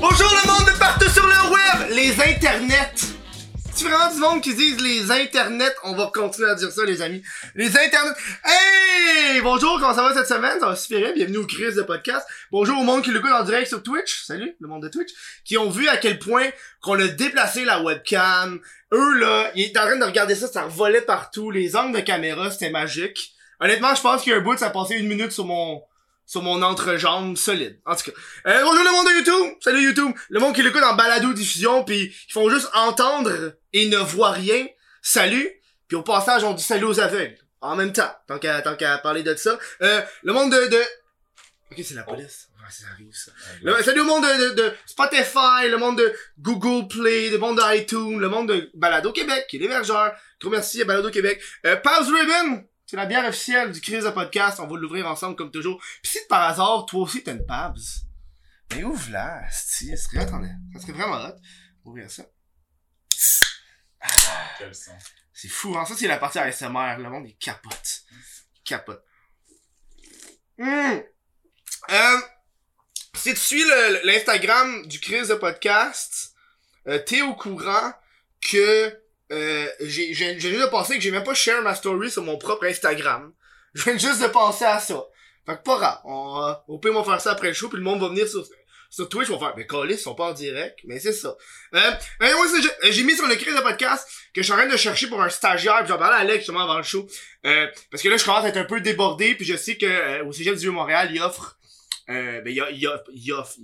Bonjour le monde de partout sur le web, les internets. C'est vraiment du monde qui disent les internets. On va continuer à dire ça, les amis. Les internets. Hey! Bonjour, comment ça va cette semaine? Ça va super bien. Bienvenue au Chris de podcast. Bonjour au monde qui le en direct sur Twitch. Salut, le monde de Twitch. Qui ont vu à quel point qu'on a déplacé la webcam. Eux, là, ils étaient en train de regarder ça, ça revolait partout. Les angles de caméra, c'était magique. Honnêtement, je pense qu'il y a un bout, ça a passé une minute sur mon, sur mon entrejambe solide. En tout cas. Euh, bonjour le monde de YouTube! Salut YouTube! Le monde qui l'écoute en balado diffusion puis ils font juste entendre et ne voient rien. Salut! Puis au passage, on dit salut aux aveugles. En même temps, tant qu'à tant qu'à parler de ça. Euh, le monde de, de... Ok, c'est la police. Ouais, ça arrive, ça. Le- salut au monde de, de, de Spotify, le monde de Google Play, le monde d'iTunes, le monde de Balado Québec, qui est l'hébergeur. Gros merci à Balado Québec. Euh, Pause Ribbon! C'est la bière officielle du Crise de Podcast. On va l'ouvrir ensemble comme toujours. Pis si par hasard, toi aussi t'as une Pabs, mais ouvre-la, asti. Ça serait, attendez, ça serait vraiment hot. Ouvrir ça. Quel son. C'est fou, hein. Ça, c'est la partie ASMR. Le monde, il capote. Il capote. Hum. Euh, si tu suis l'Instagram du Chris de podcast, euh, t'es au courant que euh, j'ai juste de penser que j'ai même pas share ma story sur mon propre Instagram. Je viens juste de penser à ça. Fait que pas grave. On, euh, au pire, on va faire ça après le show, puis le monde va venir sur, sur Twitch, on va faire, mais Callis, ils sont pas en direct, mais c'est ça. Euh, c'est- j'ai- mis sur le Chris de podcast que je suis en train de chercher pour un stagiaire, puis j'en parlais à Alex justement avant le show. Euh, parce que là, je commence à être un peu débordé, puis je sais que euh, au Cégep du Vieux-Montréal, il offre... Euh, ben, il, a- il, offre- il offre...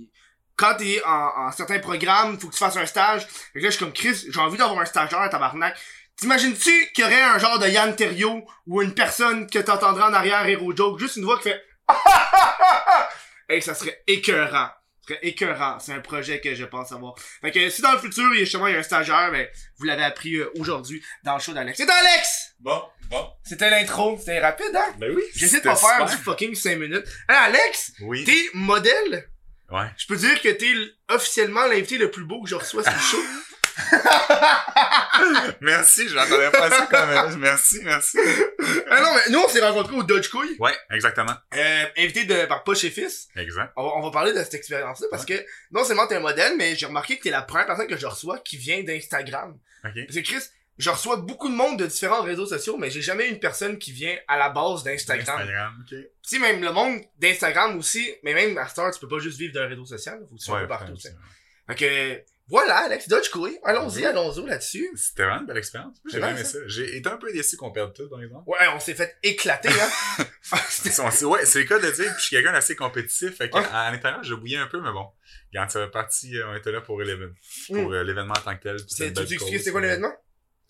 Quand t'es en, en certains programmes, faut que tu fasses un stage. Fait que là, je suis comme Chris, j'ai envie d'avoir un stagiaire, tabarnak. T'imagines-tu qu'il y aurait un genre de Yann Terriot ou une personne que t'entendrais en arrière au joke, juste une voix qui fait Hey, ça serait écœurant. Ça serait écœurant. C'est un projet que je pense avoir. Fait que si dans le futur, il y a justement il y a un stagiaire, ben, vous l'avez appris euh, aujourd'hui dans le show d'Alex. C'est Alex! Bon, bon. C'était l'intro. C'était rapide, hein? Ben oui. J'essaie de pas faire du fucking 5 minutes. Hey, Alex! Oui. T'es modèle? Ouais. Je peux dire que t'es officiellement l'invité le plus beau que je reçois sur le show. merci, je m'attendais pas à ça quand même. Merci, merci. ah non, mais nous, on s'est rencontrés au Dodge Couille. Ouais, exactement. Euh, invité de, par Poche et Fils. Exact. On va, on va parler de cette expérience-là parce que non seulement t'es un modèle, mais j'ai remarqué que t'es la première personne que je reçois qui vient d'Instagram. Ok. Parce que Chris, je reçois beaucoup de monde de différents réseaux sociaux, mais j'ai jamais eu une personne qui vient à la base d'Instagram. Instagram, ok. Tu sais, même le monde d'Instagram aussi, mais même à Star, tu peux pas juste vivre d'un réseau social, faut que tu sois peu partout. tu. Fait que, voilà, Alex Dodge Couille. Allons-y, Oui. allons-y là-dessus. C'était vraiment une belle expérience. J'ai aimé ça. J'ai été un peu déçu qu'on perde tout, par exemple. Ouais, on s'est fait éclater, hein. Ouais, c'est le cas de dire, puis je suis quelqu'un d'assez compétitif. Fait que, Ouais. à, l'intérieur, je bouillais un peu, mais bon. Quand ça fait partie, euh, on était là pour Mm. euh, l'événement en tant que tel. Tu expliques cause, c'est quoi l'événement?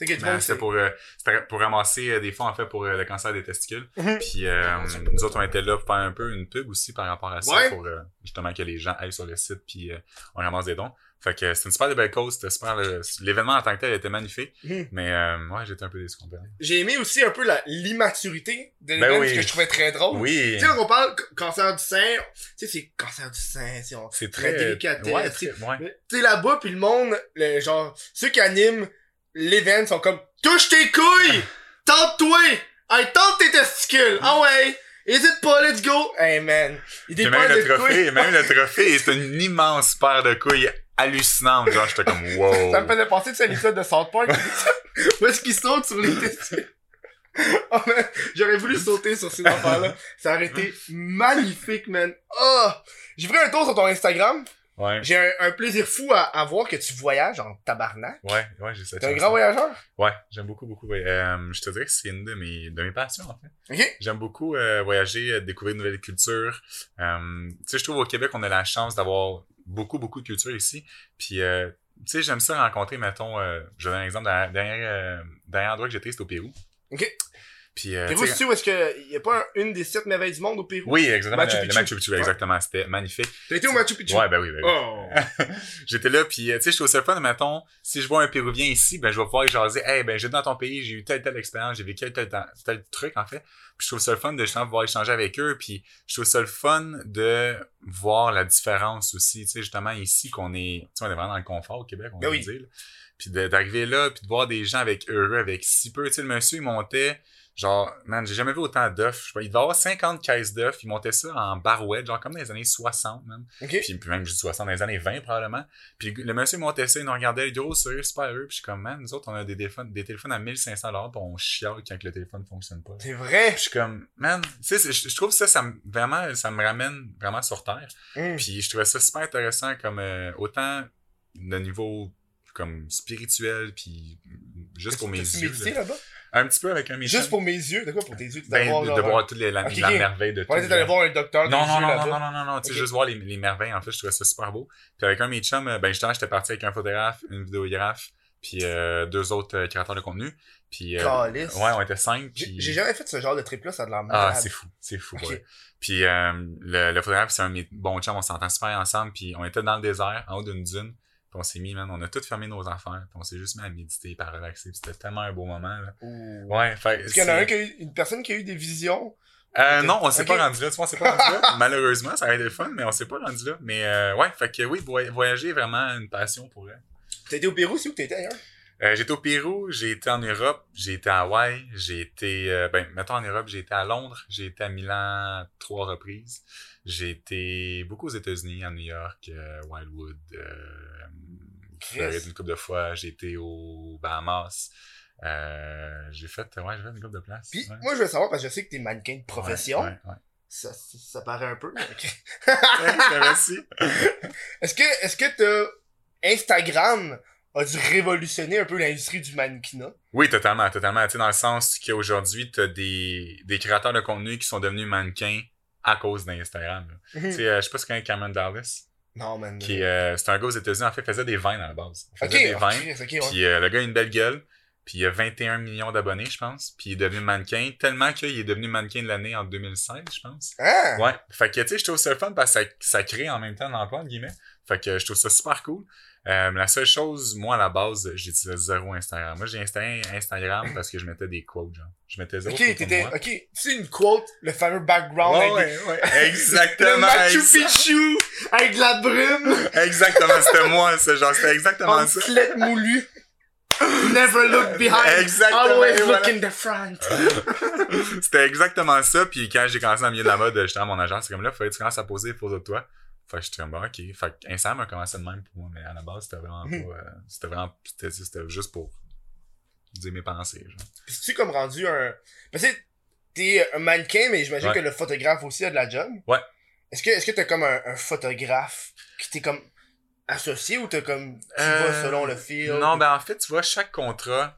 Ben, c'était c'est pour, euh, c'était pour ramasser euh, des fonds, en fait, pour euh, le cancer des testicules. Mhm. Puis, euh, nous autres, on était là pour faire un peu une pub aussi par rapport à ça, Ouais. pour justement que les gens aillent sur le site, puis on ramasse des dons. Fait que c'est une super belle cause, c'était super. L'événement en tant que tel était magnifique, Mhm. mais euh, ouais, j'étais un peu déçu. J'ai aimé aussi un peu l'immaturité de Ben l'événement, oui. ce que je trouvais très drôle. Oui, Tu sais, quand on parle cancer du sein, tu sais, c'est cancer du sein, c'est la très... délicatesse, ouais, tu sais. très- Tu là-bas, puis le monde, le, genre, ceux qui animent l'événement sont comme, touche tes couilles! Tente-toi! Hey, tente tes testicules! Ah ouais! Hésite pas, let's go! Hey man! Il même le de trophée, couilles. même le trophée est une immense paire de couilles hallucinante. Genre, j'étais comme, wow. Ça me faisait penser de cet épisode de South Park. Où est-ce qu'ils sautent sur les testicules? Oh j'aurais voulu sauter sur ces affaires-là. Ça aurait été magnifique, man. Oh! J'ai pris un tour sur ton Instagram. Ouais, J'ai un, un plaisir fou à, à voir que tu voyages en tabarnak. ouais, ouais, j'ai cette T'es un grand voyageur? Ouais, j'aime beaucoup, beaucoup. Euh, je te dirais que c'est une de mes, de mes passions, en fait. J'aime beaucoup euh, voyager, euh, découvrir de nouvelles cultures. Euh, tu sais, je trouve au Québec, on a la chance d'avoir beaucoup, beaucoup de cultures ici. Puis, euh, tu sais, j'aime ça rencontrer, mettons, je donne un exemple, euh, dernier endroit que j'étais, c'était au Pérou. Ok. Puis, euh, Pérou, c'est où est-ce qu'il y a pas un- une des sept merveilles du monde au Pérou? oui, exactement. Machu le- Picchu. Le Machu Picchu, Ouais. exactement. C'était magnifique. T'as été au Machu Picchu? Ouais, ben oui, ben oui. Oh! J'étais là, puis euh, tu sais, je trouve ça fun, mettons, si je vois un Péruvien ici, ben je vais pouvoir jaser, hey, ben j'étais dans ton pays, j'ai eu telle, telle expérience, j'ai vécu tel, tel, tel truc, en fait. Puis je trouve ça le fun de justement pouvoir échanger avec eux, puis je trouve ça le fun de voir la différence aussi, tu sais, justement ici, qu'on est, tu sais, on est vraiment dans le confort au Québec, on Ben va oui. dire. Puis d'arriver là, puis de voir des gens avec heureux, avec si peu, tu sais, le monsieur, il montait Genre, man, j'ai jamais vu autant d'œufs. Pas, Il devait avoir 50 caisses d'œufs. Ils montaient ça en barouette, genre comme dans les années 60, man. Ok. Puis, même, je dis 60, dans les années 20, probablement. Puis le monsieur montait ça, il nous regardait, il dit, oh, sérieux, super heureux. Puis je suis comme, man, nous autres, on a des téléphones, des téléphones à 1500 dollars, puis on chiale quand le téléphone fonctionne pas. C'est vrai? Puis je suis comme, man, tu sais, c'est- je trouve ça, ça me, vraiment, ça me ramène vraiment sur terre. Hum. Puis je trouvais ça super intéressant comme euh, autant de niveau comme spirituel puis juste pour mes yeux. là. là-bas? Un petit peu avec un méchant. Juste pour mes yeux? De quoi? Pour tes yeux? Tu ben, voir, de voir toute les- la, merveille de tout. Allé là. voir un docteur Non, non, non, non, non, non, non, tu sais, juste voir les, les merveilles, en fait, je trouvais ça super beau. Puis avec un de mes chums, euh, ben justement, j'étais parti avec un photographe, une vidéographe, puis euh, deux autres euh, créateurs de contenu. Puis, euh, ouais, on était cinq. J'ai Puis... j'ai jamais fait ce genre de trip-là, ça a de la Ah, c'est fou, c'est fou, ouais. Puis euh, le, le photographe, c'est un bons chums, on s'entend super ensemble, puis on était dans le désert, en haut d'une dune, puis on s'est mis, man, on a tout fermé nos affaires, puis on s'est juste mis à méditer, à relaxer, c'était tellement un beau moment, là. Ouh. Ouais, fait Est-ce qu'il y en a un qui a eu, une personne qui a eu des visions? Euh, non, on s'est pas rendu là, tu vois, on s'est pas rendu là. Malheureusement, ça aurait été fun, mais on s'est pas rendu là. Mais euh, ouais, fait que oui, voy- voyager est vraiment une passion pour elle. T'as été au Pérou, que t'as été ailleurs? Euh, été au Pérou, j'ai été en Europe, j'ai été à Hawaï, j'ai été, euh, ben, mettons en Europe, j'ai été à Londres, j'ai été à Milan trois reprises. J'ai été beaucoup aux États-Unis, à New York, euh, Wildwood, Floride une couple de fois. J'ai été aux Bahamas. Euh, j'ai fait, ouais, j'ai fait une couple de places. Puis, ouais. moi, je veux savoir, parce que je sais que t'es mannequin de profession. Ouais, ouais, Ça, ça, ça paraît un peu. Merci. Est-ce que, est-ce que t'as, Instagram a dû révolutionner un peu l'industrie du mannequinat? Oui, totalement, totalement. Tu sais, dans le sens qu'aujourd'hui, t'as des, des créateurs de contenu qui sont devenus mannequins à cause d'Instagram. là. Tu sais, euh, je sais pas si tu connais Cameron Dallas, non, man. qui euh, c'est un gars aux États-Unis, en fait, faisait des vins à la base. Il faisait des ok, vins. ok, ouais. Puis euh, le gars a une belle gueule. Puis il a 21 millions d'abonnés, je pense. Puis il est devenu mannequin. Tellement qu'il est devenu mannequin de l'année en 2016, je pense. Ah! Ouais. Fait que, tu sais, je trouve ça fun parce que ça, ça crée en même temps l'emploi, entre guillemets. Fait que je trouve ça super cool. Euh, la seule chose, moi, à la base, j'utilisais zéro Instagram. Moi, j'ai installé Instagram parce que je mettais des quotes, genre. Je mettais zéro Ok, t'étais, ok, c'est une quote, le fameux background Ouais, avec ouais, ouais. le Exactement. Machu exa- Picchu avec de la brume, Exactement, c'était moi, ça. Genre, c'était exactement en ça. skelette moulu. Never look behind. Exactement, Always look voilà. in the front. C'était exactement ça. Puis quand j'ai commencé le milieu de la mode, j'étais à mon agence, c'est comme là, fallait que tu commences à poser des photos de toi. Fait que j'étais comme, bah, ok. Fait que Instagram a commencé de même pour moi, mais à la base, c'était vraiment Mhm. pas, euh, c'était vraiment, c'était, juste pour dire mes pensées, genre. Puis tu comme rendu un. Parce que t'es un mannequin, mais j'imagine Ouais. que le photographe aussi a de la job. Ouais. Est-ce que est-ce que t'as comme un, un photographe qui t'est comme associé ou t'as comme tu Euh, vas selon le fil? Non, ben en fait, tu vois, chaque contrat,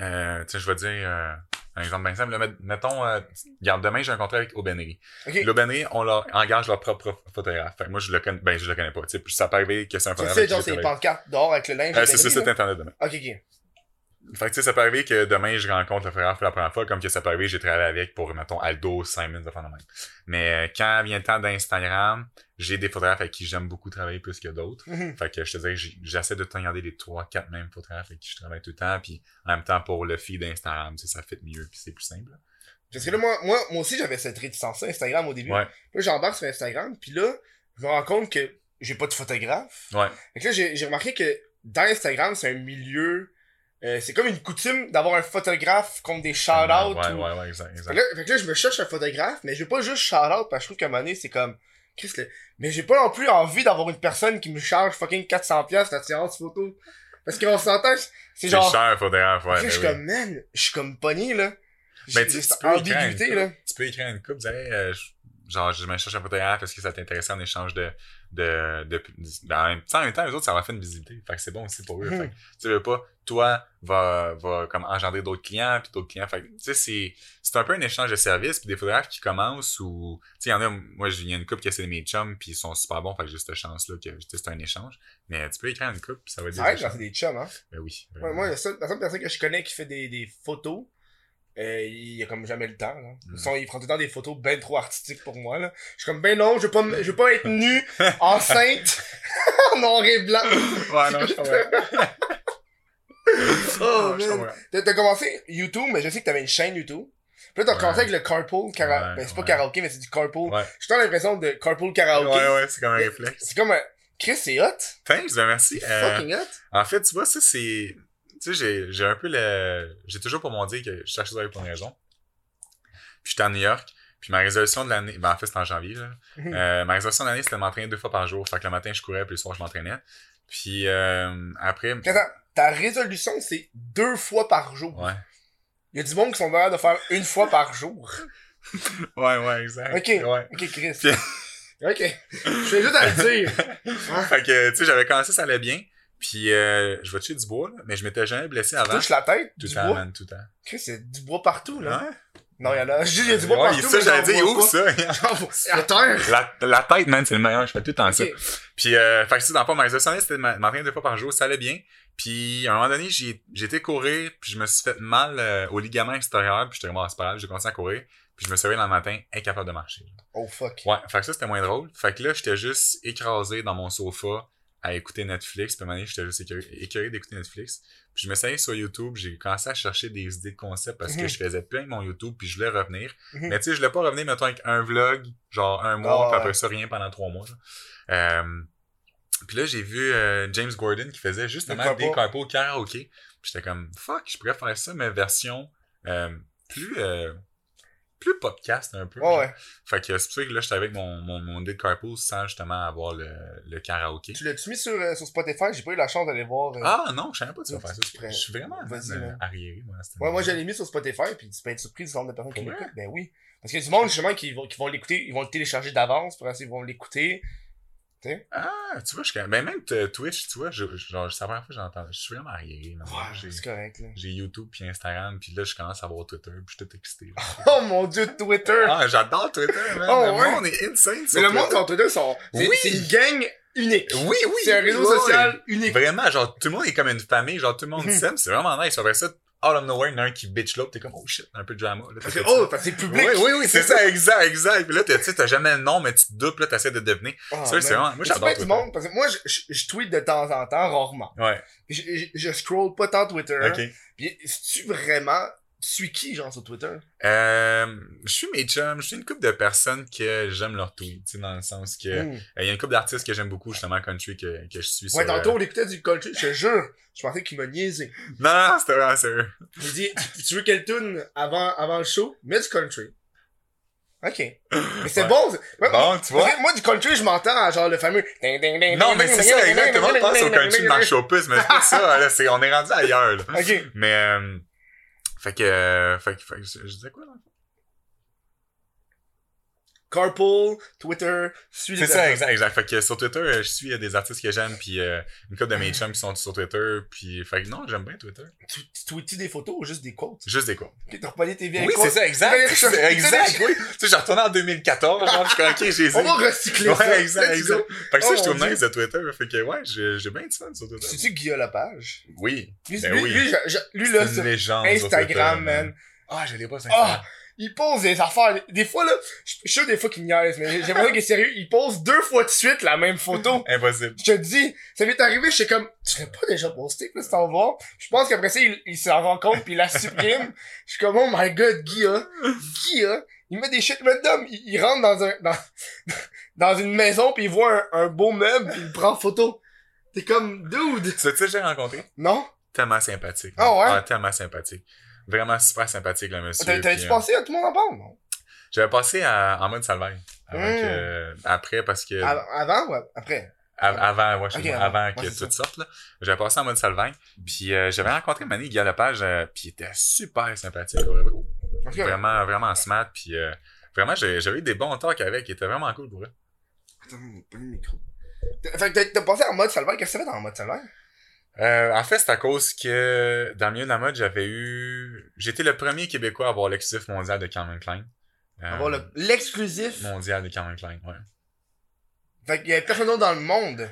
euh, tu sais, je vais dire euh, un exemple bien simple. là, mettons, euh, regarde, demain, j'ai un contrat avec Aubainerie. Ok. L'Aubainerie, on leur engage leur propre photographe. Fait que moi, je le connais, ben, je le connais pas. Tu sais, ça peut arriver que c'est un Tu photographe. sais, avec qui genre, c'est les pancartes dehors avec le linge. Euh, c'est c'est là? Internet demain. Ok, ok. Fait que, tu sais, ça peut arriver que demain, je rencontre le photographe pour la première fois, comme que ça peut arriver, j'ai travaillé avec pour, mettons, Aldo, Simon, de faire de même. Mais euh, quand vient le temps d'Instagram, j'ai des photographes avec qui j'aime beaucoup travailler plus que d'autres. Mhm. Fait que je te dirais, j'essaie de te regarder les trois, quatre mêmes photographes avec qui je travaille tout le temps, puis en même temps, pour le feed d'Instagram, ça fait mieux, puis c'est plus simple. Parce que là, moi, moi, moi aussi, j'avais cette réticence Instagram au début. Ouais. Là, j'embarque sur Instagram, puis là, je me rends compte que j'ai pas de photographe. Ouais. Fait que là, j'ai remarqué que dans Instagram, c'est un milieu... euh, c'est comme une coutume d'avoir un photographe contre des shout-outs. Ouais, ou- ouais, ouais, exact, Fait exact. là, fait que là, je me cherche un photographe, mais je veux pas juste shout-out, parce que je trouve qu'à un moment donné, c'est comme... Chris, le- Mais j'ai pas non plus envie d'avoir une personne qui me charge fucking 400$ piastres la séance photo. Parce qu'on s'entend, c'est C'est genre... cher, un photographe, ouais. Que ben je suis oui. comme, man, je suis comme pogné, là. J'ai tu, tu peux écrire une ambiguïté, coupe. là. Tu peux écrire une coupe, euh, je- genre, je me cherche un photographe, est-ce que ça t'intéressait en échange de, de, de, ben, en même temps, en même temps, les autres, ça leur fait une visibilité. Fait que c'est bon aussi pour eux. Mhm. Fait que, tu veux pas, toi, va, va, comme, engendrer d'autres clients, puis d'autres clients. Fait que, tu sais, c'est, c'est un peu un échange de services, puis des photographes qui commencent ou, tu sais, il y en a, moi, il y a une coupe qui c'est mes chums, puis ils sont super bons, fait que j'ai cette chance-là que, c'est un échange. Mais tu peux écrire une coupe, puis ça va des arrête c'est des chums, hein. Ben oui. Ouais, vraiment. moi, la seule, la seule personne que je connais qui fait des, des photos, euh, il a comme jamais le temps, là. Sont, ils prennent tout le temps des photos ben trop artistiques pour moi, là. Je suis comme, ben non, je veux pas, je veux pas être nu, enceinte, en noir et blanc. Ouais, non, je. Oh, man. T'as commencé YouTube, mais je sais que t'avais une chaîne YouTube. Puis là, t'as Ouais. commencé avec le carpool karaoke. Ouais, ben, c'est pas ouais. karaoke, mais c'est du carpool. Ouais. J'ai toujours l'impression de carpool karaoke. Ouais, ouais, c'est comme un réflexe. C'est comme un... Chris, c'est hot. Thanks, ben merci. Euh, Fucking hot. en fait, tu vois, ça, c'est. Tu sais, j'ai, j'ai un peu le, j'ai toujours pour mon dire que je cherche ça pour une raison. Puis j'étais à New York, puis ma résolution de l'année, ben en fait c'était en janvier, là. Mhm. Euh, ma résolution de l'année c'était de m'entraîner deux fois par jour. Fait que le matin je courais, puis le soir je m'entraînais. Puis euh, après, Attends, ta résolution, c'est deux fois par jour. ouais. Il y a du monde qui sont capables de faire une fois par jour. Ouais, ouais, exact. Ok. Ouais. Ok, Chris. Puis- ok. Je fais juste à le dire. Hein? fait que, tu sais, j'avais commencé, ça allait bien. Puis, euh, je vais tuer du bois, là, mais je m'étais jamais blessé avant. Touche la tête, Tout le temps, man, tout le temps. Chris, c'est du bois partout, là. Ouais. Non, il y en a. Je dis, il y a du bois Ouais, partout. ça, mais j'allais j'en dire, il pas. ça? À terre. La, la tête, man, c'est le meilleur. Je fais tout le temps ça. Ok. Puis, euh, fait que c'est dans le fond, ma résolution, c'était m'entraîner deux fois par jour. Ça allait bien. Puis, à un moment donné, été courir, puis je me suis fait mal euh, au ligament extérieur, puis j'étais vraiment c'est pas grave, j'ai continué à courir, puis je me suis réveillé dans le matin, incapable de marcher. Oh fuck. Ouais, fait que ça, c'était moins drôle. Fait que là, j'étais juste écrasé dans mon sofa à écouter Netflix. Puis à un moment donné, j'étais juste écœuré, d'écouter Netflix. Puis je me suis allé sur YouTube, j'ai commencé à chercher des idées de concepts parce que Mhm. je faisais plein de mon YouTube, puis je voulais revenir. Mhm. Mais tu sais, je voulais pas revenir, mettons, avec un vlog, genre un mois, Ah, puis ouais. après ça, rien pendant trois mois. Euh, puis là, j'ai vu euh, James Gordon qui faisait justement des carpo. carpos karaoké. Puis j'étais comme, fuck, je pourrais faire ça, mais version euh, plus... plus podcast un peu. Ouais, ouais. Fait que c'est pour ça que là, j'étais avec mon, mon, mon de carpool sans justement avoir le, le karaoké. Tu l'as-tu mis sur, euh, sur Spotify? J'ai pas eu la chance d'aller voir. euh. Ah non, je savais pas que tu vas Ouais, faire ça. Je suis vraiment euh, arriéré, moi. Ouais, moi, l'ai mis sur Spotify, puis tu peux être surpris du nombre de personnes qui l'écoutent. Ben oui. Parce qu'il y a du monde, justement, qui vont, qui vont l'écouter, ils vont le télécharger d'avance, pour ils vont Ah, tu vois, je suis. Ben, même Twitch, tu vois, je, genre, c'est la première fois que j'entends. Je suis vraiment arriéré. J'ai- c'est correct, là. J'ai YouTube puis Instagram, puis là, je commence à voir Twitter, puis je suis tout excité. là. Oh mon dieu, Twitter! ah, j'adore Twitter, man. Oh, le ouais. monde est insane sur Mais le monde sur Twitter, sont, c'est, Oui. c'est une gang unique. Oui, oui. C'est un réseau ouais, social ouais. unique. Vraiment, genre, tout le monde est comme une famille, genre, tout le monde Mhm. s'aime, c'est vraiment nice. Après ça, out of nowhere, il y en a un qui bitch l'autre, t'es comme, oh shit, un peu de drama. Là, Parce que, oh, parce que c'est public. Oui, oui, oui, c'est ça, exact, exact. Puis là, tu sais, t'as jamais le nom, mais tu te doutes, là, t'essaies de deviner. Ah, ça, c'est vraiment, moi, j'adore Twitter. monde, parce que moi, je, je, tweete de temps en temps, rarement. Ouais, Je, je, je scroll pas tant Twitter. ok. Puis, tu vraiment, tu suis qui, genre, sur Twitter? Euh, je suis mes chums, je suis une couple de personnes que j'aime leur tweet, tu sais, dans le sens que, euh, Hmm. il y a une couple d'artistes que j'aime beaucoup, justement, country, que, que je suis sur... Ouais, tantôt, euh, on écoutait du country, je te jure. Je pensais qu'il m'a niaisé. Non, non, c'était vraiment sérieux. Il dit, tu, veux quelle tune avant, avant le show? Mets du country. Ok. Mais c'est Ouais. bon. ouais, Bon, tu vois? moi, du country, je m'entends à genre le fameux. ding, ding, ding, Non, mais c'est ça, exactement. Je pense au country dans le showbiz, mais c'est ça, là, c'est, on est rendu ailleurs, là. Ok. Mais, euh, fait que, euh, fait que, fait que, je, disais quoi, là? Carpool, Twitter, suis C'est ça, exact, exact. Fait que sur Twitter, euh, je suis euh, des artistes que j'aime, puis euh, une couple de mes chums qui sont sur Twitter, puis fait que non, j'aime bien Twitter. Tu, tweets des photos ou juste des quotes? Juste des quoi. Ok, T'as repris tes vieilles Oui, quotes? c'est ça, exact. Exact, oui. Tu sais, j'ai retourné en 2014, genre, je suis ok, j'ai On va recycler ça. Ouais, exact, exact. Fait que ça, Oh, je trouve mon nice de Twitter. Fait que, ouais, j'ai bien du fun sur Twitter. C'est-tu Guillaume Lepage? Oui. Lui, Ben lui, là, Instagram, man. Ah, je l'ai pas sur Ah! Instagram. Il pose des affaires. Des fois, là, je suis sûr des fois qu'il niaise, mais j'ai l'impression qu'il est sérieux. Il pose deux fois de suite la même photo. Impossible. Je te dis, ça m'est arrivé, je suis comme, tu l'as pas déjà posté, là, c'est en voir. Je pense qu'après ça, il, il s'en rend compte pis il la supprime. Je suis comme, oh my god, Guy, hein. Guy, hein. Il met des shit random. Il, il rentre dans un, dans, dans une maison pis il voit un, un beau meuble pis il prend photo. T'es comme, dude. Tu que j'ai rencontré? Non? Tellement sympathique. Ah ouais? Ah, tellement sympathique. Vraiment super sympathique, le monsieur. T'as- T'avais-tu euh, pensé à tout le monde en parle, non? J'avais passé à- en mode salvaille. Après, parce que, Av- Avant ou après? av- avant, ouais, je sais Ok, pas, avant. avant que tout sorte, là. J'avais passé en mode salvaille. Puis, euh, j'avais rencontré Manny Guy Lepage, euh, puis il était super sympathique. ouais, ouais. Ok. Vraiment, vraiment smart. Puis, euh, vraiment, j'avais eu des bons talks avec. Il était vraiment cool pour eux. Attends, pas le micro. T'as- Fait que t'as- t'as passé en mode salvaire. Qu'est-ce que ça fait dans le mode salvaire? Euh, en fait, c'est à cause que dans le milieu de la mode, j'avais eu. J'étais le premier Québécois à avoir l'exclusif mondial de Calvin Klein. Euh, Avoir le- l'exclusif? Mondial de Calvin Klein, ouais. Fait qu'il y avait personne d'autre dans le monde.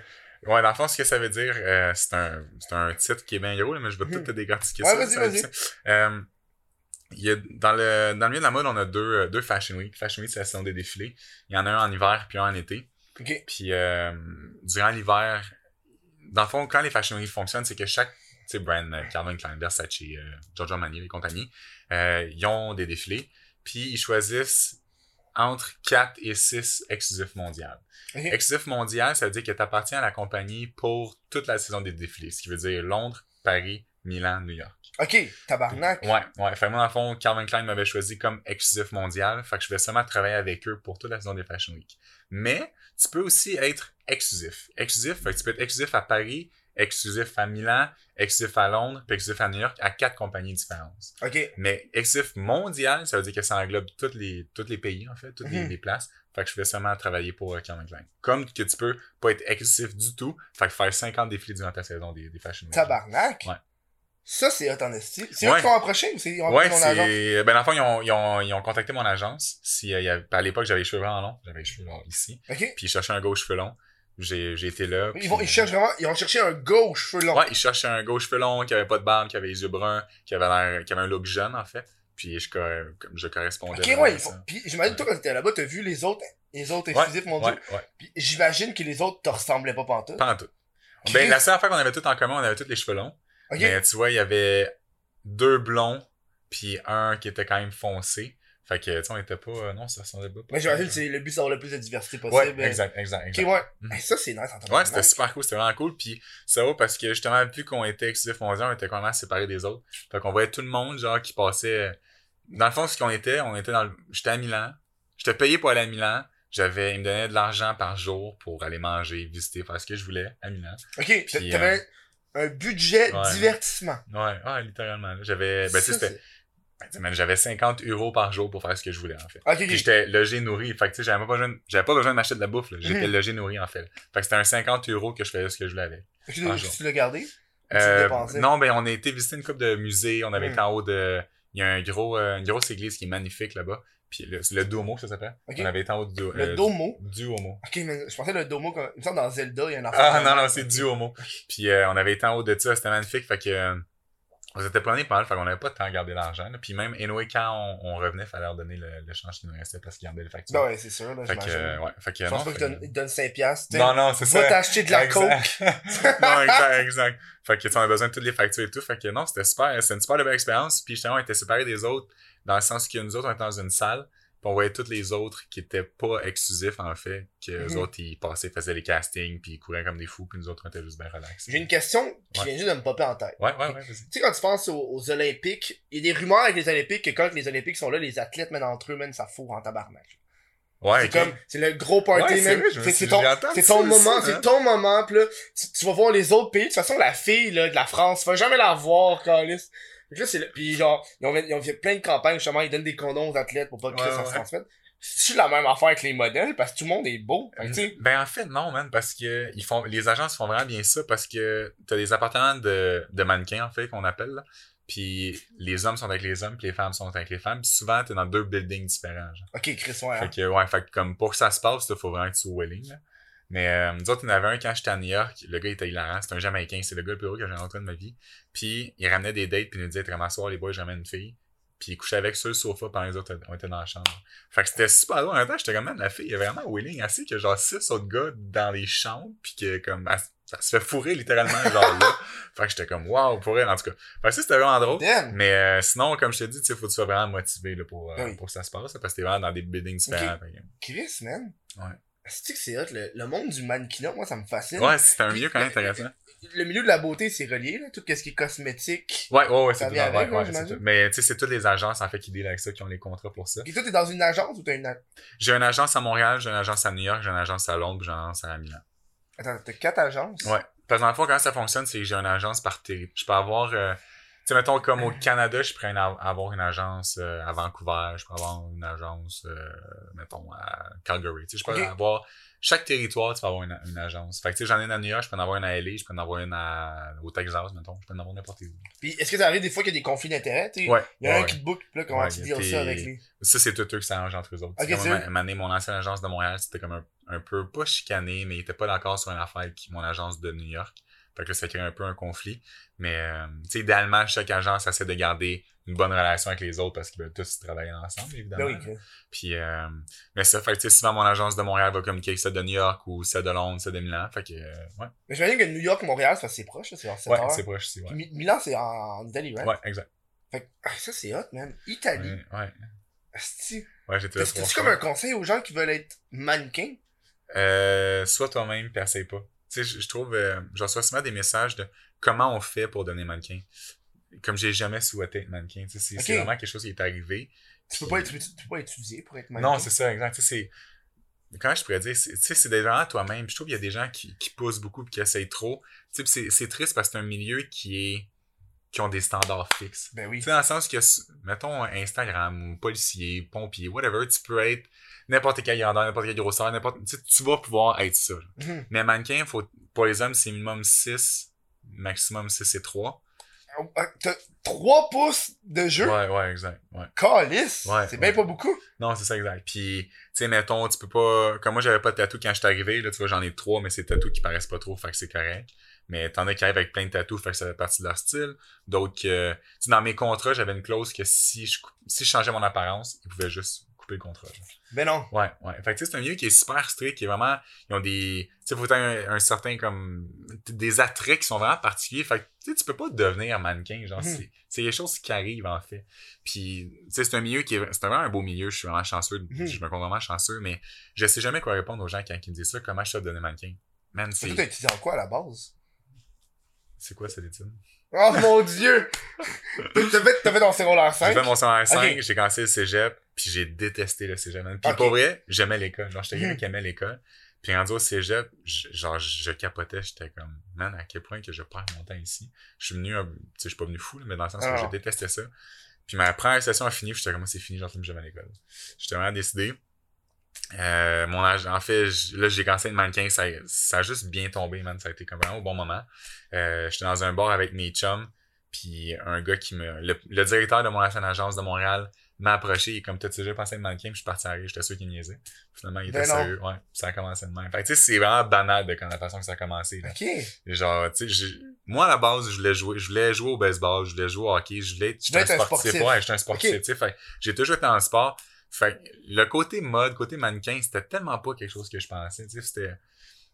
Ouais, dans le fond, ce que ça veut dire, euh, c'est un, c'est un titre qui est bien gros, mais je vais tout Mhm. te décortiquer Ouais, vas-y, vas-y. Euh, il y a, dans, le, dans le milieu de la mode, on a deux, deux Fashion Week. Fashion Week, c'est la saison des défilés. Il y en a un en hiver puis un en été. Ok. Puis euh, durant l'hiver, dans le fond, quand les Fashion Week fonctionnent, c'est que chaque tu sais, brand, euh, Calvin Klein, Versace, euh, Giorgio Armani et compagnie, euh, ils ont des défilés. Puis ils choisissent entre 4 et 6 exclusifs mondiaux. Ok. Exclusif mondial, ça veut dire que tu appartiens à la compagnie pour toute la saison des défilés. Ce qui veut dire Londres, Paris, Milan, New York. Ok, tabarnak. Ouais, ouais. Fait que moi, dans le fond, Calvin Klein m'avait choisi comme exclusif mondial. Fait que je vais seulement travailler avec eux pour toute la saison des Fashion Week. Mais, tu peux aussi être exclusif. Exclusif, fait que tu peux être exclusif à Paris, exclusif à Milan, exclusif à Londres, puis exclusif à New York, à quatre compagnies différentes. Ok. Mais exclusif mondial, ça veut dire que ça englobe tous les, tous les pays, en fait, toutes les, Mhm. les places. Fait que je vais seulement travailler pour euh, Calvin Klein. Comme que tu peux pas être exclusif du tout, fait que faire 50 défilés durant ta saison des, des Fashion Week. Tabarnak. Ouais. Ça, c'est hot en esti. C'est eux Ouais. qui t'ont approché ou c'est ils ont Ouais, approché ton agence? Ben, dans le fond, ils ont, ils ont, ils ont contacté mon agence. Si, euh, il y avait- à l'époque, j'avais les cheveux vraiment longs. J'avais les cheveux longs ici. Puis ils cherchaient un gars aux cheveux longs. J'ai, j'ai été là. Ils, puis- vont, ils cherchent vraiment, ils ont cherché un gauche cheveux longs. Ouais, ils cherchaient un gars aux cheveux longs, qui avait pas de barbe, qui avait les yeux bruns, qui avait l'air, qui avait un look jeune, en fait. Puis je, je correspondais. Ok, ouais, ça. Puis j'imagine, toi, quand t'étais là-bas, t'as vu les autres, les autres exclusifs ouais, ouais. Puis j'imagine que les autres te ressemblaient pas pantoute. Pas en tout. Ok. Ben, la seule affaire qu'on avait tout en commun, on avait tous les cheveux longs. Mais tu vois, il y avait deux blonds, puis un qui était quand même foncé. Fait que, tu sais, on était pas. euh, Non, ça ressemblait pas. Mais j'imagine que c'est le but, d'avoir le plus de diversité possible. Ouais, exact, exact, exact. ouais. Mhm. Hey, ça, c'est nice en Ouais, c'était super cool, c'était vraiment cool. Puis ça va parce que justement, vu qu'on était exclusif on était quand même séparés des autres. Fait qu'on voyait tout le monde, genre, qui passait. Dans le fond, ce qu'on était, on était dans le. J'étais à Milan. J'étais payé pour aller à Milan. J'avais, ils me donnaient de l'argent par jour pour aller manger, visiter, faire ce que je voulais à Milan. Ok, t'avais un budget ouais. divertissement. Ouais, littéralement. J'avais, ben, c'était, ben, j'avais 50 euros par jour pour faire ce que je voulais, en fait. c'est- Ok, Puis ok. j'étais logé, nourri. Fait que, tu sais, j'avais pas besoin, de- j'avais pas besoin de m'acheter de la bouffe, là. J'étais Mhm. logé, nourri, en fait. Fait que c'était un 50 euros que je faisais ce que je voulais avec. Tu l'as- jour. tu l'as gardé? Euh, non, ben on a été visiter une coupe de musées. On avait Mm. été en haut de. Il y a un gros, euh, une grosse église qui est magnifique là-bas. Puis le- le Duomo, ça s'appelle. On avait été en haut du Le euh, Domo? Duomo. Ok, mais je pensais le Domo, comme... il me semble dans Zelda, il y a un enfant. Ah non, non, c'est Duomo. Puis euh, on avait été en haut de ça, c'était magnifique. Fait que. euh, on s'était promené pas mal, fait qu'on avait pas de temps à garder l'argent. Puis même, anyway, quand on, on revenait, fallait leur donner le, le change qui nous restait parce qu'ils gardaient les factures. Ben ouais, c'est sûr, là, fait que, euh, ouais. Fait que, Je non, pense pas qu'ils donnent- ils donnent 5 piastres. Non, non, c'est ça. Va t'acheter de la coke. Non, exact, exact. Fait que, tu a besoin de toutes les factures et tout. Fait que non, c'était super. C'était une super belle expérience. Puis justement, on était séparés des autres dans le sens que nous autres, on était dans une salle. Puis on voyait tous les autres qui étaient pas exclusifs, en fait. Que les Mhm. autres, ils passaient, faisaient les castings, puis ils couraient comme des fous. Puis nous autres, on était juste bien relax. J'ai une question qui Ouais. vient juste de me popper en tête. Ouais, ouais. Tu sais, quand tu penses aux, aux Olympiques, il y a des rumeurs avec les Olympiques que quand les Olympiques sont là, les athlètes, même entre eux, même, ça fourre en tabarnak. Ouais, C'est comme, c'est le gros party, Ouais, c'est ton, entendu c'est ton moment, hein. c'est ton moment, pis là, tu, tu vas voir les autres pays. De toute façon, la fille, là, de la France, tu vas jamais la voir, Calis. Fait que là, c'est le- pis genre, ils ont, ils ont fait plein de campagnes, justement, ils donnent des condoms aux athlètes pour pas que Ouais, ça se transmette. C'est la même affaire avec les modèles, parce que tout le monde est beau. Fait Ben en fait non man parce que ils font les agences font vraiment bien ça parce que t'as des appartements de, de mannequins en fait qu'on appelle là. Puis les hommes sont avec les hommes, puis les femmes sont avec les femmes. Puis souvent t'es dans deux buildings différents. Genre. ok, Chris, ouais, hein. Fait que ouais, fait que comme pour que ça se passe, il faut vraiment que tu sois willing. Là. Mais euh, nous autres, il y en avait un quand j'étais à New York, le gars était hilarant, c'était un Jamaïcain, c'est le gars le plus heureux que j'ai rencontré de ma vie. Puis il ramenait des dates, puis il nous disait vraiment soir les boys, je ramène une fille. Puis il couchait avec sur le sofa pendant les autres on était dans la chambre. Fait que c'était super drôle. En même temps, j'étais comme, la fille est vraiment willing, assez que genre six autres gars dans les chambres, puis que comme, elle se fait fourrer littéralement, genre là. Fait que j'étais comme, wow, pour elle, en tout cas. Fait que ça, c'était vraiment drôle. Damn. Mais euh, sinon, comme je te dis, tu faut que tu sois vraiment motivé là, pour, euh, oui. pour que ça se passe, parce que t'es vraiment dans des buildings différents. Que- Chris, man. Ouais. C'est que c'est hot, le, le monde du mannequinat, moi, ça me fascine. Ouais, c'était un milieu quand même euh, intéressant. Le milieu de la beauté, c'est relié, là. Tout ce qui est cosmétique. Ouais, ouais, ouais, Ça c'est tout. ouais, avec, ouais, c'est tout. Mais tu sais, c'est toutes les agences en fait qui deal avec ça, qui ont les contrats pour ça. Et toi, t'es dans une agence ou t'as une. a- J'ai une agence à Montréal, j'ai une agence à New York, j'ai une agence à Londres, j'ai une agence à Milan. Attends, t'as quatre agences? Ouais. Parce que dans le fond, comment ça fonctionne, c'est que j'ai une agence par territoire. Je peux avoir, euh, sais, mettons, comme au Canada, je pourrais avoir une agence euh, à Vancouver, je peux avoir une agence, euh, mettons, à Calgary. Tu sais, je peux Ok. avoir, chaque territoire, tu peux avoir une, une agence. Fait que, tu sais, j'en ai une à New York, je peux en avoir une à LA, je peux en avoir une à, au Texas, mettons, je peux en avoir n'importe où. Puis est-ce que ça arrive des fois qu'il y a des conflits d'intérêts? tu sais? Ouais. Il y a ouais, un qui te book, là, comment Ouais, tu a ça avec lui? Ça, c'est tout eux qui s'arrangent entre eux autres. Ok, C'est comme c'est un- vrai. un moment donné, mon ancienne agence de Montréal, c'était comme un, un peu, pas chicané, mais il était pas d'accord sur une affaire avec mon agence de New York. Fait que ça crée un peu un conflit. Mais, euh, tu sais, idéalement, chaque agence essaie de garder une bonne relation avec les autres parce qu'ils veulent tous travailler ensemble, évidemment. Ben oui. Puis, euh, mais ça, fait que, tu sais, souvent mon agence de Montréal va communiquer avec celle de New York ou celle de Londres, celle de Milan. Fait que, euh, ouais. Mais j'imagine que New York, Montréal, c'est proche, c'est en 7 Ouais, heures. c'est proche ouais. Mi- Milan, c'est en, Italie, right? Ouais, exact. Fait que, ah, ça, c'est hot, man. Italie. Ouais, ouais. Asti. Ouais, comme un conseil aux gens qui veulent être mannequins? Euh, sois toi-même, puis essaye pas. sais, je, trouve, euh, je reçois souvent des messages de comment on fait pour donner mannequin. Comme j'ai jamais souhaité être mannequin. tu sais, C'est vraiment quelque chose qui est arrivé. Tu peux pas être, tu peux pas étudier pour être mannequin. Non, c'est ça, exact. Tu sais. Comment je pourrais dire? c'est- Tu sais, c'est vraiment toi-même. Je trouve qu'il y a des gens qui, qui poussent beaucoup et qui essayent trop. Tu sais, c'est c'est triste parce que c'est un milieu qui est. qui ont des standards fixes. Ben oui. Tu sais, dans le sens que, mettons, Instagram ou policier, pompier, whatever, tu peux être n'importe quelle grandeur, n'importe quelle grosseur, n'importe. Tu vas pouvoir être ça. là. Mhm. Mais mannequin, faut, pour les hommes, c'est minimum 6, maximum 6 et 3. Ah, T'as 3 pouces de jeu? Ouais, ouais, exact. Ouais. Calice! Ouais, c'est bien ouais. pas beaucoup. Non, c'est ça, exact. Puis, tu sais, mettons, tu peux pas. Comme moi, j'avais pas de tatou quand je suis arrivé, là, tu vois, j'en ai trois, mais c'est des tatous qui paraissent pas trop, fait que c'est correct. Mais t'en as qui arrivent avec plein de tatous, fait que ça fait partie de leur style. D'autres que. Tu dans mes contrats, j'avais une clause que si je, si je changeais mon apparence, ils pouvaient juste couper le contrat. genre. Ben non. Ouais, ouais. Fait que tu sais, c'est un milieu qui est super strict, qui est vraiment. Ils ont des. Tu sais, faut un, un certain comme. Des attraits qui sont vraiment particuliers. Fait que tu sais, tu peux pas devenir mannequin. Genre, Mhm. c'est, c'est des choses qui arrivent, en fait. Puis, tu sais, c'est un milieu qui est. C'est vraiment un beau milieu. Je suis vraiment chanceux. Mhm. Je me compte vraiment chanceux, mais je sais jamais quoi répondre aux gens quand ils me disent ça. Comment je suis devenir mannequin? Man, C'est t'as étudié en quoi à la base? C'est quoi cette étude? Oh mon dieu! T'as fait, t'as fait ton secondaire J'ai 5? fait mon secondaire 5, Ok. j'ai commencé le cégep, puis j'ai détesté le cégep. Puis Ok. pour vrai, j'aimais l'école. Genre, j'étais quelqu'un qui aimait l'école. Puis rendu au cégep, genre, je capotais, j'étais comme, man, à quel point que je perds mon temps ici? Je suis venu, tu sais, je suis pas venu fou, mais dans le sens Ah. que je détestais ça. Puis ma première session a fini, puis j'étais comme, c'est fini, j'en plus jamais à l'école. J'étais vraiment décidé. Euh, mon âge, en fait, là, j'ai commencé être mannequin, ça, ça a juste bien tombé, man. Ça a été comme vraiment au bon moment. Euh, j'étais dans un bar avec mes chums, puis un gars qui me... Le, le directeur de mon ancienne agence de Montréal m'a approché, est comme, t'as-tu déjà pensé à être mannequin? Puis je suis parti à rire, j'étais sûr qu'il niaisait. Finalement, il était Ben sérieux. Ouais, ça a commencé de même. Fait tu sais, c'est vraiment banal de quand la façon que ça a commencé, là. Ok. Genre, tu sais, j'ai- moi, à la base, je voulais jouer, je voulais jouer au baseball, je voulais jouer au hockey, je voulais être, Tu voulais être un sportif. Ouais, j'étais un sportif, tu sais. J'ai toujours été dans le sport. Fait que le côté mode, côté mannequin, c'était tellement pas quelque chose que je pensais.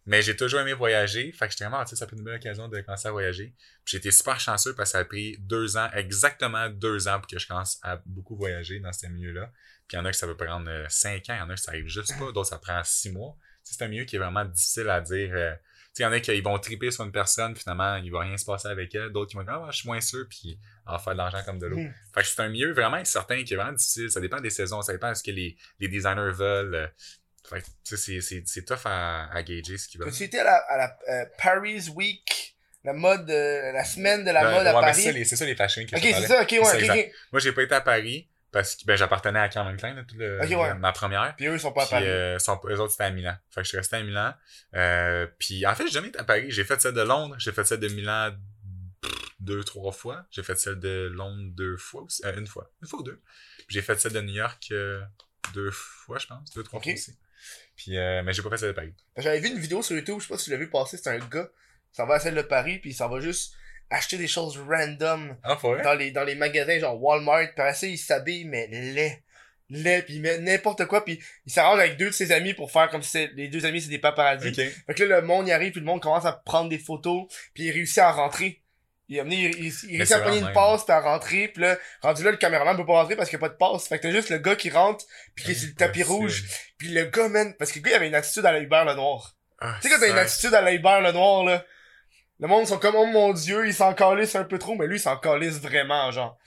Mais j'ai toujours aimé voyager, fait que j'étais vraiment, ça peut une bonne occasion de commencer à voyager. J'ai été super chanceux parce que ça a pris deux ans, exactement deux ans pour que je commence à beaucoup voyager dans ce milieu-là. Puis il y en a que ça peut prendre euh, cinq ans, il y en a que ça arrive juste pas, d'autres ça prend six mois. C'est un milieu qui est vraiment difficile à dire. euh, il y en a qui vont triper sur une personne, finalement, il va rien se passer avec elle. D'autres qui vont dire, ah, je suis moins sûr, puis on va faire de l'argent comme de l'eau. Mhm. Fait que c'est un milieu vraiment incertain qui est vraiment difficile. Ça dépend des saisons, ça dépend de ce que les, les designers veulent. euh. Fait que, tu c'est, c'est, c'est tough à, à gager ce qu'ils veulent. As-tu été à la, à la euh, Paris Week? La mode, euh, la semaine de la Ben, mode à ouais, Paris? c'est ça, les, fashion que ok, c'est ça, ok, ouais. Moi, j'ai pas été à Paris parce que ben, j'appartenais à Klein, là, tout le, ouais. ma première. Puis eux, ils sont pas à Paris. euh, sont, eux autres, c'était à Milan. Fait que je suis resté à Milan. Euh, puis, en fait, j'ai jamais été à Paris. J'ai fait celle de Londres. J'ai fait celle de Milan deux, trois fois. J'ai fait celle de Londres deux fois aussi. Euh, une fois. Une fois ou deux. Puis, j'ai fait celle de New York euh, deux fois, je pense. Deux, trois fois aussi. Puis, euh, mais j'ai pas fait celle de Paris. J'avais vu une vidéo sur YouTube, je sais pas si tu l'as vu passer, c'est un gars, s'en va à celle de Paris, puis s'en va juste acheter des choses random Ah, dans les, dans les magasins, genre Walmart, ça, il s'habille, mais laid. Laid, puis il met n'importe quoi, puis il s'arrange avec deux de ses amis pour faire comme si c'est- les deux amis c'est des paparazzis. Ok. Fait que là, le monde y arrive, puis le monde commence à prendre des photos, puis il réussit à rentrer. Il il, il, il réussit à prendre une passe, puis à rentrer, puis là, rendu là, le caméraman peut pas rentrer parce qu'il n'y a pas de passe. Fait que t'as juste le gars qui rentre, puis qui est sur le tapis rouge, puis le gars, man, parce que le gars, il avait une attitude à la Hubert Lenoir. Ah, Tu sais, quand t'as une attitude à la Hubert Lenoir, là, le monde sont comme, oh mon dieu, il s'en calisse un peu trop, mais lui, il s'en calisse vraiment, genre.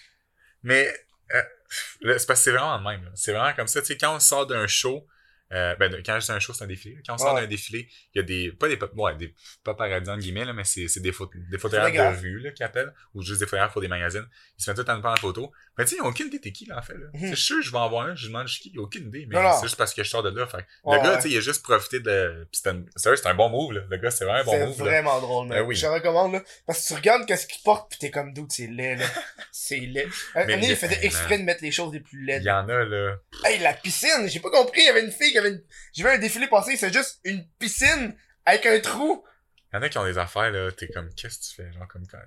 Mais euh, c'est parce que c'est vraiment le même. C'est vraiment comme ça. Tu sais, quand on sort d'un show, euh, ben, quand je dis un show, c'est un défilé. Quand on sort Ouais. d'un défilé, il y a des, pas des, ouais, des paparazzi, entre guillemets, là, mais c'est, c'est des, photos des photographes de rue, là, qui appellent, ou juste des photographes pour des magazines. Ils se mettent tout en prendre en photo. Mais tu sais, ils ont aucune idée t'es qui, là, en fait, là. Sais, Je suis sûr, je vais en voir un, je demande je suis qui, il a aucune idée, mais c'est juste parce que je sors de là. Fait. Ouais, le gars, tu sais, il a juste profité de, c'était, un- sérieux, c'est un bon move, là. Le gars, c'est vraiment un bon c'est move, là. vraiment drôle, man. Ben oui. Je te recommande, là. Parce que tu regardes qu'est-ce qu'il porte, pis t'es comme d'où c'est laid, là. c'est laid. Un il- il faisait exprès de mettre les choses les plus Il laides. y en a, là. Hey, la piscine! J'ai pas compris, il y avait une fille avait une... J'ai vu un défilé passer, c'est juste une piscine avec un trou. Il y en a qui ont des affaires, là, t'es comme, qu'est-ce que tu fais? Genre, comme quand,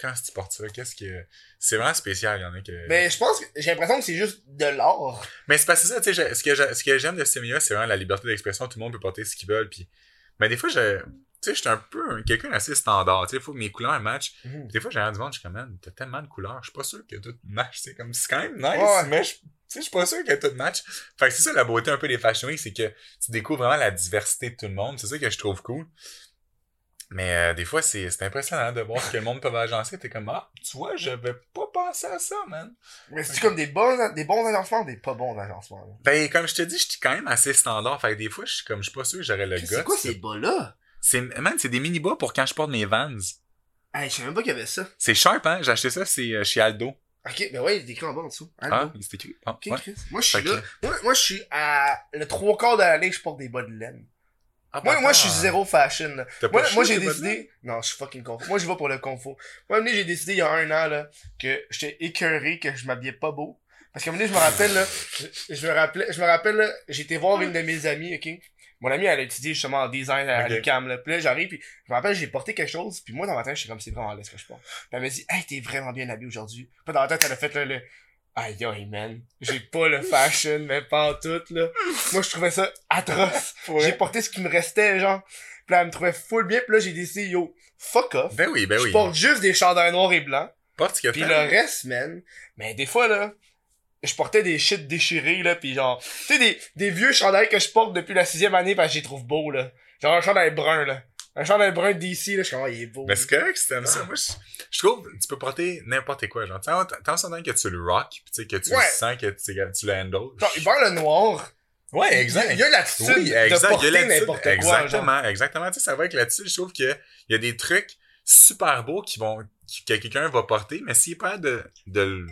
quand tu portes ça, qu'est-ce que. C'est vraiment spécial, il y en a que. Mais je pense que j'ai l'impression que c'est juste de l'art. Mais c'est parce que ça, tu sais, ce que j'aime de ce milieu c'est vraiment la liberté d'expression. Tout le monde peut porter ce qu'il veut, puis. Mais des fois, je. Tu sais, j'étais un peu un- quelqu'un d'assez standard. Tu sais, il faut que mes couleurs matchent. Mhm. Des fois, j'ai rien du monde, je suis comme, t'as tellement de couleurs, je suis pas sûr que tout match. C'est comme, c'est quand même nice, mais je. Tu sais, je suis pas sûr que tout match. Fait que c'est ça la beauté un peu des Fashion Week, c'est que tu découvres vraiment la diversité de tout le monde. C'est ça que je trouve cool. Mais euh, des fois, c'est c'est impressionnant de voir ce que le monde peut agencer. T'es comme, ah, tu vois, j'avais pas pensé à ça, man. Mais c'est comme des bons, des bons agencements ou des pas bons agencements, là? Ben, comme je te dis, je suis quand même assez standard. Fait que des fois, je suis comme, je suis pas sûr que j'aurais le gars. C'est quoi ces bas-là? C'est, man, c'est des mini-bas pour quand je porte mes Vans. Hey, je savais même pas qu'il y avait ça. C'est sharp, hein? J'ai acheté ça, c'est euh, chez Aldo. Ok, ben ouais, il est écrit en bas en dessous. Hein, Ah, écrit. Ah, Ok, ouais. Chris. Moi, je suis là. Moi, moi, je suis à le trois quarts de l'année, je porte des bas de laine. Ah, Moi, moi, je suis zéro fashion, là. Moi, moi j'ai décidé. Non, je suis fucking confort. Moi, je vais pour le confort. Moi, j'ai décidé il y a un an, là, que j'étais écœuré, que je m'habillais pas beau. Parce qu'à un moment donné, je me rappelle, là, je, je me rappelais, je me rappelle, été voir une de mes amies, ok? Mon amie, elle a étudié justement en design à Ok. l'UQAM, là. Puis là, j'arrive, puis je me rappelle, j'ai porté quelque chose, puis moi, dans ma tête, j'étais comme, c'est vraiment laid ce que je porte. Puis elle m'a dit, hey, t'es vraiment bien habillé aujourd'hui. Puis dans la tête, elle a fait, là, le, aïe, aïe, man. J'ai pas le fashion, mais pas en tout, là. Moi, je trouvais ça atroce. J'ai porté ce qui me restait, genre. Puis là, elle me trouvait full bien, puis là, j'ai décidé, yo, fuck off. Ben oui, ben je oui. porte juste des chandails noirs et blancs. Porte ce que Puis le reste, man. Mais des fois, là, je portais des shit déchirés, là, pis genre, tu sais, des, des vieux chandails que je porte depuis la sixième année parce que les trouve beaux, là. Genre un chandail brun, là. Un chandail brun d'ici, là, je suis comme, oh, il est beau. Ben c'est correct t'aimes ça. Moi, je, je trouve tu peux porter n'importe quoi. Genre, tant son que tu le rock, pis tu sais, que tu Ouais. le sens, que tu, tu le handles. Genre, Hubert le noir. Ouais, exact. Il y a l'attitude Oui, exact. de porter il n'importe quoi. Exactement, genre. exactement. Tu sais, ça va avec là-dessus. Je trouve que il y a des trucs super beaux qui vont, que quelqu'un va porter, mais s'il pas de, de,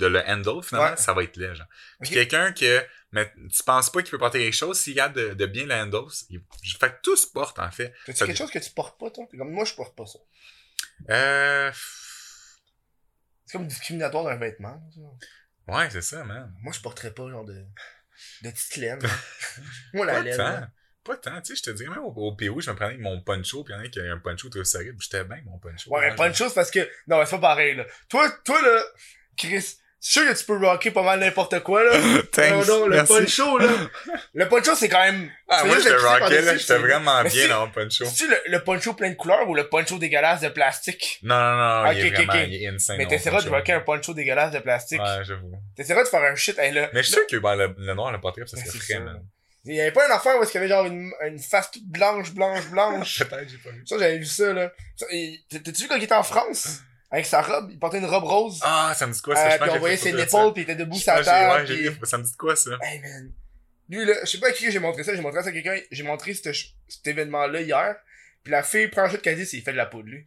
de le handle, finalement, Ouais. ça va être laid, genre. Puis quelqu'un que, mais tu penses pas qu'il peut porter quelque chose, s'il garde de, de bien le handle, il, fait que tout se porte, en fait. Ça- quelque chose que tu portes pas, toi? Comme, moi, je porte pas ça. Euh, C'est comme discriminatoire d'un vêtement. ça. ouais, c'est ça, man. Moi, je porterais pas, genre, de, de petite laine. moi, la Pas laine. tant. Pas tant, tu sais, je te dirais, même au, au Pérou, je me prenais avec mon poncho, puis il y en a qui a un poncho tout solide, j'étais bien mon poncho. Ouais, pas une chose parce que, non, mais c'est pas pareil, là. Toi, toi, là, Chris, sûr que tu peux rocker pas mal n'importe quoi, là. Thanks, non, non, le merci. poncho, là. Le poncho, c'est quand même. Ah, tu moi, je le rockais, là, j'étais vraiment bien dans mon poncho. C'est-tu le, le poncho plein de couleurs ou le poncho dégueulasse de plastique? Non, non, non, Ok, il est ok, vraiment, ok. il est insane. Mais t'essaieras de rocker un poncho dégueulasse de plastique. Ouais, j'avoue. T'essaieras de faire un shit, hey, là. Mais je suis sûr que ben, le, le noir, le portrait, ça Ben, serait c'est frais, man. Il y avait pas une affaire où est-ce qu'il y avait genre une, une face toute blanche, blanche, blanche? Peut-être, j'ai pas vu. ça, j'avais vu ça, là. T'as-tu vu quand il était en France? Avec sa robe, il portait une robe rose. Ah, ça me dit quoi, ça? euh, puis pense on voyait ses épaules, puis il était debout sur la pense table. Ouais, puis- vu, ça me dit de quoi, ça? Hey man. Lui là, je sais pas à qui j'ai montré ça, j'ai montré ça à quelqu'un, j'ai montré cet, cet événement-là hier. Puis la fille prend un shot qu'elle dit, c'est il fait de la poudre lui.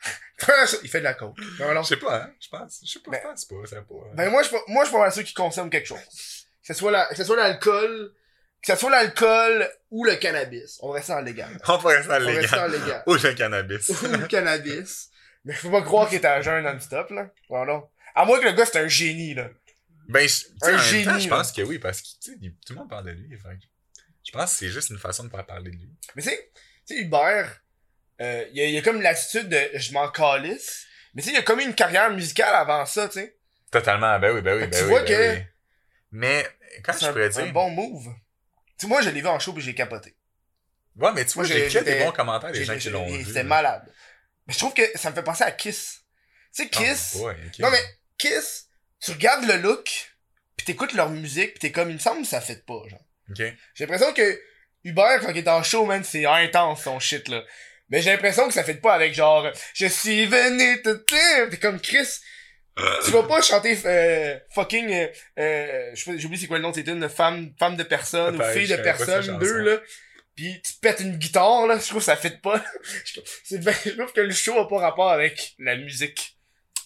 Il fait de la coke. Je sais pas, hein, je pense. Je sais pas, Ben- je pense pas, ça pas. Ben moi je moi je mal sûr qu'ils consomment quelque chose. Que ce soit la, que ce soit l'alcool, que ce soit l'alcool ou le cannabis. On va rester dans le légal. On va rester dans On légal. le légal. Ou le cannabis. ou le cannabis. Mais faut pas croire qu'il était à jeun non-stop là. Non non. À moins que le gars c'est un génie là. Ben, Un génie, je pense que oui, parce que, tout le monde parle de lui, Je pense que c'est juste une façon de faire parler de lui. Mais tu sais, tu sais, Hubert, euh, il y, a, il y a comme l'attitude de je m'en calisse. Mais tu sais, il y a comme une carrière musicale avant ça, tu sais. Totalement, ben oui, ben oui, ben tu oui. vois ben que- oui. Mais, quand C'est je un, pourrais un dire. bon move. Tu moi, je l'ai vu en show puis j'ai capoté. Ouais, mais tu vois, j'ai que des bons commentaires des gens qui l'ont et vu. C'était malade. Mais je trouve que ça me fait penser à Kiss. Tu sais, Ah, Kiss. boy, ok. Non, mais Kiss, tu regardes le look, pis t'écoutes leur musique, pis t'es comme, il me semble que ça fait pas, genre. J'ai l'impression que Hubert, quand il est en show, man, c'est intense, son shit, là. Mais j'ai l'impression que ça fait pas avec genre, je suis venu te. T'es comme Chris. Tu vas pas chanter euh, fucking euh, euh, oublié c'est quoi le nom c'est une femme femme de personne ou fille de personne deux là puis tu pètes une guitare là je trouve que ça fait pas Je- c'est je trouve que le show a pas rapport avec la musique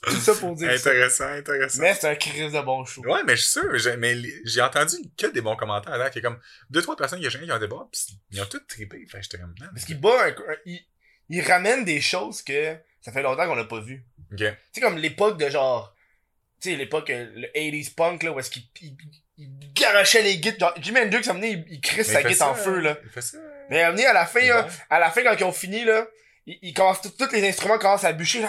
tout ça pour dire ça. Intéressant, intéressant. mais c'est un Chris de bon show Ouais, mais je suis sûr, j'ai- mais j'ai entendu que des bons commentaires là, qu'il y a comme deux, trois personnes qui qui ont des bars, pis ils ont tous trippé. Que j'étais comme, non. parce qu'il bat un, un- il, il ramène des choses que ça fait longtemps qu'on a pas vu tu sais comme l'époque de genre tu sais l'époque euh, le 80s punk là où est-ce qu'il il, il garochait les guides genre Jimi Hendrix à il, il crisse sa guide en feu là Il fait ça. mais à à la fin là, à la fin quand ils ont fini là ils, ils commencent tous les instruments commencent à bûcher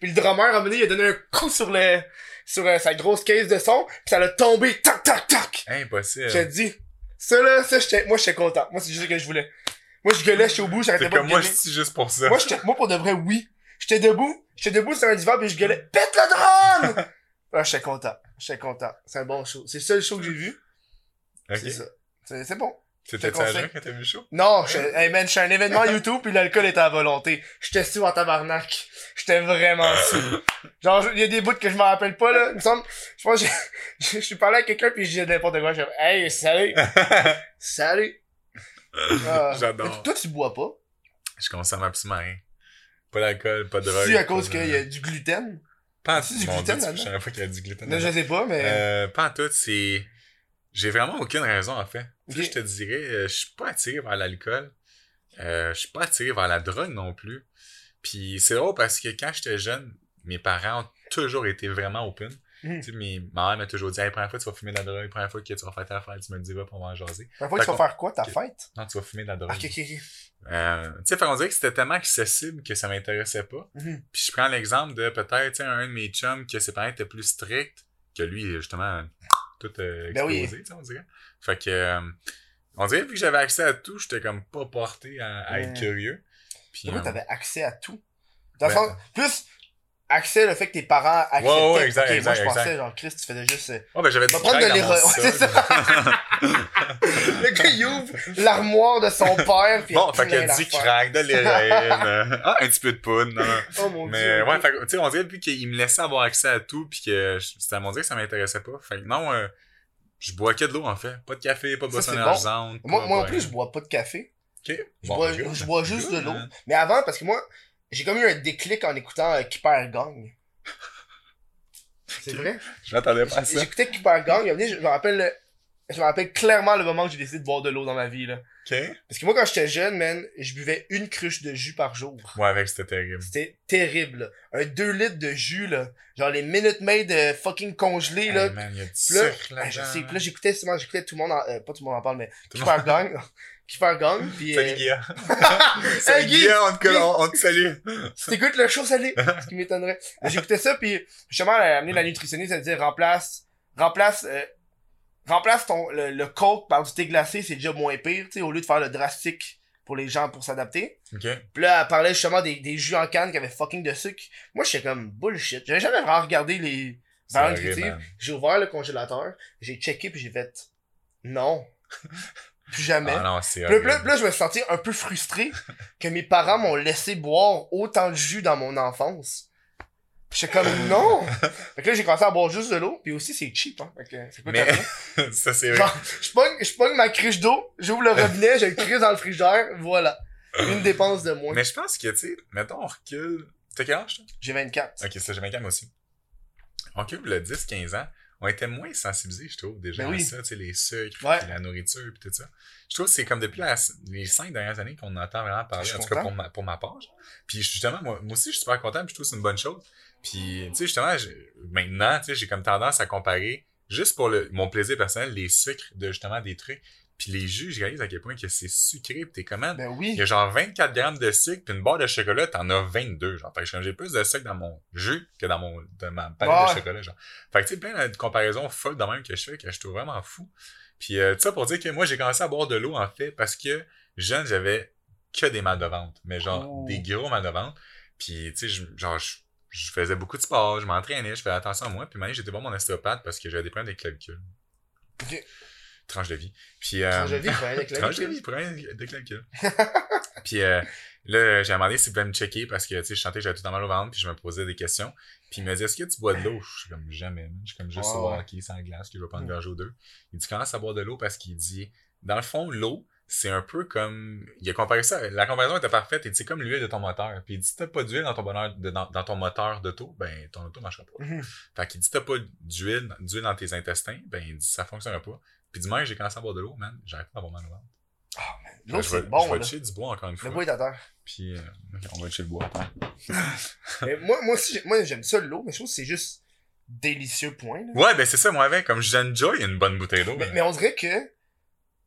puis le drummer à un il a donné un coup sur le sur euh, sa grosse caisse de son puis ça l'a tombé tac tac tac Impossible. je te dis ça là ça j'étais moi j'étais content moi c'est juste ce que je voulais moi je gueulais j'étais au bout j'arrêtais pas comme de moi, gueuler. je suis juste pour ça. Moi, j'étais, moi, pour de vrai, oui. J'étais debout, j'étais debout sur un divan, puis je gueulais, pète le drone! Ah, j'étais content. J'étais content. C'est un bon show. C'est le seul show que j'ai vu. Ok. C'est ça. C'est, c'est bon. À jeun quand t'as vu le show? Non, je, hey man, je suis un événement YouTube puis l'alcool était à volonté. J'étais sous en tabarnak. J'étais vraiment sous. Genre, il y a des bouts que je me rappelle pas, là. Il me semble, je pense que je suis parlé à quelqu'un puis je disais n'importe quoi. Je fais, hey, salut. salut. Ah. J'adore. Toi, tu bois pas? Je consomme absolument rien. Pas d'alcool, pas de drogue. Si, à cause qu'il y a du gluten? Pas du gluten là-dedans? Je savais pas qu'il y a du gluten. Non, je sais pas, mais. Euh, pas en tout, c'est. J'ai vraiment aucune raison, en fait. Tu sais, Ok. je te dirais, euh, je suis pas attiré vers l'alcool. Euh, je suis pas attiré vers la drogue non plus. Puis c'est drôle parce que quand j'étais jeune, mes parents ont toujours été vraiment open. Tu sais, mes, ma mère m'a toujours dit, hey, première fois que tu vas fumer de la drogue, première fois que tu vas faire ta fête, tu me le diras pour m'en jaser. La fois que tu vas faire quoi, ta fête? Non, tu vas fumer de la drogue. Ah, ok, ok, ok. Euh, tu sais, qu'on dirait que c'était tellement accessible que ça m'intéressait pas. Mhm. Puis je prends l'exemple de peut-être un de mes chums que ses parents étaient plus stricts que lui, justement, tout euh, Ben oui. explosé, tu sais, on dirait. Fait que, euh, on dirait, vu que j'avais accès à tout, j'étais comme pas porté à, à être Ouais. curieux. Puis, Mais euh, t'avais accès à tout. Dans le Ben- sens, plus accès le fait que tes parents acceptaient. Ouais, ouais, exact, moi, je pensais, exact. genre, Chris, tu faisais juste. euh, oh, ben j'avais du prendre de mon l'héroïne. Ouais, c'est sol. Le gars, il ouvre l'armoire de son père. Puis bon, fait du d'affaires. crack, de l'héroïne. ah, un petit peu de poudre, non, non. Oh mon Mais dieu. ouais, ok. fait que, tu sais, on dirait vu qu'il me laissait avoir accès à tout, puis que c'était on dirait que ça m'intéressait pas. Fait que non, euh, je bois que de l'eau en fait. Pas de café, pas de Ça, boisson c'est bon. énergisante. Moi, moi pas- plus, je bois pas de café. Ok. Je, Bon, bois, good. je bois juste de l'eau. Mais avant, parce que moi, j'ai comme eu un déclic en écoutant euh, Keeper Gang. C'est Ok. vrai? Je m'attendais pas à ça. J'écoutais Keeper Gang. il y a venu, Je me rappelle, le- je me rappelle clairement le moment où j'ai décidé de boire de l'eau dans ma vie. Là. Ok. Parce que moi, quand j'étais jeune, man, je buvais une cruche de jus par jour. Ouais, avec c'était terrible. C'était terrible. là. Un 2 litres de jus, là. Genre les Minute Maid euh, fucking congelés, là. Hey, man, y a du Puis là, sucre je sais, puis là, j'écoutais j'écoutais tout le monde, en- euh, pas tout le monde en parle, mais Tout le Gang. Keeper Gang, puis Salut euh, Guilla. Salut! Guilla, on on, te salue. si t'écoutes le show salé, ce qui m'étonnerait. J'écoutais ça, puis justement, elle a amené la nutritionniste, elle disait, remplace, remplace, euh, remplace ton, le, le coke par du thé glacé, c'est déjà moins pire, tu sais, au lieu de faire le drastique pour les gens pour s'adapter. Ok. Puis là, elle parlait justement des, des jus en canne qui avaient fucking de sucre. Moi, j'étais comme bullshit. J'avais jamais vraiment regardé les valeurs nutritives. J'ai ouvert le congélateur, j'ai checké puis j'ai fait non. Plus jamais. Ah non, c'est là, là, là, je me senti un peu frustré que mes parents m'ont laissé boire autant de jus dans mon enfance. J'étais comme non. Fait que là, j'ai commencé à boire juste de l'eau. Puis aussi, c'est cheap, hein. Fait que ça coûte Mais- ça, c'est vrai. Genre, je pogne, je pogne ma cruche d'eau, j'ouvre le robinet, je le crise dans le frigidaire, voilà. Une dépense de moins. Mais je pense que, tu sais, mettons, on recule. T'as quel âge, toi? J'ai 24. Ok, ça, j'ai 24 moi aussi. On recule le 10-15 ans. On était moins sensibilisés, je trouve, déjà Ben à ça, tu sais, les sucres, Ouais. puis la nourriture, puis tout ça. Je trouve que c'est comme depuis la- les cinq dernières années qu'on entend vraiment parler, en tout cas pour ma, pour ma part. Puis justement, moi, moi aussi, je suis super content, puis je trouve que c'est une bonne chose. Puis, tu sais, justement, maintenant, tu sais, j'ai comme tendance à comparer, juste pour le, mon plaisir personnel, les sucres de justement des trucs. Puis les jus, je réalise à quel point que c'est sucré, puis t'es comment? Ben Il oui. y a genre 24 grammes de sucre, puis une barre de chocolat, t'en as 22. Genre, fait que j'ai plus de sucre dans mon jus que dans mon dans ma palette Ouais. de chocolat. Genre. Fait que tu sais, plein de comparaisons folles de même que je fais, que je trouve vraiment fou. Puis euh, pour dire que moi, j'ai commencé à boire de l'eau, en fait, parce que jeune, j'avais que des mal de ventre. Mais genre, Oh. des gros mal de ventre. Puis tu sais, genre, je, je faisais beaucoup de sport, je m'entraînais, je faisais attention à moi. Puis maintenant, j'étais voir mon ostéopathe parce que j'avais des problèmes de clavicule. Ok. Tranche de vie. Puis, euh, Tranche de vie, problème avec la Tranche de vie. de calcul. puis euh, là, j'ai demandé s'il pouvait me checker parce que, tu sais, je que j'avais tout temps mal au ventre, puis je me posais des questions. Puis il me dit, est-ce que tu bois de l'eau? Je suis comme, jamais. Je suis comme juste Ouais, au hockey sans glace, que je vais prendre une Mm. gorgée ou deux. Il dit, commence à boire de l'eau? Parce qu'il dit, dans le fond, l'eau, c'est un peu comme, il a comparé ça, la comparaison était parfaite, il dit, c'est comme l'huile de ton moteur. Puis il dit, si t'as pas d'huile dans ton bonheur, de- dans, dans ton moteur d'auto, ben, ton auto marchera pas. Mhm. Fait qu'il dit, si t'as pas d'huile, d'huile dans tes intestins, ben, il dit, ça fonctionnera pas. Puis que j'ai commencé à boire de l'eau, man, j'arrête pas d'avoir mal au ventre. L'eau, Je c'est bon, te chier du bois encore une Le fois. bois est à terre. Puis euh, on va te chier le bois. moi, moi aussi, moi, j'aime ça, l'eau, mais je trouve que c'est juste délicieux, point. là. Ouais, ben c'est ça, moi avec. Comme j'enjoy une bonne bouteille d'eau. Mais, mais on dirait que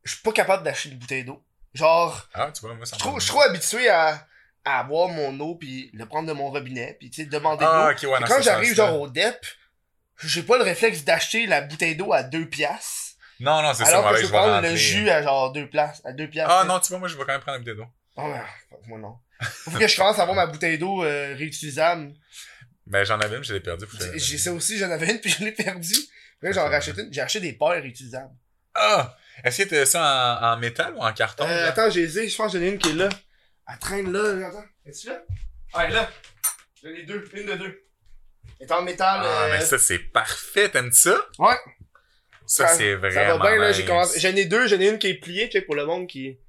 je suis pas capable d'acheter une bouteille d'eau. Genre, Ah, tu vois, moi ça je suis trop habitué à, à boire mon eau puis le prendre de mon robinet puis tu sais demander de l'eau. Ah, ouais, quand j'arrive genre au DEP, j'ai pas le réflexe d'acheter la bouteille d'eau à deux piastres. Non, non, c'est ça, Alors que je je prendre le jus à genre deux places, à deux piastres. Ah non, tu vois, moi je vais quand même prendre une bouteille d'eau. Ouais, moi non. Faut que je commence à avoir ma bouteille d'eau euh, réutilisable. Ben j'en avais une, je l'ai perdue. J'ai ça aussi, j'en avais une puis je l'ai perdue. Là, j'en rachète une. J'ai acheté des paires réutilisables. Ah! Est-ce que t'as ça en, en métal ou en carton? Euh, attends, j'ai les je pense que j'en ai une qui est là. Elle traîne là, là, attends. Est-ce là? Ah, elle est là. J'en ai deux, une de deux. Elle est en métal. Ah, euh, mais ça, c'est parfait. T'aimes ça? Ouais. Ça, c'est vraiment Ça va bien, là, j'ai commencé. J'en ai deux, j'en ai une qui est pliée, tu sais, pour le monde qui.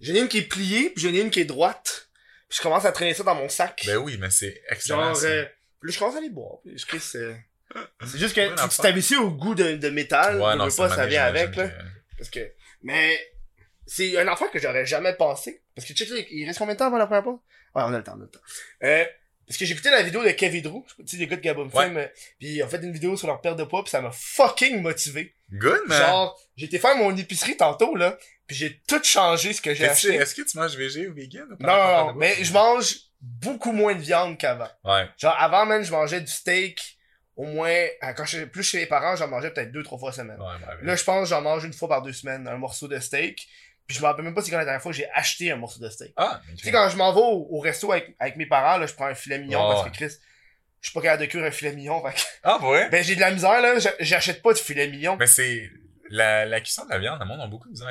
J'en ai une qui est pliée, puis j'en ai une qui est droite. Puis je commence à traîner ça dans mon sac. Ben oui, mais c'est excellent. Genre, euh, là, je commence à les boire. Puis je crie, c'est. C'est juste que tu- tu t'habitues au goût de, de métal. ouais, tu non, veux pas, ça vient avec, là. Parce que. Mais. C'est un enfant que j'aurais jamais pensé. Parce que, check, là, il reste combien de temps avant la première pause? Ouais, on a le temps, on a le temps. Euh, parce que j'ai écouté la vidéo de Kevin Drew, tu sais, les gars de Gabon Ouais. Film, puis ils ont fait une vidéo sur leur perte de poids, puis ça m'a fucking motivé. Good, man. Genre, j'ai été faire mon épicerie tantôt, là, puis j'ai tout changé ce que j'ai acheté. est-ce que tu manges végé ou vegan? ou Non, non, mais je mange beaucoup moins de viande qu'avant. Ouais. Genre, avant, même, je mangeais du steak, au moins, euh, quand j'étais plus chez les parents, j'en mangeais peut-être deux, trois fois semaine. Ouais, ouais, ouais. Là, je pense j'en mange une fois par deux semaines, un morceau de steak. Puis je me rappelle même pas c'est quand la dernière fois que j'ai acheté un morceau de steak. Ah. Tu sais, quand je m'en vais au, au resto avec, avec mes parents, là, je prends un filet mignon parce que Chris, je suis pas capable de cuire un filet mignon. Fait que- Ah, ouais? ben, j'ai de la misère, là, j'a- j'achète pas de filet mignon. Mais c'est. La, la cuisson de la viande, le monde a beaucoup de misère.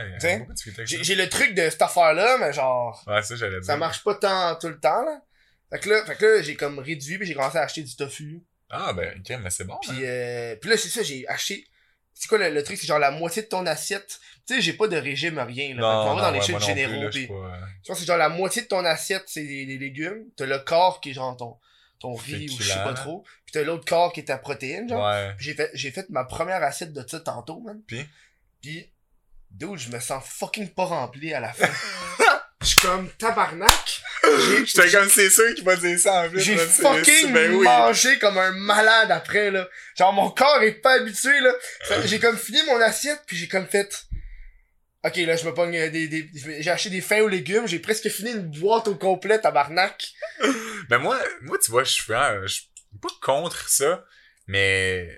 J'ai le truc de cette affaire-là, mais genre, Ouais, ça, j'allais ça marche pas tant tout le temps, là. Fait que là, fait que là j'ai comme réduit, puis j'ai commencé à acheter du tofu. Ah, ben, ok, mais c'est bon. Puis, hein. euh, puis là, c'est ça, j'ai acheté. C'est quoi le, le truc? C'est genre la moitié de ton assiette? Tu sais, j'ai pas de régime, rien. Là. Non, tu vas non, dans les ouais, plus, généraux. là, pas, euh, que c'est genre la moitié de ton assiette, c'est des, des légumes. T'as le corps qui est genre ton, ton riz ou je sais pas trop. Puis t'as l'autre corps qui est ta protéine, genre. Ouais. J'ai fait, j'ai fait ma première assiette de ça tantôt, man. Puis? Puis, dude, je me sens fucking pas rempli à la fin. Je suis comme tabarnak. J'ai- J'étais comme, c'est sûr qu'il va dire ça en plus. J'ai fucking ben oui. mangé comme un malade après, là. Genre, mon corps est pas habitué, là. J'ai comme fini mon assiette, puis j'ai comme fait... Ok, là, je me pogne euh, des... des... J'ai acheté des fins aux légumes, j'ai presque fini une boîte au complet, tabarnak. Ben moi, moi, tu vois, je suis pas contre ça, mais,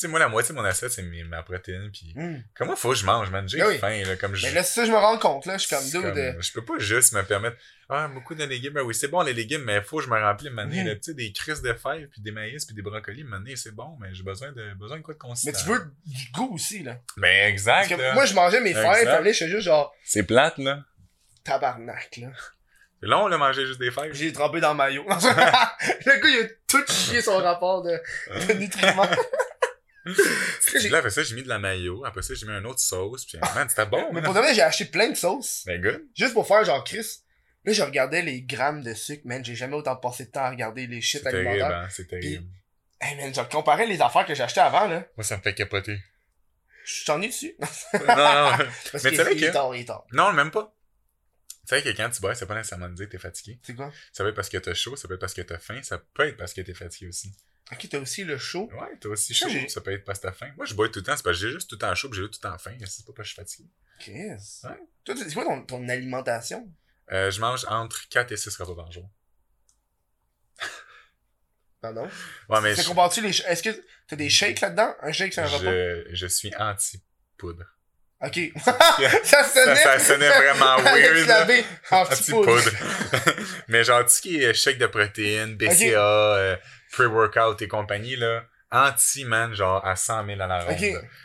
sais, moi, la moitié de mon assiette, c'est ma protéine, pis Hmm. comment faut que je mange, man? J'ai Ben oui. faim, là, comme je... Mais là, ça, je me rends compte, là. Je suis comme, dude... euh, Je peux pas juste me permettre, ah, beaucoup de légumes, ben oui, c'est bon les légumes, mais faut que je me remplis, Mhm. là, tu sais, des crises de fèves, puis des maïs, puis des brocolis, c'est bon, mais j'ai besoin de, besoin de quoi de Mais consistant. tu veux du goût aussi, là. Ben, Parce exact, que là. moi, je mangeais mes fèves, puis je suis juste genre, C'est plate, là. tabarnak, là. C'est long, là, manger juste des fèves. J'ai trempé dans le maillot. le gars, il a tout chié son rapport de, de nutriments. Là, après ça, j'ai mis de la mayo, après ça, j'ai mis une autre sauce, puis man, c'était bon, Mais man. pour de vrai, j'ai acheté plein de sauces. Ben, good. Juste pour faire genre Chris. Là, je regardais les grammes de sucre, man. J'ai jamais autant passé de temps à regarder les shit C'est terrible, alimentaires. hein, c'est terrible. Hey, man, je comparais les affaires que j'ai achetées avant, là. Moi, ça me fait capoter. Je t'en ai dessus. non, non, Parce Mais tu savais que- tard, il est tard. non, même pas. Tu sais que quand tu bois, ça peut pas nécessairement dire que t'es fatigué. C'est quoi? Ça peut être parce que t'as chaud, ça peut être parce que t'as faim, ça peut être parce que t'es fatigué aussi. Ok, t'as aussi le chaud. Ouais, t'as aussi chaud, ça peut être parce que t'as faim. Moi, je bois tout le temps, c'est parce que j'ai juste tout le temps chaud, puis j'ai tout le temps faim, c'est pas parce que je suis fatigué. Chris. Ouais. Toi, c'est quoi ton, ton alimentation? Euh, je mange entre 4 et 6 repas par jour. Pardon? Ouais, mais je, les... Est-ce que t'as des shakes là-dedans? Un shake, c'est un repas? je, je suis anti-poudre. Ok. ça sonnait... ça sonnait vraiment weird. anti-poudre. Anti-poudre. mais genre, tout ce qui est shake de protéines, BCA, euh, pre-workout et compagnie, là, anti, man, genre, à 100 000 à la ronde.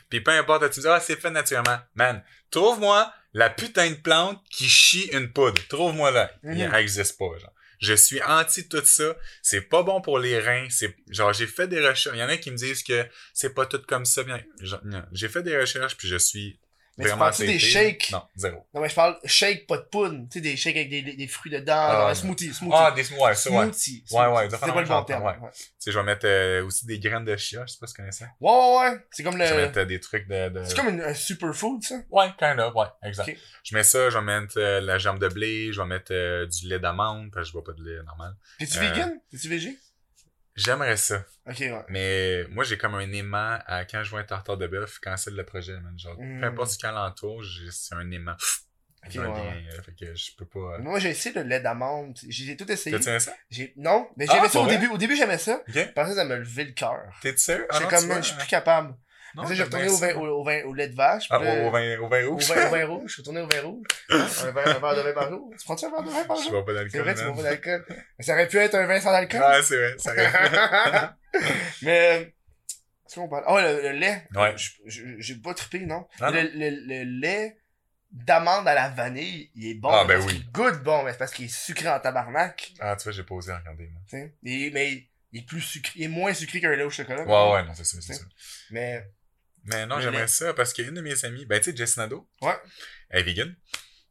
Puis peu importe, tu dis, ah, c'est fait naturellement. Man, trouve-moi la putain de plante qui chie une poudre. Trouve-moi là. Mhm. Il n'existe pas, genre. Je suis anti tout ça. C'est pas bon pour les reins. C'est, genre, j'ai fait des recherches. Il y en a qui me disent que c'est pas tout comme ça. Bien, genre, non. J'ai fait des recherches puis je suis Mais tu vraiment parles-tu des accepté, là. shakes? Non, zéro. Non, mais je parle shake, pas de poudre. Tu sais, des shakes avec des, des, des fruits dedans. Ah, non. smoothie, smoothie. Ah, des ouais, ça, ouais. smoothie. Ouais, ouais, des C'est pas le bon terme. ouais. Ouais, Tu sais, je vais mettre euh, aussi des graines de chia. Je sais pas si tu connais ça. ouais, ouais. ouais. C'est comme Je vais le... mettre euh, des trucs de... de... C'est comme une- un superfood, ça? Ouais, kind of, ouais, exact. Je mets ça, je vais mettre euh, la jambe de blé, je vais mettre euh, du lait d'amande, parce que je bois pas de lait normal. T'es-tu Euh, vegan? T'es-tu végé? J'aimerais ça. Ok, ouais. Mais moi, j'ai comme un aimant à quand je vois un tartare de bœuf, cancel le projet, man. Genre, Mm. peu importe ce qu'il y a alentour, j'ai- c'est un aimant. Ok, J'ai ouais, lien, euh, fait que je peux pas... euh. Moi, j'ai essayé le lait d'amande. J'ai tout essayé. T'as-tu aimé ça? Non, mais Ah, j'aimais ça pour au vrai? début. Au début, j'aimais ça. Ok. Après ça, ça me levait le cœur. T'es sûr? Ah J'étais comme, je suis plus capable. Non, j'ai retourné au vin, au, au vin, au lait de vache. Ah, au, vin, au vin Au rouge? vin, au vin rouge. Je suis retourné au vin rouge. un, verre, un verre de vin par jour. Tu prends-tu un verre de vin par Je jour? bois pas C'est d'alcool, vrai, tu bois pas d'alcool. Mais ça aurait pu être un vin sans alcool. Ah, c'est vrai, ça mais, Est-ce qu'on parle? Oh, le, le lait. Ouais. Je- je- J'ai pas trippé, non? Ah, le, le, le lait d'amande à la vanille, il est bon. Ah, ben parce oui. qu'il goûte bon, mais c'est parce qu'il est sucré en tabarnak. Ah, tu vois, j'ai pas osé regarder, moi. tu sais. Il est- mais il est plus sucré, il est moins sucré qu'un lait au chocolat. Ouais, ouais, non, c'est ça, c'est ça. Mais, Mais non, j'aimerais ça parce qu'il y a une de mes amies, ben tu sais, Jess Nadeau. Ouais. Elle est vegan.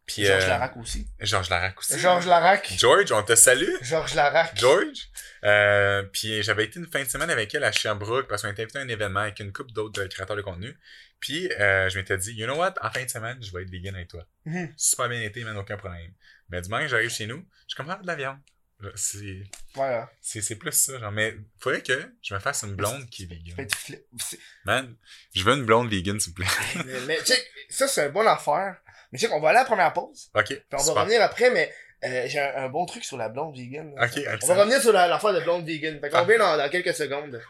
Puis, Georges euh, Larac aussi. Georges Larac aussi. Georges Larac. George, on te salue. Georges Larac. George. Euh, puis j'avais été une fin de semaine avec elle à Sherbrooke parce qu'on était invité à un événement avec une couple d'autres créateurs de contenu. Puis euh, je m'étais dit, you know what, en fin de semaine, je vais être vegan avec toi. Mhm. Super bien été, même aucun problème. Mais du moment que j'arrive chez nous, je commence de la viande. Là, C'est, Voilà. c'est, c'est plus ça, genre. Mais faudrait que je me fasse une blonde qui est vegan. du flip. C'est- Man, je veux une blonde vegan, s'il vous plaît. mais, mais check, ça c'est une bonne affaire. Mais check, on va aller à la première pause. Ok. Puis on va revenir après, mais euh, j'ai un, un bon truc sur la blonde vegan. là. Ok, On va revenir sur la- l'affaire de blonde vegan. Fait qu'on revient dans, dans quelques secondes.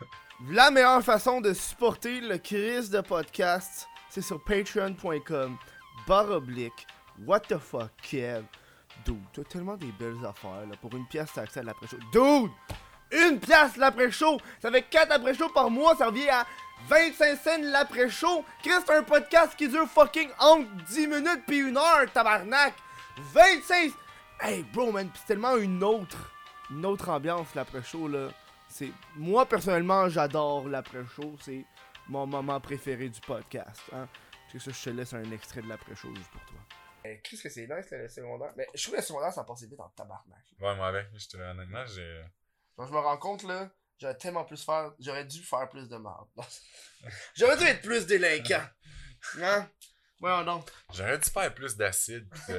La meilleure façon de supporter le Chris de podcast, c'est sur patreon.com. Barre oblique. What the fuck, Kev? Dude, t'as tellement des belles affaires, là. Pour une pièce, t'as accès à l'après-show. Dude! Une pièce l'après-show! Ça fait 4 après-show par mois, ça revient à 25 cents l'après-show! Chris, c'est un podcast qui dure fucking entre 10 minutes puis une heure, tabarnak! 25! Hey, bro, man, c'est tellement une autre, une autre ambiance l'après-show, là. C'est, moi, personnellement, j'adore l'après-show. C'est mon moment préféré du podcast, hein. Je te laisse un extrait de l'après-show juste pour toi. Qu'est-ce que c'est nice, le secondaire? Mais je trouve que le secondaire, ça passait vite en tabarnak. Ouais, moi avec. Je te- Honnêtement, j'ai. Donc, je me rends compte, là, j'aurais tellement plus faire, j'aurais dû faire plus de merde. j'aurais dû être plus délinquant. Hein? Ouais, non. J'aurais dû faire plus d'acide. de- Je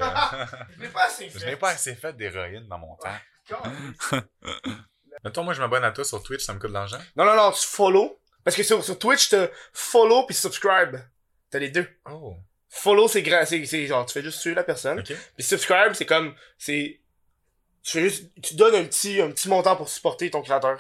l'ai pas assez fait. Je n'ai pas assez fait d'héroïne dans mon temps. Mettons, moi, je m'abonne à toi sur Twitch, ça me coûte de l'argent. Non, non, non, tu follow. Parce que sur, sur Twitch, t'as follow puis subscribe. T'as les deux. Oh. Follow, c'est grand, c'est, c'est genre, tu fais juste suivre la personne. Ok. Puis subscribe, c'est comme, c'est, tu fais juste, tu donnes un petit, un petit montant pour supporter ton créateur.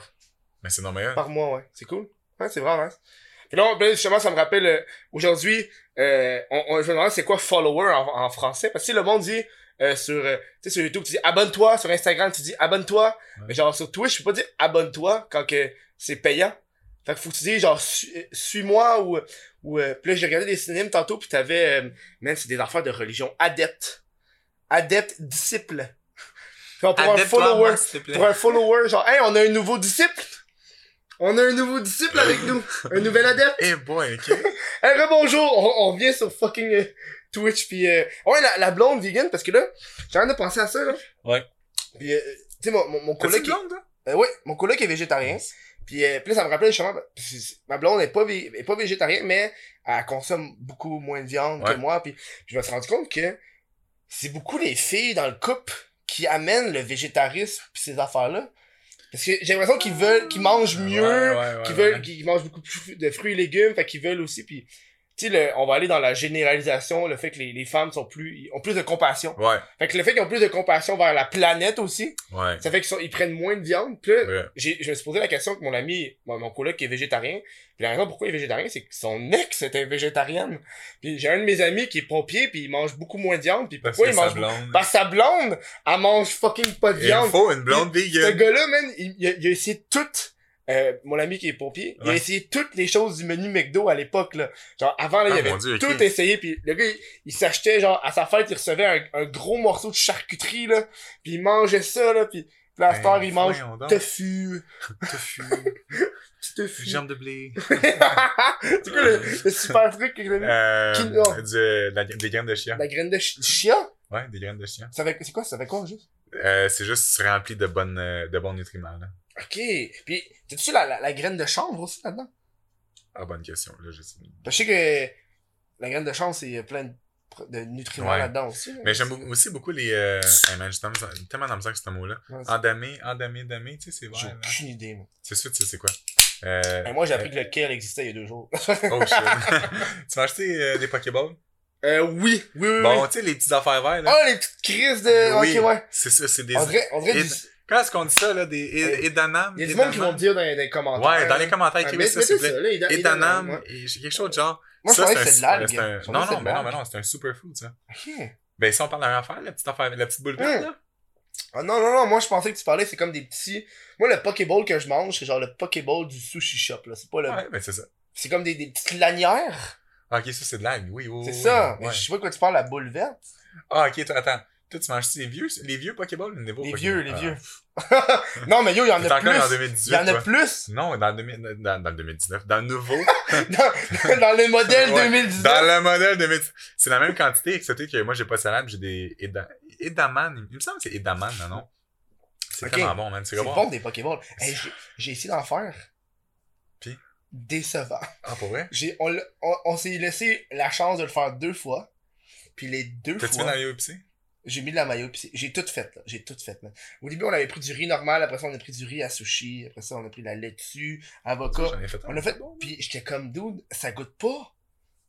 Mais c'est normal. Par mois, ouais. C'est cool. Ouais, c'est vraiment nice. Puis là, ben, justement, ça me rappelle, euh, aujourd'hui, euh, on, on, je me demande c'est quoi follower en, en français? Parce que sais, le monde dit, euh, sur, euh, tu sais, sur YouTube, tu dis abonne-toi. Sur Instagram, tu dis abonne-toi. Ouais. Mais genre, sur Twitch, je peux pas dire abonne-toi quand que c'est payant. Fait que faut que tu dises, genre, euh, suis-moi ou, ou, euh, puis là, j'ai regardé des synonymes tantôt, puis t'avais, euh, man, c'est des affaires de religion. Adepte. Adepte, disciple. Genre, pour un follower, pour un follower, genre, hey, on a un nouveau disciple. On a un nouveau disciple avec nous. Un nouvel adepte. Eh boy, ok. Hey, rebonjour. On, on revient sur fucking euh, Twitch puis euh... ouais la, la blonde vegan parce que là, j'ai rien de penser à ça là. Ouais. Puis euh, tu sais mon mon, mon une blonde, euh, ouais, mon coloc est végétarien. Puis, euh, puis là, ça me rappelait justement, ma blonde est pas, est pas végétarienne, mais elle consomme beaucoup moins de viande Ouais. que moi. Puis, je me suis rendu compte que c'est beaucoup les filles dans le couple qui amènent le végétarisme puis ces affaires-là. Parce que j'ai l'impression qu'ils veulent, qu'ils mangent mieux, Ouais, ouais, ouais, qui ouais. veulent, qui mangent beaucoup plus de fruits et légumes, fait qu'ils veulent aussi, puis tu sais, le- on va aller dans la généralisation, le fait que les, les femmes sont plus, ont plus de compassion. Ouais, Fait que le fait qu'ils ont plus de compassion vers la planète aussi, ouais. ça fait qu'ils sont, ils prennent moins de viande. Puis là, Ouais. j'ai, je me suis posé la question avec mon ami, mon, mon coloc qui est végétarien. Puis la raison pourquoi il est végétarien, c'est que son ex était végétarienne. Puis j'ai un de mes amis qui est pompier, puis il mange beaucoup moins de viande. Puis pourquoi que il mange sa blonde. Parce que sa blonde, elle mange fucking pas de Il viande. faut une blonde Ce vegan. gars-là, man, il, il a, il a essayé toutes. Euh, mon ami qui est pompier, il a essayé toutes les choses du menu McDo à l'époque là. Genre avant là, il Ah, avait mon Dieu, tout essayé puis le gars il, il s'achetait genre à sa fête, il recevait un, un gros morceau de charcuterie là, puis il mangeait ça là puis cette Ben, heure, il mange tofu, Tofu. petit tofu. Germe de blé. c'est quoi le, le super truc que j'ai mis? Euh, Quinoa. du- la- des graines de chien. La graine de chi- chia? Ouais, des graines de fait, c'est quoi, ça fait quoi, juste? Euh, c'est juste rempli de bonnes, euh, de bons nutriments, là. Ok. Puis, t'as-tu la, la, la graine de chanvre aussi là-dedans? Ah, bonne question, là, je sais. Que je sais que la graine de chanvre, c'est plein de, de nutriments Ouais. là-dedans aussi. là. Mais j'aime aussi beaucoup les, euh, hey man, j'ai tellement dans le ce mot-là. Ouais, Endamé, endamé, damé, tu sais, c'est J'ai vrai, là. aucune idée, moi. C'est sûr, tu sais, c'est quoi? Euh, Et moi, j'ai appris que le kale existait il y a deux jours. Oh shit. tu m'as acheté euh, des Pokéballs? euh, oui, oui, oui. Bon, oui. tu sais, les petites affaires vertes, là. Oh, les petites crises de... oui, Ok, ouais. c'est ça, c'est des... On dirait, on dirait Et- du... Quand est-ce qu'on dit ça, là, des Euh, Edanam? Il y a du monde qui vont le dire dans, dans les commentaires. Ouais, dans les commentaires, écrivez ça, s'il vous plaît. Edanam, quelque chose de genre. Moi, je ça, pensais que c'est de l'algue. Non, non, mais non, mais non, c'est un superfood, ça. Ok. Ben, si on parle même affaire, la petite affaire, la petite boule verte, Hum. là. Ah non, non, non, moi je pensais que tu parlais, c'est comme des petits. Moi, le Pokéball que je mange, c'est genre le Pokéball du sushi shop, là. C'est pas le. Ouais, ben c'est ça. C'est comme des, des petites lanières. Ah, ok, ça c'est de l'aigle, oui, oui. C'est oui, ça. Mais je sais pas quoi tu parles, la boule verte. Ah, ok, attends. Toi, tu manges les vieux, les vieux Pokéballs ou les nouveaux Les vieux, les Ah. vieux. non, mais yo, il y en a encore en plus. 2018. Il y en a plus. Non, dans le, 2000 dans, dans le 2019. Dans le nouveau. dans, dans le modèle Ouais, 2019. Dans le modèle 2019. C'est la même quantité, excepté que moi, j'ai pas de salade, j'ai des Eda- Edaman. Il me semble que c'est Edaman, non, non? C'est tellement bon, man. C'est bon. des Pokéballs. J'ai- essayé d'en faire. Puis? Décevant. Ah, pour vrai? On, on, s'est laissé la chance de le faire deux fois. Puis les deux T'as-tu mis fois, dans? J'ai mis de la mayo. Puis j'ai tout fait, là. J'ai tout fait, man. Au début, on avait pris du riz normal. Après ça, on a pris du riz à sushi. Après ça, on a pris de la laitue, avocat. J'en ai fait. On a fait. Puis j'étais comme, dude, ça goûte pas.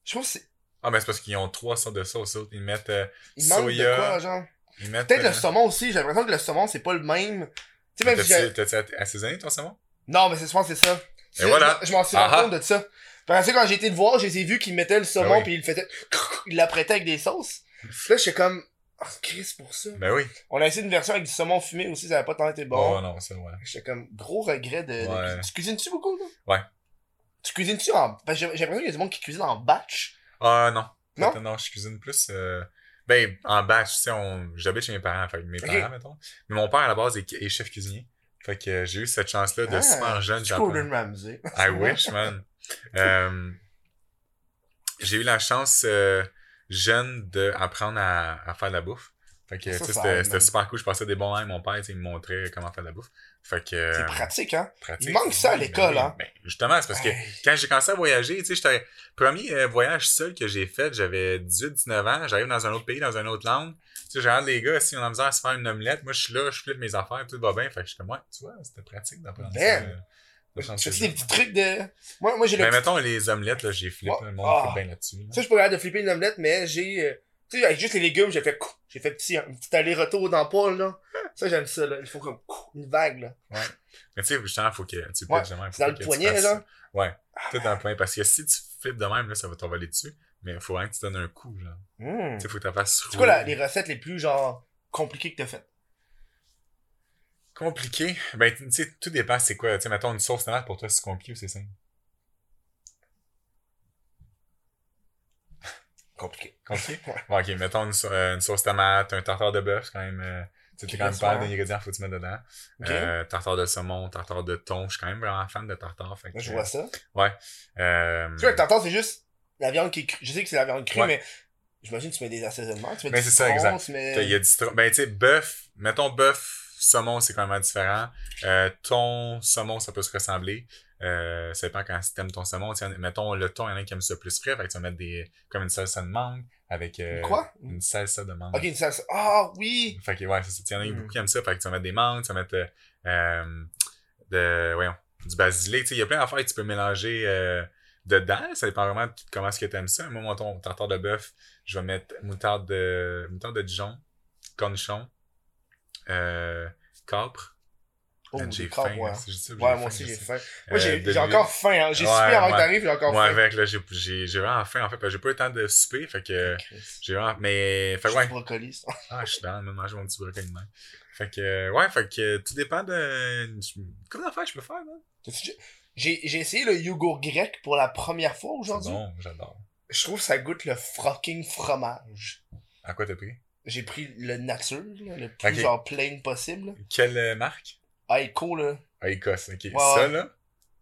Je pense que c'est. Ah, mais c'est parce qu'ils ont trois sortes de sauce. autres. Ils mettent, euh, Il manque Soya. de quoi, genre? ils mettent. Peut-être euh, le saumon aussi. J'ai l'impression que le saumon, c'est pas le même. Tu sais, même si T'as-tu assaisonné ton saumon? Non, mais c'est souvent c'est ça. C'est- voilà. Je, m'en suis Ah rendu ah. compte de ça. Parce que quand j'ai été le voir, j'ai vu qu'il mettait le saumon Ah oui. puis il le faisait. Il l'apprêtait avec des sauces. Là, j'étais comme. Oh, Chris, pour ça. Ben oui. On a essayé une version avec du saumon fumé aussi, ça avait pas tant été bon. Oh non, ça, ouais. J'étais comme gros regret de. Ouais. Tu cuisines-tu beaucoup? Ouais. Tu cuisines-tu en. Parce que j'ai j'ai l'impression qu'il y a du monde qui cuisine en batch. Ah non. Non? Non, je cuisine plus. euh, Ben, en batch, tu sais, on... j'habite chez mes parents, fait mes parents, mettons. Mais mon père, à la base, est, est chef cuisinier. Fait que j'ai eu cette chance-là de Ah, super jeune. j'apprends. Gordon Ramsay. I wish, man. Euh, j'ai eu la chance euh, jeune d'apprendre à, à faire de la bouffe. Fait que, tu sais, c'était super cool. Je passais des bons moments avec mon père, tu sais, il me montrait comment faire de la bouffe. Fait que... C'est euh, pratique, hein? pratique. Il manque ça à l'école, ben hein? Ben, justement, c'est parce que Hey. quand j'ai commencé à voyager, tu sais, j'étais premier euh, voyage seul que j'ai fait, j'avais 18-19 ans, j'arrive dans un autre pays, dans une autre langue. Tu sais, regarde les gars, si on a besoin de se faire une omelette, moi je suis là, je flippe mes affaires, tout va bien. Fait que comme, ouais, tu vois, c'était pratique d'apprendre ça. Ben. Tu fais des petits trucs de. Moi, moi j'ai le Ben, petit- mettons les omelettes, là, j'ai flippé, Ouais. le monde Ah. bien là-dessus. là. Ça, je capable de flipper une omelette, mais j'ai. euh, Tu sais, avec juste les légumes, j'ai fait. J'ai fait petit, un petit aller-retour dans le poêle, là. Ça, j'aime ça, là. Il faut comme une vague, là. Mais tu sais, justement, faut que tu Ouais, même. C'est dans le poignet, là. Ouais, tout dans le poignet. Parce que si tu flippes de même, là, ça va t'envoler dessus. Mais il faut vraiment que tu donnes un coup, genre. Mmh. Tu sais, faut que tu fasses C'est quoi les recettes les plus, genre, compliquées que t'as faites? Compliqué. Ben, tu sais, tout dépend c'est quoi. Tu sais, mettons une sauce tomate pour toi, c'est compliqué ou c'est simple? Compliqué. Compliqué? Ouais. Bon, ok, mettons une, euh, une sauce tomate, un tartare de bœuf, c'est quand même. Euh, tu sais, t'es quand même pas ouais. d'ingrédients, faut que tu mettes dedans. Euh, tartare de saumon, tartare de thon. Je suis quand même vraiment fan de tartare. Fait que, je vois ça. Euh, Tu vois, le tartare, c'est juste la viande qui est crue. Je sais que c'est la viande crue, Ouais. mais j'imagine que tu mets des assaisonnements. Tu mets Ben, du c'est ça, exact. Tu mets... T'as- Il y a du. Ben, tu sais, bœuf, mettons bœuf, saumon, c'est quand même différent. Euh, thon, saumon, ça peut se ressembler. Euh, ça dépend quand si t'aimes ton saumon. Tu sais, mettons, le thon, il y en a qui aiment ça plus frais, fait que tu vas mettre des, comme une salsa de mangue avec, euh, Quoi? Une salsa de mangue. Ok, une salsa. Ah, oui! Fait que, ouais, c'est ça. Il y en a Mm. beaucoup qui aiment ça, fait que tu vas mettre des mangues, tu vas mettre, euh, euh, de, voyons, du basilic. Tu sais, il y a plein d'affaires que tu peux mélanger, euh, dedans. Ça dépend vraiment de comment est-ce que tu aimes ça. Moi, mon ton tartare de bœuf, je vais mettre moutarde de, moutarde de Dijon, cornichon, euh, capre. Oh, Man, j'ai faim. ouais. hein. Ouais, moi faim, aussi, j'ai faim. Euh, Moi, j'ai encore faim, hein. J'ai Ouais, avant que t'arrives, j'ai encore faim. avec là, j'ai, vraiment faim, en fait, j'ai pas eu le temps de souper, fait que, Chris. j'ai vraiment, mais, fait ouais. brocoli, ça. Ah, je suis dans, même manger mon petit brocoli de même. Fait que, ouais, fait que, tout dépend de, comment d'affaires je peux faire, déjà- J'ai essayé le yogourt grec pour la première fois aujourd'hui. bon, j'adore. Je trouve que ça goûte le fucking fromage. À quoi t'as pris? J'ai pris le nature, là, le plus genre plain possible. Quelle euh, marque? Eco, là. Écosse, ok. Ouais, ça, ouais. là,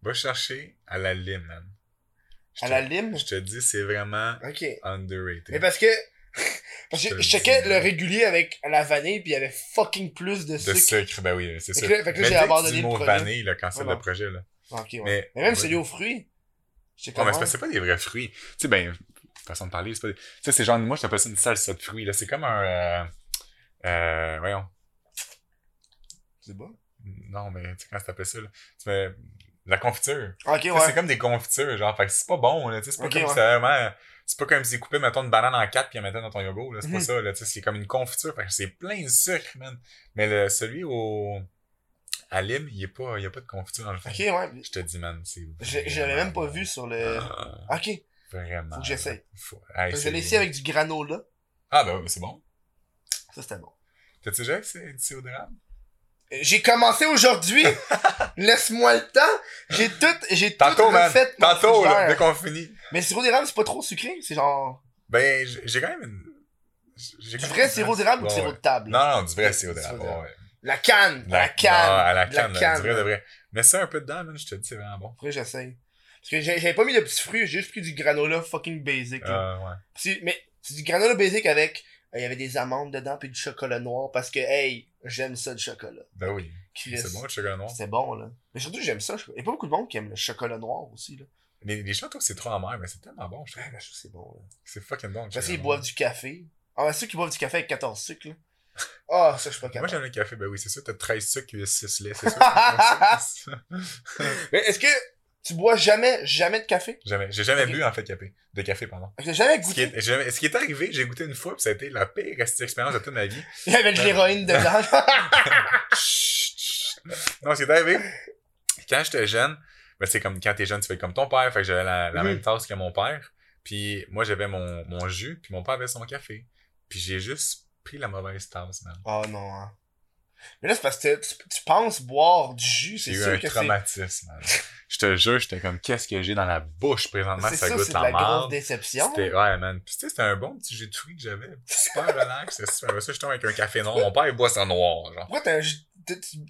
va chercher à la lime, man. Je À te- la lime? Je te dis, c'est vraiment Ok. underrated. Mais parce que. Parce que je checkais le régulier avec la vanille, puis il y avait fucking plus de de sucre. sucre, ben oui, c'est ça. fait que là, j'ai abandonné le mot projet. vanille, là, quand c'est le non. projet, là. Ouais. Mais- Mais, même celui aux fruits. Comme. mais c'est pas des vrais fruits. Tu sais, ben, façon de parler, c'est pas des... Tu sais, c'est genre, moi, je t'appelle ça une salsa de fruits, là. C'est comme un, euh, euh, voyons. C'est bon? Non, mais, tu sais, comment ça t'appelle ça, là? Tu mets, la confiture. Ok, Tu sais, C'est ouais. comme des confitures, genre, fait que c'est pas bon, là, c'est pas comme ouais. vraiment, c'est pas comme si coupé, mettons, une banane en quatre puis en mettant dans ton yogourt, là, c'est Mhm. pas ça, là, tu sais, c'est comme une confiture, fait que c'est plein de sucre, man. Mais le, celui au, à Lime, il y a pas, de confiture dans le fond. Ok, ouais. Je te dis, man, c'est l'avais même pas vu sur le. Ah, Ok. Vraiment. Faut que j'essaye. Faut... Hey, Je c'est- l'ai essayé avec du granola. Ah, ben oui, mais c'est bon. Ça, c'était bon. T'as-tu déjà essayé du sirop d'érable? J'ai commencé aujourd'hui. Laisse-moi le temps. J'ai tout, j'ai tout Tantôt, refait. là, dès qu'on finit. Mais le sirop d'érable, c'est pas trop sucré. C'est genre Ben, j'ai quand même une... du vrai sirop d'érable ou du sirop de table? Non, non, du vrai sirop d'érable. La canne. La, canne. La canne, du vrai, de vrai. Mets ça un peu dedans, man, je te dis, c'est vraiment bon. Après, j'essaye. Parce que j'avais pas mis de petits fruits, j'ai juste pris du granola fucking basic. là. Euh, ouais. Mais c'est du granola basic avec. euh, Il y avait des amandes dedans puis du chocolat noir parce que, hey, j'aime ça le chocolat. Ben oui. C'est bon, le chocolat noir. C'est bon, là. Mais surtout, j'aime ça. Il y a pas beaucoup de monde qui aime le chocolat noir aussi, là. Les, les châteaux, c'est trop amer, mais c'est tellement bon, je trouve. Ouais, ben, je trouve que c'est bon, là. C'est fucking bon. Parce qu'ils boivent du café. Ah, ben, ceux qui boivent du café avec 14 sucres, là. Ah, ça, je suis pas Moi, capable. j'aime le café, ben oui, c'est ça, t'as 13 sucres, US 6 lait, c'est ça. c'est ça. Mais est-ce que tu bois jamais, jamais de café? Jamais. J'ai jamais Ok. bu, en fait, café. De café, pardon. J'ai jamais Ce qui, goûté? est, jamais- ce qui est arrivé, j'ai goûté une fois, puis ça a été la pire expérience de toute ma vie. Il y avait de l'héroïne dedans. Non, ce qui est arrivé, quand j'étais jeune, ben, c'est comme quand t'es jeune, tu fais comme ton père, fait que j'avais la, la Mhm. même tasse que mon père. Puis moi, j'avais mon, mon jus, puis mon père avait son café. Puis j'ai juste pris la mauvaise tasse, man. oh non, hein. Mais là, c'est parce que tu, tu penses boire du jus, c'est J'ai eu sûr un que c'est. traumatisme, man. Je te jure, j'étais comme, qu'est-ce que j'ai dans la bouche présentement, C'est ça, ça, goûte c'est de la la grosse déception. C'était, ouais, man. Puis, tu sais, c'était un bon petit jus de fruits que j'avais. Super relax. C'était super. Ça, je tombe avec un café noir. Mon père, il boit ça noir, genre. Pourquoi t'as un jus-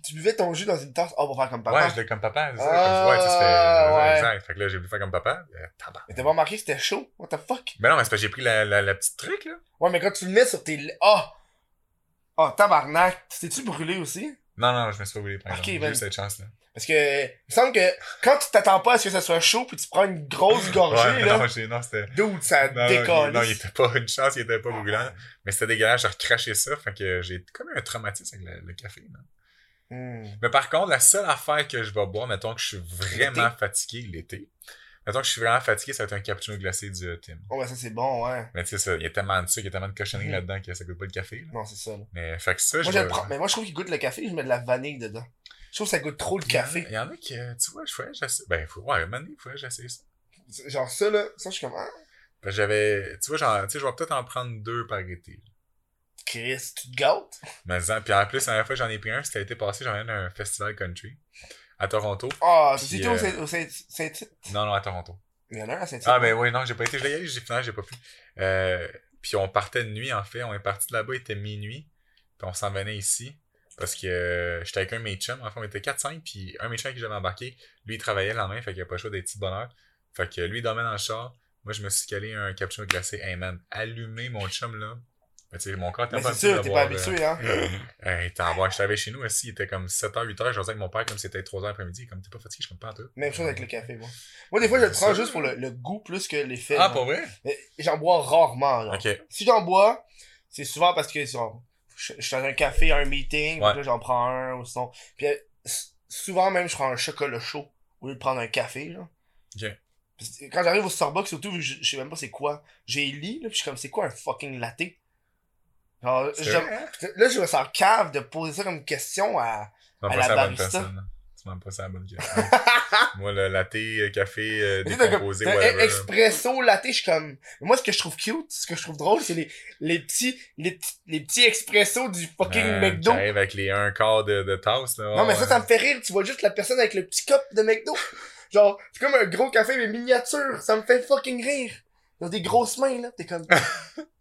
tu, buvais ton jus dans une tasse? Oh, on va faire comme papa. Ouais, je l'ai comme papa. c'est ça. Ah, Comme- ouais, tu sais, c'était. ouais. Exact. Fait que là, j'ai voulu faire comme papa. Euh. Mais t'as pas remarqué que c'était chaud? What the fuck? Mais non, mais c'est parce que j'ai pris la, la, la petite truc, là. Ouais, mais quand tu le mets sur tes. lè- Oh! Oh, tabarnak! T'es-tu brûlé aussi? Non, non, je me suis pas brûlé, par Ok. J'ai ben- eu cette chance-là. Parce que, il me semble que quand tu t'attends pas à ce que ça soit chaud puis tu prends une grosse gorgée, Ouais, là, non, j'ai- non, c'était. d'où ça Non, décolle. il, non, il était pas une chance, il était pas brûlant. Mais c'était dégueulasse, j'ai recraché ça. Fait que j'ai comme un traumatisme avec le, le café. Hmm. Mais par contre, la seule affaire que je vais boire, mettons que je suis vraiment fatigué l'été. Mettons que je suis vraiment fatigué, ça va être un cappuccino glacé du euh, Tim. Oh, ben ça c'est bon, ouais. Mais tu sais, ça, il y a tellement de sucre, il y a tellement de cochonneries Mhm. là-dedans que ça goûte pas le café. là. Non, c'est ça. là. Mais fait que ça, Moi, je vais- prends. Mais moi, je trouve qu'il goûte le café, je mets de la vanille dedans. Je trouve que ça goûte trop le café. Il y en a qui, tu vois, je ferais, j'essaie. Ben, faut, ouais, maintenant, il faudrait que j'essaie ça. Genre ça, là, ça, je suis comme, que j'avais, tu vois, genre, tu sais, je vais peut-être en prendre deux par été. Chris, tu te gâtes? Mais, puis en plus, la dernière fois j'en ai pris un, c'était l'été passé, j'en ai un festival country. À Toronto. Ah, Puis, tu étais euh, au Saint- au Saint- Saint-Tite? Non, non, à Toronto. Il y en a un à Saint-Tite. Ah, ben oui, non, j'ai pas été. Je l'ai j'ai finalement, j'ai pas pu. Euh, puis on partait de nuit, en fait. On est parti de là-bas, il était minuit. Puis on s'en venait ici. Parce que euh, j'étais avec un de mes chums. Enfin, on était 4-5. Puis un de mes chums qui j'avais embarqué, lui, il travaillait le lendemain. Fait qu'il n'y a pas le choix des petits bonheurs. Fait que lui, il dormait dans le char. Moi, je me suis calé un cappuccino glacé. Hey, man, allumé, mon chum, là. Ben, tu sais, mon corps était Mais pas c'est sûr, t'es pas habitué, hein. Hey, t'en vois, j'étais chez nous aussi, il était comme 7h, 8h, je avec mon père comme c'était 3h après-midi, comme t'es pas fatigué, je comme pas tout. Même chose avec le café, moi. Moi, des fois, je le prends juste pour le, le goût plus que l'effet. Ah, pour vrai? Mais J'en bois rarement. Ok. Si j'en bois, c'est souvent parce que genre, je, je suis dans un café, un meeting, Ouais. là j'en prends un ou sinon. Puis euh, souvent même je prends un chocolat chaud au lieu de prendre un café. Puis Quand j'arrive au Starbucks, surtout, je, je sais même pas c'est quoi. J'ai lit, là, puis je suis comme, c'est quoi un fucking latte? Genre, je- hein? là, je me sens cave de poser ça comme question à. Tu m'as À pas la la bonne barista. personne. Tu m'as pas la bonne question. Moi, le latte, euh, café, euh, décomposé, whatever. Expresso latte, je suis comme. Moi, ce que je trouve cute, ce que je trouve drôle, c'est les, les petits, les, les petits expressos du fucking Man, McDo. J'arrive avec les un quart de, de tasse, là. Non, mais ouais. ça, ça me fait rire. Tu vois juste la personne avec le petit cup de McDo. Genre, c'est comme un gros café, mais miniature. Ça me fait fucking rire. Ils ont des grosses mains, là. T'es comme.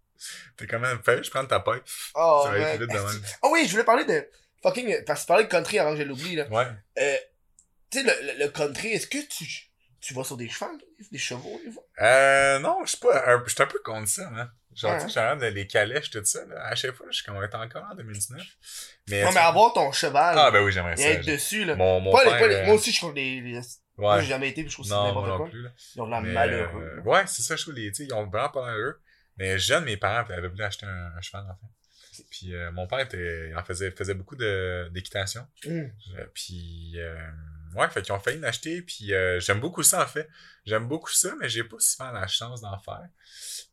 T'es quand même fait, je prends ta paille. Oh, ça va être man. vite de même. Oh oui, je voulais parler de fucking. Parce que tu parlais de country avant que je l'oublie, là. Ouais. Euh, tu sais, le, le, le country, est-ce que tu. Tu vas sur des chevaux, des chevaux, des fois? Euh, non, je suis pas, un- je suis un peu contre ça, hein. Genre, tu sais, j'ai l'air de les calèches, tout ça, là. À chaque fois, je suis comme, encore en 2019. Mais, Non, mais avoir ton cheval. Ah, ben oui, j'aimerais et ça. être j'ai- dessus, là. Mon, mon Pas les- père, pas les- euh, Moi aussi, je trouve les. les... Moi, ouais. j'ai jamais été, puis je trouve que c'est Non, moi n'importe quoi. plus, là. Ils ont de la euh, ouais, c'est ça, je trouve, les, tu sais, ils ont vraiment pas malheureux. Mais jeune, mes parents avaient voulu acheter un, un cheval, en fait. Puis euh, mon père était, il en faisait, faisait beaucoup d'équitation. Euh, puis, euh, ouais, fait qu'ils ont failli l'acheter. Puis euh, j'aime beaucoup ça, en fait. J'aime beaucoup ça, mais j'ai pas souvent la chance d'en faire.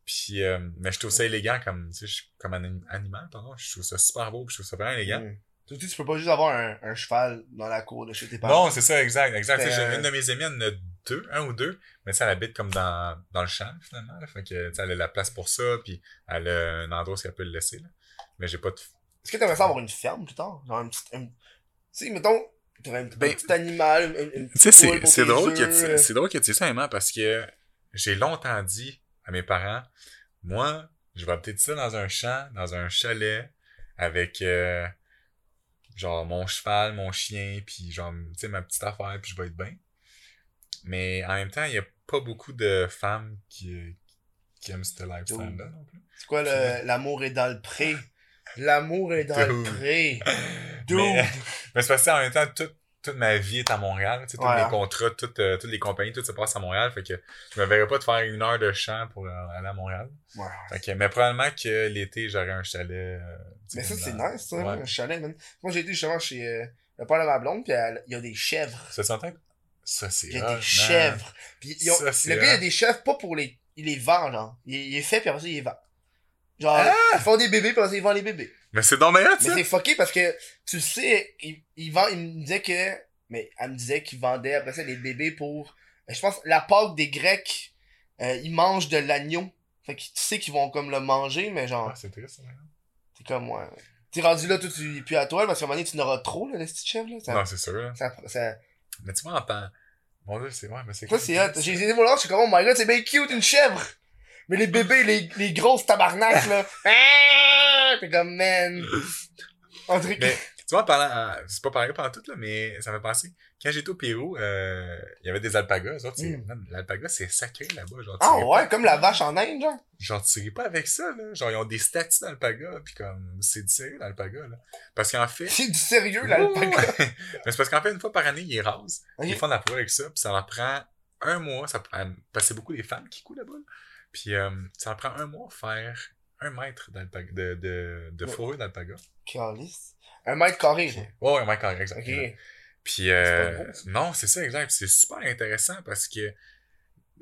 Puis, euh, mais je trouve ça élégant comme, tu sais, comme un anim- animal, pardon. Je trouve ça super beau, puis je trouve ça vraiment élégant. Hum. Surtout, tu peux pas juste avoir un, un cheval dans la cour de chez tes parents. Non, c'est ça, exact, exact. Tu Une de mes amies, elle en a deux, un ou deux, mais sais, elle habite comme dans, dans le champ, finalement. Là, fait que, tu sais, elle a la place pour ça, puis elle a un endroit où elle peut le laisser. Là. Mais j'ai pas de... Est-ce que t'aimerais ça avoir une ferme plus tard? Genre un petit. un- Tu sais, mettons, t'aurais un, un Ben, petit animal, une, une, une Tu sais, petite c'est drôle que tu euh. c'est drôle que tu dis ça, Emma, parce que j'ai longtemps dit à mes parents, moi, je vais peut-être ça dans un champ, dans un chalet, avec euh, genre mon cheval, mon chien, puis genre, tu sais, ma petite affaire, puis je vais être bien. Mais en même temps, il y a pas beaucoup de femmes qui, qui aiment ce lifestyle-là non plus. C'est quoi l'amour est dans le pré? L'amour est dans le pré. Dude. Mais, mais c'est parce que en même temps, toute, toute ma vie est à Montréal. Tu sais, tous les contrats, toutes, euh, toutes les compagnies, tout se passe à Montréal. Fait que je me verrais pas de faire une heure de champ pour euh, aller à Montréal. Ouais. Fait que, mais probablement que l'été, j'aurais un chalet. euh, Mais ça, c'est nice, ça, Ouais. un chalet, man. Moi, j'ai été justement chez le père de ma blonde, elle- il y a des chèvres. Ça s'entend? Ça, c'est Il y a des chèvres. Puis ils ont- Ça, c'est le gars, il y a des chèvres pas pour les. Il les vend, genre. Il, il est fait, puis après ça, il les vend. Genre, Ah! ils font des bébés, puis après ça, ils vendent les bébés. Mais c'est dans ma hot, Mais ça! c'est fucké parce que, tu sais, il, il vend, il me disait que. Mais elle me disait qu'il vendait après ça des bébés pour. euh, Je pense, la Pâque des Grecs, euh, ils mangent de l'agneau. Fait que tu sais qu'ils vont comme le manger, mais genre, Ah, c'est triste, ça, maintenant. t'es comme moi. T'es rendu là, toi, tu puis à toi, parce qu'à un moment donné, tu n'auras trop, là, le petit chef, là. Ça, Non, c'est sûr. là. ça, ça... Mais tu vois, en temps. Mon dieu, c'est ouais, mais c'est Toi, c'est hot. J'ai été voir, je suis comme, oh my god, c'est bien cute, une chèvre. Mais les bébés, les, les grosses tabarnaks, là. Ah! T'es comme, man. Mais, tu vois, parlant, euh, c'est pas pareil pendant tout, là, mais ça m'a pensé. Quand j'étais au Pérou, euh, il y avait des alpagas. Mm. man, L'alpaga, c'est sacré là-bas. Genre, Ah ouais, comme la vache en Inde, genre? Genre, tu irais pas avec ça, là. Genre, ils ont des statues d'alpaga, puis comme, c'est du sérieux, l'alpaga, là. Parce qu'en fait... C'est du sérieux, l'alpaga. Mais c'est parce qu'en fait, une fois par année, ils rasent. Ils font de la avec ça, puis ça leur prend un mois. Ça, parce que c'est beaucoup les femmes qui coulent là-bas. là. Puis euh, ça leur prend un mois faire un mètre d'alpaga, de, de, de Ouais. fourrure d'alpaga. Un mètre carré, genre. Ouais, ouais, un mètre carré, exact. Ok. Puis euh, gros, ça. non, c'est ça, exact. C'est super intéressant parce que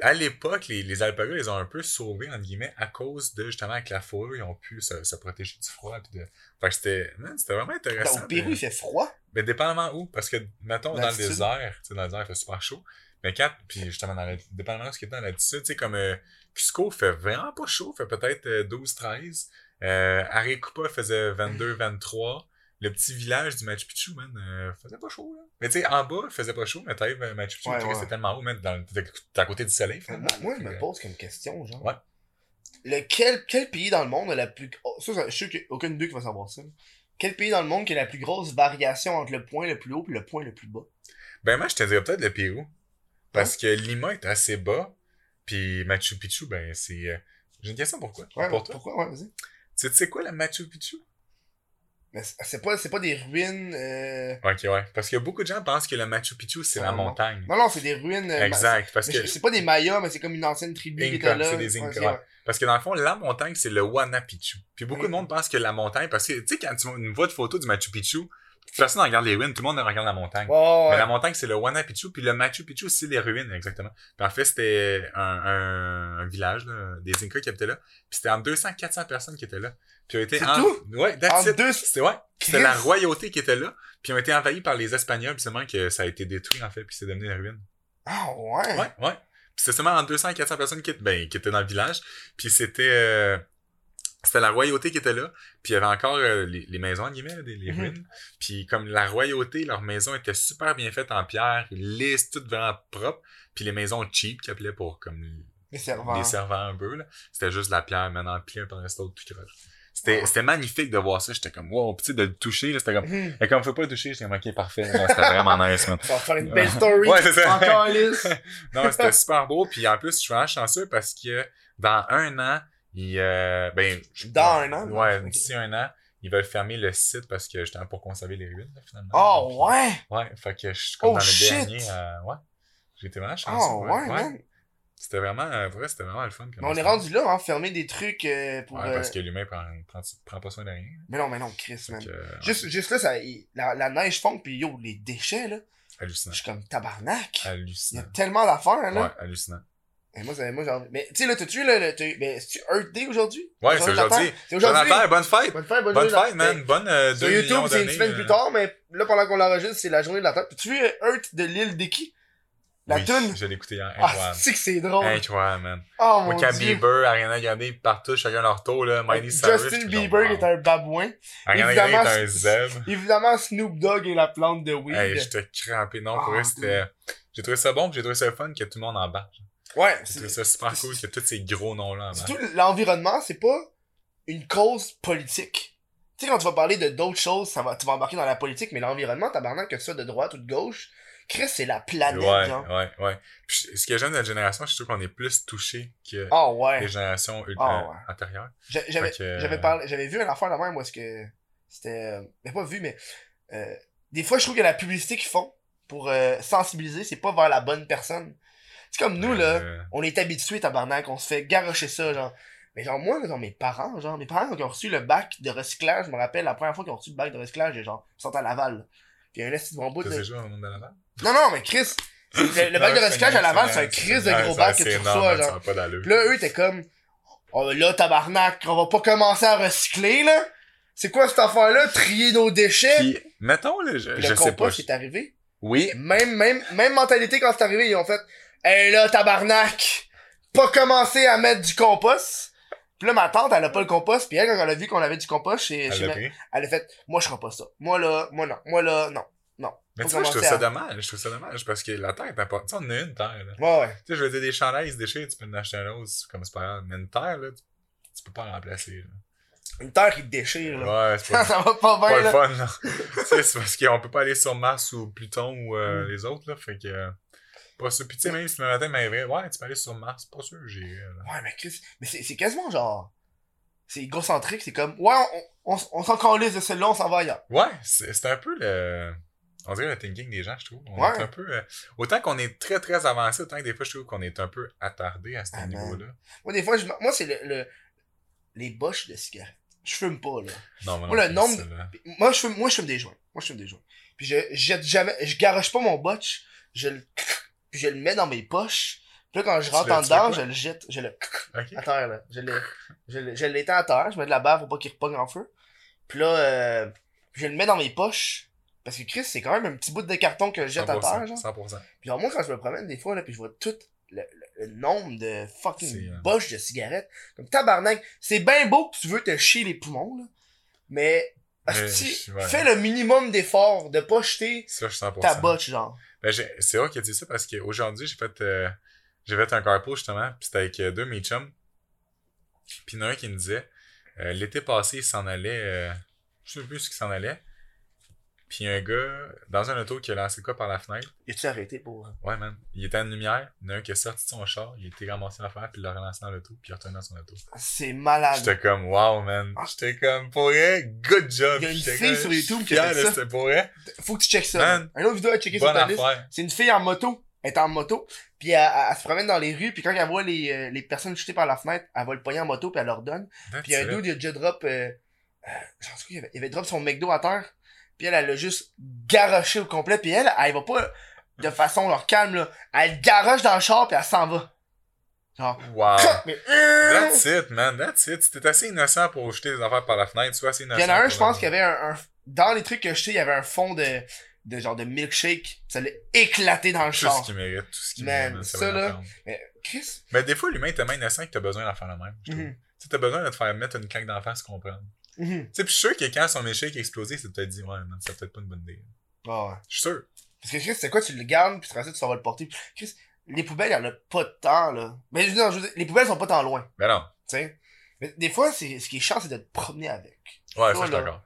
à l'époque, les, les alpagas, ils ont un peu sauvé, entre guillemets, à cause de, justement, avec la fourrure, ils ont pu se, se protéger du froid. Puis de... Fait que c'était, vraiment intéressant. Au Pérou, il fait froid? mais dépendamment où, parce que, mettons, dans le désert, tu sais, dans le désert, il fait super chaud. Mais quand, puis justement, dans le, dépendamment de ce qui est dans l'altitude, tu sais, comme euh, Cusco fait vraiment pas chaud, fait peut-être euh, 12-13. Euh, Arequipa faisait 22-23. Le petit village du Machu Picchu, man, euh, faisait pas chaud, là. Mais tu sais, en bas, il faisait pas chaud, mais t'arrives à Machu Picchu, Ouais, ouais. c'était tellement haut, man, dans, t'es à côté du soleil, Moi, finalement. moi, je me que- pose comme question, genre. Ouais. Lequel, quel pays dans le monde a la plus. oh, ça, ça, je suis sûr qu'aucun d'eux qui va savoir ça. là. Quel pays dans le monde qui a la plus grosse variation entre le point le plus haut et le point le plus bas? Ben moi, je te dirais peut-être le Pérou. Parce que Lima est assez bas, puis Machu Picchu, ben c'est... euh, J'ai une question pourquoi? Ouais, pour toi? pourquoi? Ouais, vas-y. Tu sais- tu sais quoi, la Machu Picchu? Mais c'est- pas, c'est pas des ruines. Euh... Ok, ouais. Parce que beaucoup de gens pensent que le Machu Picchu, c'est la non. montagne. Non, non, c'est des ruines. euh, Exact. Parce que, c'est- pas des Mayas, mais c'est comme une ancienne tribu qui Inca, était là. c'est des Incas, ouais. parce que dans le fond, la montagne, c'est le Wana Picchu. Puis beaucoup de monde pense que la montagne, parce que, tu sais, quand tu vois une photo du Machu Picchu, personne ne regarde les ruines, tout le monde regarde la montagne. Ouais, Mais la montagne, c'est le Wana Picchu, puis le Machu Picchu, c'est les ruines, exactement. Puis en fait, c'était un, un, un village, là, des Incas qui habitaient là. Puis c'était entre 200 400 personnes qui étaient là. Puis ont été C'est en... tout? Ouais, En deux- C'était, ouais. C'était la royauté qui était là. Puis ils ont été envahis par les Espagnols, puis seulement que ça a été détruit, en fait, puis c'est devenu des ruines. Ah, ouais. Ouais, ouais. Puis c'était seulement entre 200 et 400 personnes qui, étaient- ben, qui étaient dans le village. Puis c'était... euh, c'était la royauté qui était là. Puis il y avait encore euh, les, les maisons, en guillemets, les Mhm. ruines. Puis comme la royauté, leurs maisons étaient super bien faites en pierre, lisses, toutes vraiment propres. Puis les maisons cheap qu'ils appelaient pour comme Les servants un peu, là. C'était juste de la pierre, maintenant pli un par l'autre, tout croche. C'était, c'était magnifique de voir ça. J'étais comme, wow, petit de le toucher, c'était comme, Mhm. et comme, faut pas le toucher, j'étais comme, ok, parfait. C'était vraiment nice, man. Ça va faire une belle story. Ouais, c'est ça. Encore lisse. non, c'était super beau. Puis en plus, je suis vraiment chanceux parce que dans un an, il, euh, ben, Dans un an? Ouais, Ok. d'ici un an, ils veulent fermer le site parce que justement pour conserver les ruines, finalement. Oh, Puis- ouais? Ouais, fait que je suis comme Oh, dans le shit. dernier, euh, ouais. Été vraiment chanceux. Oh, ouais, man. C'était vraiment, euh, vrai, c'était vraiment le fun. Mais on est rendu là, hein, fermer des trucs euh, pour. Ouais, parce que l'humain prend, prend, prend pas soin de rien. Mais non, mais non, Chris, man. Que, Juste, juste là, ça, il- la, la neige fond, pis yo, les déchets, là. hallucinant. Je suis comme tabarnak. Il y a tellement d'affaires, là. Ouais, hallucinant. Et moi, ça- moi, j'ai envie- Mais, tu sais, là, t'as-tu, là, mais, c'est-tu Earth Day aujourd'hui? Ouais, c'est aujourd'hui. C'est aujourd'hui. Bonne fête! Bonne fête, bonne, Bonne fête, man! Bonne euh, Sur 2 YouTube, millions c'est une d'années, semaine euh, plus tard, mais là, pendant qu'on l'enregistre, c'est la journée de la Terre. Tu vu euh, Earth de l'île d'Eki? La Oui, toune? Je l'ai écouté hier. Ah, Incroyable. c'est que c'est drôle? Incroyable, man. Oh Moi, mon dieu. Bieber, Ariana Grande partent tous chacun leur tour, là. Miley Cyrus. Justin Bieber genre, est un babouin. Ariana évidemment, Grande est un zèbre. Évidemment, Snoop Dogg est la plante de weed. Hey, j'étais crampé. Non, pour Ah, eux, c'était. J'ai trouvé ça bon, j'ai trouvé ça fun que tout le monde embarque. Ouais, c'est ça super cool que tous ces gros noms-là. Surtout, l'environnement, c'est pas une cause politique. Tu sais, quand tu vas parler de d'autres choses, ça va, tu vas embarquer dans la politique, mais l'environnement, tabarnak, que ce soit de droite ou de gauche, Chris, c'est la planète, Ouais, genre. ouais, ouais. Puis, ce que j'aime de notre génération, je trouve qu'on est plus touché que Ah ouais. les générations euh, ouais. antérieures. J'a- J'avais, que- j'avais parlé, j'avais vu un affaire de même où est-ce que c'était, euh, mais pas vu, mais euh, des fois je trouve que la publicité qu'ils font pour euh, sensibiliser, c'est pas vers la bonne personne. C'est comme nous là, Euh, on est habitués tabarnak, on se fait garocher ça genre. Mais genre moi, genre mes parents, genre mes parents quand ils ont reçu le bac de recyclage, je me rappelle la première fois qu'ils ont reçu le bac de recyclage, j'ai genre ils sont à Laval. là. Puis il y a un esti de bout déjà monde de Laval? Non non, mais Chris, le, le bac de recyclage à Laval, c'est un crise de gros bac que tu reçois Ça genre. pas là, eux, t'es comme, oh, là, tabarnak, on va pas commencer à recycler, là. C'est quoi cette affaire-là? Trier nos déchets? Puis, mettons, là, je, Puis je le sais pas. compost est arrivé. Oui, Même, même, même mentalité quand c'est arrivé, ils ont fait, hey là, tabarnak, pas commencer à mettre du compost. Puis là, ma tante, elle a pas le compost, puis elle, quand elle a vu qu'on avait du compost, chez, elle chez l'a ma- pris? elle a fait, moi, je pas ça. Moi, là, moi, non. Moi, là, non. Non. Mais tu vois, je trouve ça dommage. Je trouve ça dommage parce que la terre est importante. Tu sais, on a une terre, là. Ouais, ouais. Tu sais, je veux dire, des chandails, ils se déchirent, tu peux en acheter un autre, comme c'est pas grave. Mais une terre, là, tu, tu peux pas remplacer, là. Une terre qui te déchire, là. Ouais, c'est pas, ça va pas bien, pas le fun, là. tu sais, c'est parce qu'on peut pas aller sur Mars ou Pluton ou euh, Mm. les autres, là. Fait que. Euh, Pas sûr. Puis tu sais, même si le matin m'arriverait, ouais, tu peux aller sur Mars, pas sûr, j'irais, là. Ouais, mais Chris, mais c'est quasiment genre. C'est égocentrique, c'est comme, ouais, on, on, on s'en calisse de celle-là, on s'en va ailleurs. Ouais, c'est un peu le. On dirait le thinking des gens, je trouve. On Ouais. est un peu. euh, Autant qu'on est très très avancé, autant que des fois, je trouve qu'on est un peu attardé à ce Ah, niveau-là. Moi, des fois, je, moi, c'est le, le, les boches de cigarettes. Je fume pas, là. Non, mais Moi, non, le nombre- Moi, je fume, moi, je fume des joints. Moi, je fume des joints. Puis je jette jamais, je garoche pas mon botch, je le, puis je le mets dans mes poches. Puis là, quand je rentre en dedans, je le jette, je le, Ok. à terre, là. Je l'ai, je je à terre, je mets de la bave pour pas qu'il repogne en feu. Puis là, euh, je le mets dans mes poches. Parce que Chris, c'est quand même un petit bout de carton que je jette à 100%, terre, genre. 100%. Puis genre, moi, quand je me promène des fois, là, puis je vois tout le, le- le nombre de fucking euh, boches de cigarettes, comme tabarnak, c'est bien beau que tu veux te chier les poumons, là, mais, Mais, asti, ouais. fais le minimum d'efforts de pas jeter Ça, je suis 100%. ta boche, genre. Ben, c'est vrai qu'il a dit ça parce qu'aujourd'hui, j'ai fait, euh, j'ai fait un carpool justement, puis c'était avec euh, deux de mes chums. Puis il y en a un qui me disait, euh, l'été passé, il s'en allait, je sais plus ce qu'il s'en allait. Puis il y a un gars dans un auto qui a lancé quoi par la fenêtre. Y tu arrêté pour. Ouais, man. Il était en lumière, il y en a un qui est sorti de son char, il a été ramassé l'affaire, puis il l'a relancé dans l'auto, puis il est retourné dans son auto. C'est malade. J'étais comme, wow, man. Ah. J'étais comme, pour vrai, good job. Il y a une fille comme, sur YouTube qui a fait ça. C'était pour vrai. Faut que tu checkes ça. Man. Un autre vidéo à checker sur ta liste. C'est une fille en moto. Elle est en moto. Puis elle, elle- elle se promène dans les rues. Puis quand elle voit les, euh, les personnes jetées par la fenêtre, elle va le pogner en moto. Puis elle leur donne. That's Puis il y a un dude, il a déjà drop. Euh, euh, j'en sais pas, il avait, il avait drop son McDo à terre. Puis elle, elle l'a juste garoché au complet. Puis elle, elle va pas de façon leur calme, là. Elle garoche dans le char. Puis elle s'en va. Genre. Wow. Mais, euh, That's it, man. That's it. C'était assez innocent pour jeter des affaires par la fenêtre. Soit assez innocent. Il y en a un, je pense, qu'il y avait un, un- Dans les trucs que je sais, il y avait un fond de, de genre de milkshake. Ça l'a éclaté dans le Tout char. ce qu'il mérite. Tout ce qu'il Man, mérite. ça, va là. Mais Chris, Mais des fois, l'humain est tellement innocent que t'as besoin d'en faire la même. Je trouve. Mhm. Tu sais, t'as besoin de te faire mettre une claque d'en face, comprendre. Mhm. Tu sais, puis je suis sûr que quand son milkshake a explosé, c'est peut-être dit, ouais, man, c'est peut-être pas une bonne idée. Ah ouais. Je suis sûr. Parce que Chris, c'est quoi, tu le gardes, puis après ça, tu s'en vas le porter. Chris, les poubelles, il y en a pas de temps, là. Mais non, je veux dire, les poubelles sont pas tant loin, Mais non. tu sais? Mais des fois, c'est, ce qui est chiant, c'est de te promener avec. Ouais, Ça, je suis d'accord.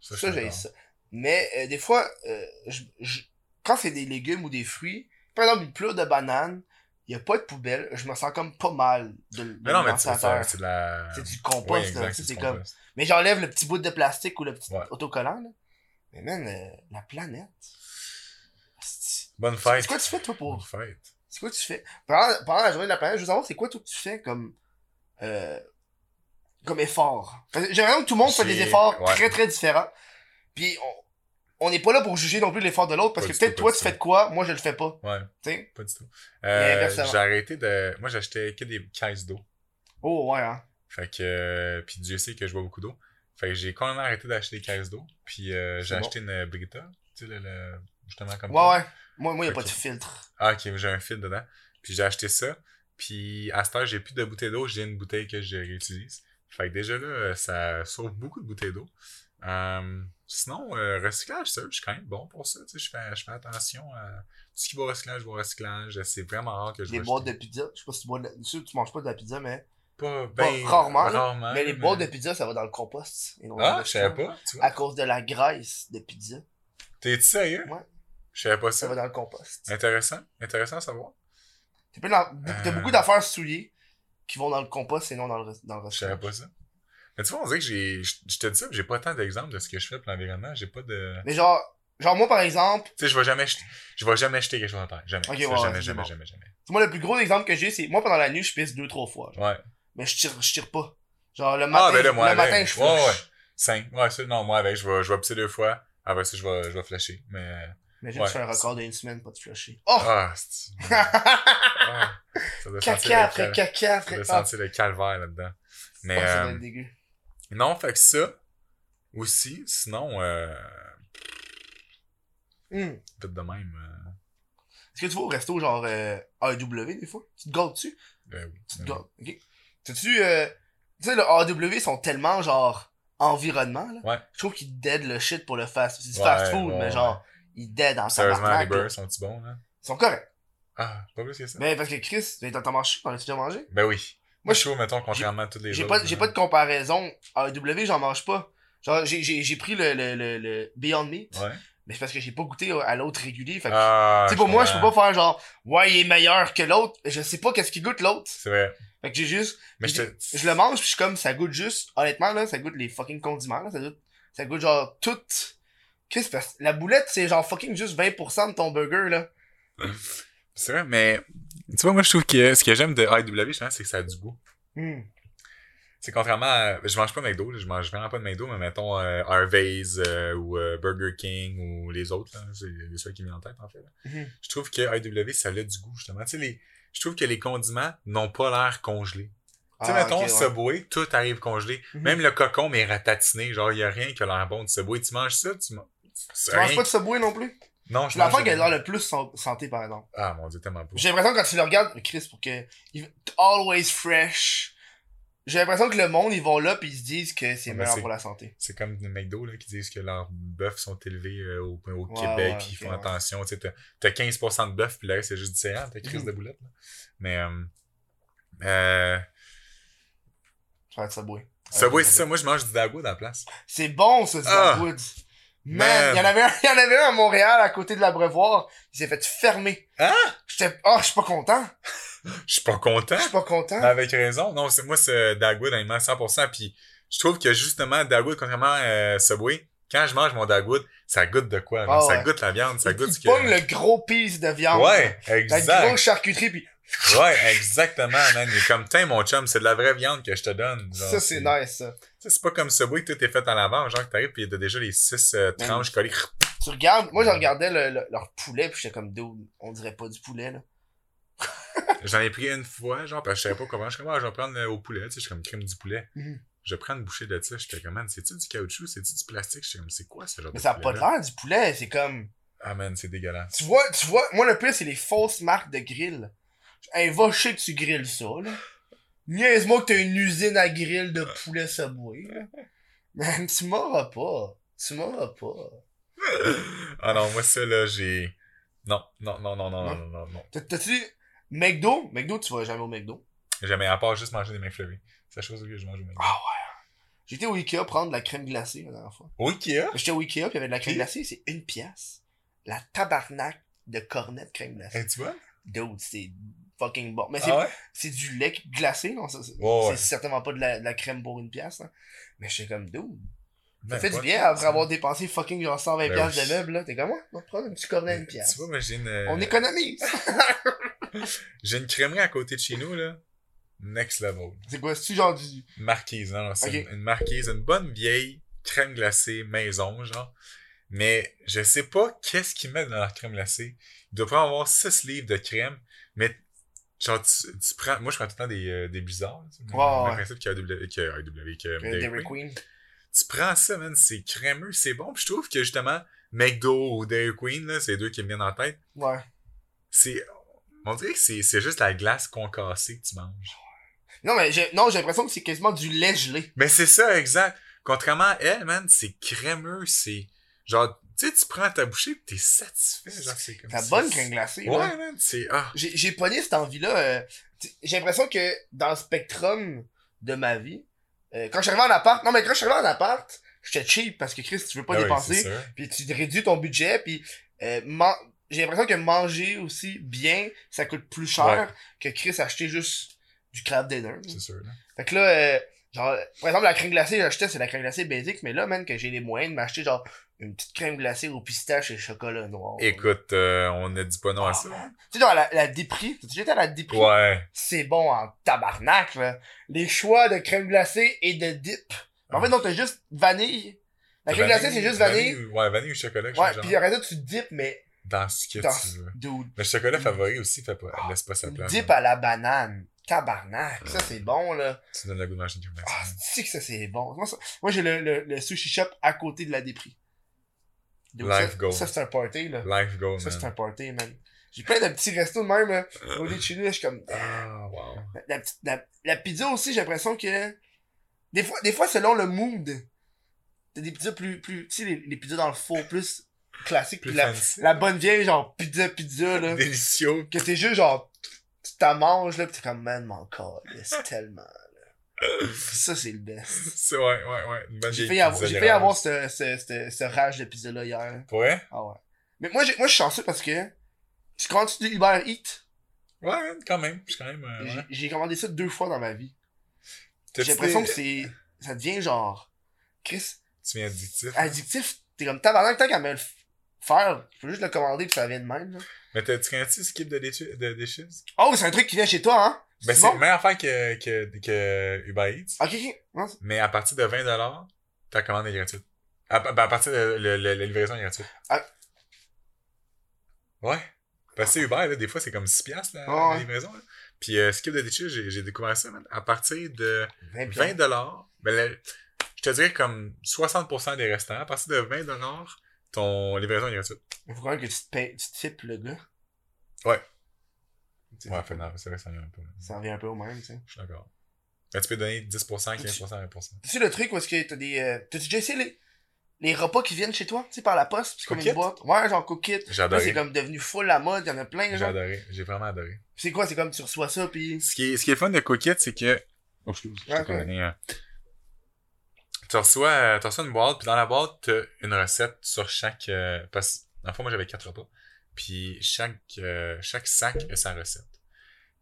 Ça, Ça, j'ai ça. Mais euh, des fois, euh, je, je- quand c'est des légumes ou des fruits, par exemple, une pleure de banane, il y a pas de poubelle, je me sens comme pas mal de, de Mais non, mais c'est la. Du compost, exact, là. tu sais, c'est comme... compost. Mais j'enlève le petit bout de plastique ou le petit Ouais. autocollant, là. Mais man, euh, la planète. C'est Bonne c'est fête. quoi tu fais, toi, Bonne pour. fête. C'est quoi tu fais? Pendant, pendant la journée de la planète, je veux savoir, c'est quoi, toi, que tu fais comme. Euh, comme effort? J'ai l'impression que tout le monde fait des efforts ouais. très, très différents. Puis, on. On n'est pas là pour juger non plus l'effort de l'autre, parce Pas que peut-être toi, tu fais de quoi, moi, je le fais pas. Ouais, Tu sais? pas du tout. Euh, j'ai arrêté de. Moi, j'achetais que des caisses d'eau. Oh, ouais, hein. Fait que. euh, Puis Dieu sait que je bois beaucoup d'eau. Fait que j'ai quand même arrêté d'acheter des caisses d'eau. Puis euh, j'ai bon. acheté une Brita. Tu sais, le, le justement, comme Ouais, toi. ouais. Moi, moi, y a Ok. pas de filtre. Ah, ok, j'ai un fil dedans. Puis j'ai acheté ça. Puis à cette heure, j'ai plus de bouteille d'eau, j'ai une bouteille que je réutilise. Fait que déjà là, ça sauve beaucoup de bouteilles d'eau. Euh, sinon, euh, recyclage, ça, je suis quand même bon pour ça. Tu sais, je fais, je fais attention à tout ce qui va au recyclage, va au recyclage. C'est vraiment rare que je Les boîtes de pizza. Je sais pas si tu bois de la... sais que tu manges pas de la pizza, mais. Pas, Pas ben, rarement, mais les boîtes de pizza, ça va dans le compost. et non dans Ah, je savais pas, tu vois. À cause de la graisse de pizza. T'es sérieux? Ouais. Je savais pas Ça va ça. dans le compost. Intéressant, intéressant à savoir. T'as Euh. beaucoup d'affaires souillées qui vont dans le compost et non dans le, dans le Je savais pas ça. Mais tu vois, on dirait que j'ai. Je te dis ça, mais j'ai pas tant d'exemples de ce que je fais pour l'environnement. J'ai pas de. Mais genre, genre moi par exemple, Tu sais, je vais jamais jeter, je vais jamais jeter quelque chose en terre. Jamais. Ok, Ça, ouais, jamais, jamais, bon. jamais, jamais. moi le plus gros exemple que j'ai, c'est moi pendant la nuit, je pisse deux, trois fois. genre. Ouais. Mais je tire, je tire pas. Genre le matin, ah, ben là, je- moi, le matin avec. je Ouais, flush. ouais. Cinq. Ouais, ça, non, moi, avec, je vais, je vais pisser deux fois. Après ça, je vais, je vais flasher. Mais. Imagine, Ouais. tu fais un record d'une semaine, pas de flusher. Oh! Ah. Ah, ça doit sentir caca le après cal- caca Ça après. doit Ah, sentir le calvaire là-dedans. Mais. ah, ça doit euh, être dégueu. non, fait que ça. Aussi, sinon, euh. Hum. Peut-être de même. euh, Est-ce que tu vas au resto genre euh, AEW des fois? Tu te gâtes dessus? ben oui. Tu te ben gâtes. Ok. T'as-tu. Euh... Tu sais, le AEW sont tellement genre environnement là. Ouais. Je trouve qu'ils dead le shit pour le fast. C'est du Ouais, fast food, ouais, mais genre, ils dead en Sérieusement, les burgers sont-ils bons, là? Ils sont corrects. Ah, pas plus que ça. Mais parce que Chris, t'en manges, t'en as-tu déjà mangé? Ben oui. Moi, je trouve, mettons, contrairement à toutes les J'ai autres. pas, j'ai pas de comparaison. AEW, j'en mange pas. Genre, j'ai, j'ai, j'ai pris le, le, le, le Beyond Meat, Ouais. Mais c'est parce que j'ai pas goûté à l'autre régulier. Fait que, Ah, tu sais, pour moi, je peux pas faire genre, ouais, il est meilleur que l'autre. Je sais pas qu'est-ce qui goûte l'autre. C'est vrai. Fait que j'ai juste, Mais je je, te. je le mange, puis je suis comme, ça goûte juste, honnêtement, là, ça goûte les fucking condiments, là, ça goûte, ça goûte genre tout. Qu'est-ce que c'est? La boulette, c'est genre fucking juste 20% de ton burger, là. C'est vrai, mais. Tu vois, moi, je trouve que ce que j'aime de IW, je pense, c'est que ça a du goût. Hmm. C'est contrairement à. Je mange pas McDo, là, je mange vraiment pas de McDo, mais mettons euh, Harvey's euh, ou euh, Burger King ou les autres, là. C'est les seuls qui me viennent en tête, en fait. Mhm. Je trouve que IW, ça a du goût, justement. Tu sais, les. Je trouve que les condiments n'ont pas l'air congelés. Tu sais, Ah, mettons, ok, ouais. Subway, tout arrive congelé. Mhm. Même le cocon est ratatiné. Genre, il y a rien qui a l'air bon de Subway. Tu manges ça, tu manges. Tu manges pas de Subway non plus? Non, je mange l'affaire qui a le plus san- santé, par exemple. Ah, mon dieu, tellement pas. J'ai l'impression quand tu le regardes, Chris, pour que. Always fresh. J'ai l'impression que le monde, ils vont là pis ils se disent que c'est Ouais, meilleur c'est- pour la santé. C'est comme les McDo là, qui disent que leurs bœufs sont élevés euh, au, au Ouais, Québec, puis ils font attention. Tu sais, t'as, t'as 15% de bœuf, puis le reste, c'est juste du céréales, t'as crise Mhm. de boulettes. Là. Mais, euh, euh, Ça va être Subway. Subway, Ouais, c'est ça. Moi, je mange du Dagwood à la place. C'est bon, ça, du Ah! Dagwood. Man. il y en avait un, il y en avait un à Montréal, à côté de l'abreuvoir. Il s'est fait fermer. Hein? J'étais, oh, je suis pas content. Je suis pas content. Je suis pas content. Avec raison. Non, c'est, moi, c'est Dagwood, honnêtement, 100%. Puis, je trouve que justement, Dagwood, contrairement à euh, Subway, quand je mange mon Dagwood, ça goûte de quoi? Ah? Ça ouais. goûte la viande, ça il, goûte ce que... le gros piece de viande. Ouais, La exact. grosse charcuterie pis Ouais, exactement, man. Il est comme, tiens, mon chum, c'est de la vraie viande que je te donne. Genre, ça, c'est nice, ça. Tu c'est pas comme Subway que tout est fait en avant, genre que t'arrives pis t'as déjà les six euh, tranches collées. Tu regardes, moi, je regardais le, le- leur poulet pis j'étais comme, dude, on dirait pas du poulet, là. J'en ai pris une fois, genre, parce que je savais pas comment. Je suis comme, ah, je vais prendre euh, au poulet, tu sais, je suis comme crème du poulet. Mhm. Je prends une bouchée de ça, j'étais comme, man, c'est-tu du caoutchouc, c'est-tu du plastique? Je suis comme, c'est quoi ce genre Mais de ça a pas de l'air du poulet, c'est comme. Ah, man, c'est dégueulasse. Tu vois, tu vois, moi le pire c'est les fausses marques de grill. Hey, va chier que tu grilles ça, là. Niaise-moi que t'as une usine à grill de poulet là. Man, tu m'auras pas. Tu m'auras pas. ah non, moi, ça, là, j'ai. Non, non, non, non, non, non, Non? non, non, non. T'as- T'as-tu. McDo? McDo, tu vas jamais au McDo? Jamais, à part juste manger des McFlurry. C'est la chose que je mange au McDo. Ah J'étais au Ikea prendre de la crème glacée la dernière fois. Au Ikea? J'étais au Ikea pis il y avait de la crème Puis? glacée, c'est une pièce. La tabarnak de cornet de crème glacée. Hey, tu vois? Dude, c'est fucking bon. Mais c'est Ah ouais? c'est du lait glacé, non? Ça, c'est Ouais, ouais. c'est certainement pas de la, de la crème pour une pièce, hein. Mais j'étais comme, dude, ça Ben, fait du bien après ça. avoir dépensé fucking genre 120 Ben pièces oui. de meubles, là. T'es comme, ouais, on va prendre un petit cornet à une pièce. Tu vois, moi, j'ai une. euh, On économise. J'ai une crèmerie à côté de chez nous, là. Next level. c'est quoi, c'est genre du. Marquise, non, non, c'est une, une marquise, une bonne vieille crème glacée maison, genre. Mais je sais pas qu'est-ce qu'ils mettent dans leur crème glacée. Il doit pas avoir 6 livres de crème, mais genre, tu, tu prends. Moi, je prends tout le temps des, euh, des sais, Ouais, le principe qu'il y a que que Dairy. Queen. Tu prends ça, man, c'est crémeux, c'est bon. Puis je trouve que justement, McDo ou Dairy Queen, là, c'est les deux qui me viennent en tête. Ouais. C'est, on dirait que c'est, juste la glace concassée que tu manges. Non, mais j'ai, non, j'ai l'impression que c'est quasiment du lait gelé. Mais c'est ça, exact. Contrairement à elle, man, c'est crémeux, c'est, genre, tu sais, tu prends ta bouchée pis t'es satisfait, genre, c'est comme La ça. bonne crème glacée. Ouais, man, c'est, ah. J'ai, pogné cette envie-là. euh, j'ai l'impression que dans le spectrum de ma vie, euh, quand je suis arrivé en appart, non, mais quand je suis arrivé en appart, j'étais cheap parce que Chris, tu veux pas Ah dépenser. sûr. puis tu réduis ton budget, puis euh, man- j'ai l'impression que manger aussi bien, ça coûte plus cher Ouais. que Chris acheter juste du crab dinner. C'est sûr, là. Fait que là, euh, genre, par exemple, la crème glacée, j'achetais, c'est la crème glacée basique, mais là, man, que j'ai les moyens de m'acheter, genre, une petite crème glacée au pistache et chocolat noir. Écoute, euh, on ne dit pas non Ah, à ça. man. Tu sais, la, la dépris, tu j'étais à la dépris, Ouais. c'est bon en tabarnak, là. Les choix de crème glacée et de dip. En fait, non, t'as juste vanille. La crème glacée, c'est juste vanille. ou- Ouais, vanille ou chocolat, Ouais, puis après ça, tu dip, mais Dans ce que dans, tu veux. dude, Le chocolat favori aussi, fait pas, laisse pas sa Une place. dip là. à la banane. Tabarnak. Ça, c'est bon, là. Tu donnes le goût de manger Ah, glacée. c'est que ça, c'est bon. Moi, moi, j'ai le, le, le sushi shop à côté de la dépris. Life ça, goal. Ça, c'est un party, là. Life goal, Ça, c'est un party, man. J'ai plein de petits restos de même, là. Au lieu de chez nous, je suis comme... Ah, wow. La, la petite- la, la pizza aussi, j'ai l'impression que... Des fois, des fois, selon le mood, t'as des pizzas plus... plus tu sais, les, les pizzas dans le four, plus Plus puis la, la bonne vieille, genre, pizza, pizza, là. Délicieux. que t'es juste genre tu t'en manges là pis t'es comme man mon corps c'est tellement là. ça c'est le best C'est, ouais, ouais, ouais. J'ai failli avoir, j'ai avoir ce, ce, ce, ce rage de pizza là hier vrai? ah ouais mais moi j'ai moi je suis chanceux parce que tu commandes du Uber Eats? Ouais, quand même. Je quand même, euh, J'ai- ouais. j'ai commandé ça deux fois dans ma vie j'ai l'impression que c'est ça devient genre Chris Tu viens addictif. addictif t'es comme tabarnak tant qu'à me faire je peux juste le commander pis ça vient de même là. Mais t'as- tu connais-tu Skip de? De dishes? oh c'est un truc qui vient chez toi hein? Ben, c'est bon? la même affaire que, que, que Uber Eats. ok ok Non, Mais à partir de 20$, ta commande est gratuite. À, ben, à partir de le- le- la livraison est gratuite. Ah. Ouais. Parce que Uber, là, des fois, c'est comme 6$ piastres, la, ouais. la livraison. Là. Puis euh, Skip de Dishes, j'ai, j'ai découvert ça, man. À partir de 20 20$, ben, le- je te dirais comme 60% des restaurants, à partir de 20$, ton livraison est gratuite. Il faut quand même que tu te payes, tu tipes le gars. Ouais. Ouais, fait, non, c'est vrai, ça revient un peu. Ça revient un peu au même, tu sais. Je suis d'accord. Tu peux donner 10%, 15%, 20%. Tu sais le truc où est-ce que t'as des. euh, T'as-tu déjà essayé les, les repas qui viennent chez toi, tu sais, par la poste, pis c'est comme une boîte? Ouais, genre Là, adoré. c'est comme devenu full la mode, y'en a plein, J'ai adoré. J'ai vraiment adoré. C'est quoi, c'est comme tu reçois ça, pis. Ce qui est, ce qui est fun de Cookit, c'est que. Oh, excuse. je t'ai Ouais, pas ouais. donné, Tu reçois, euh, tu reçois une boîte, puis dans la boîte, t'as une recette sur chaque. euh, parce que, dans moi, j'avais quatre repas. Puis chaque, euh, chaque sac a sa recette.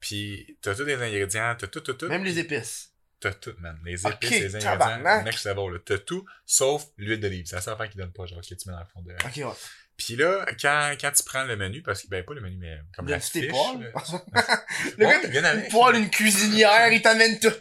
Puis t'as tous les ingrédients, t'as tout, tout, tout. Même les épices. T'as tout, man. Les épices, les ingrédients, next level, là. T'as tout, sauf l'huile d'olive. C'est la seule affaire qui donne pas, genre, que tu mets dans le fond de. Ok, ouais. Puis là, quand, quand tu prends le menu, parce que, ben, pas le menu, mais comme la Donne-tu tes fiche. poils? là. le gars, avec. une poêle, une cuisinière, il t'amène tout.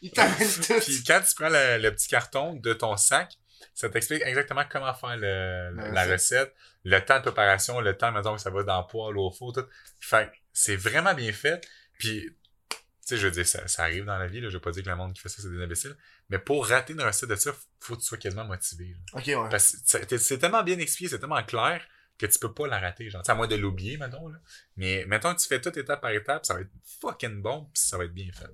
Il t'amène tout. Puis quand tu prends le, le petit carton de ton sac, ça t'explique exactement comment faire le, La la recette, le temps de préparation, le temps, mettons, que ça va dans le poêle, au four, tout. Fait que c'est vraiment bien fait. Puis, tu sais, je veux dire, ça, ça arrive dans la vie, là. Je veux pas dire que le monde qui fait ça, c'est des imbéciles. Mais pour rater une recette de ça, faut que tu sois quasiment motivé. là. Ok, ouais. Parce que c'est- tellement bien expliqué, c'est tellement clair que tu peux pas la rater, genre. À moins de l'oublier, mettons, là. Mais, mettons que tu fais tout étape par étape, ça va être fucking bon, pis ça va être bien fait.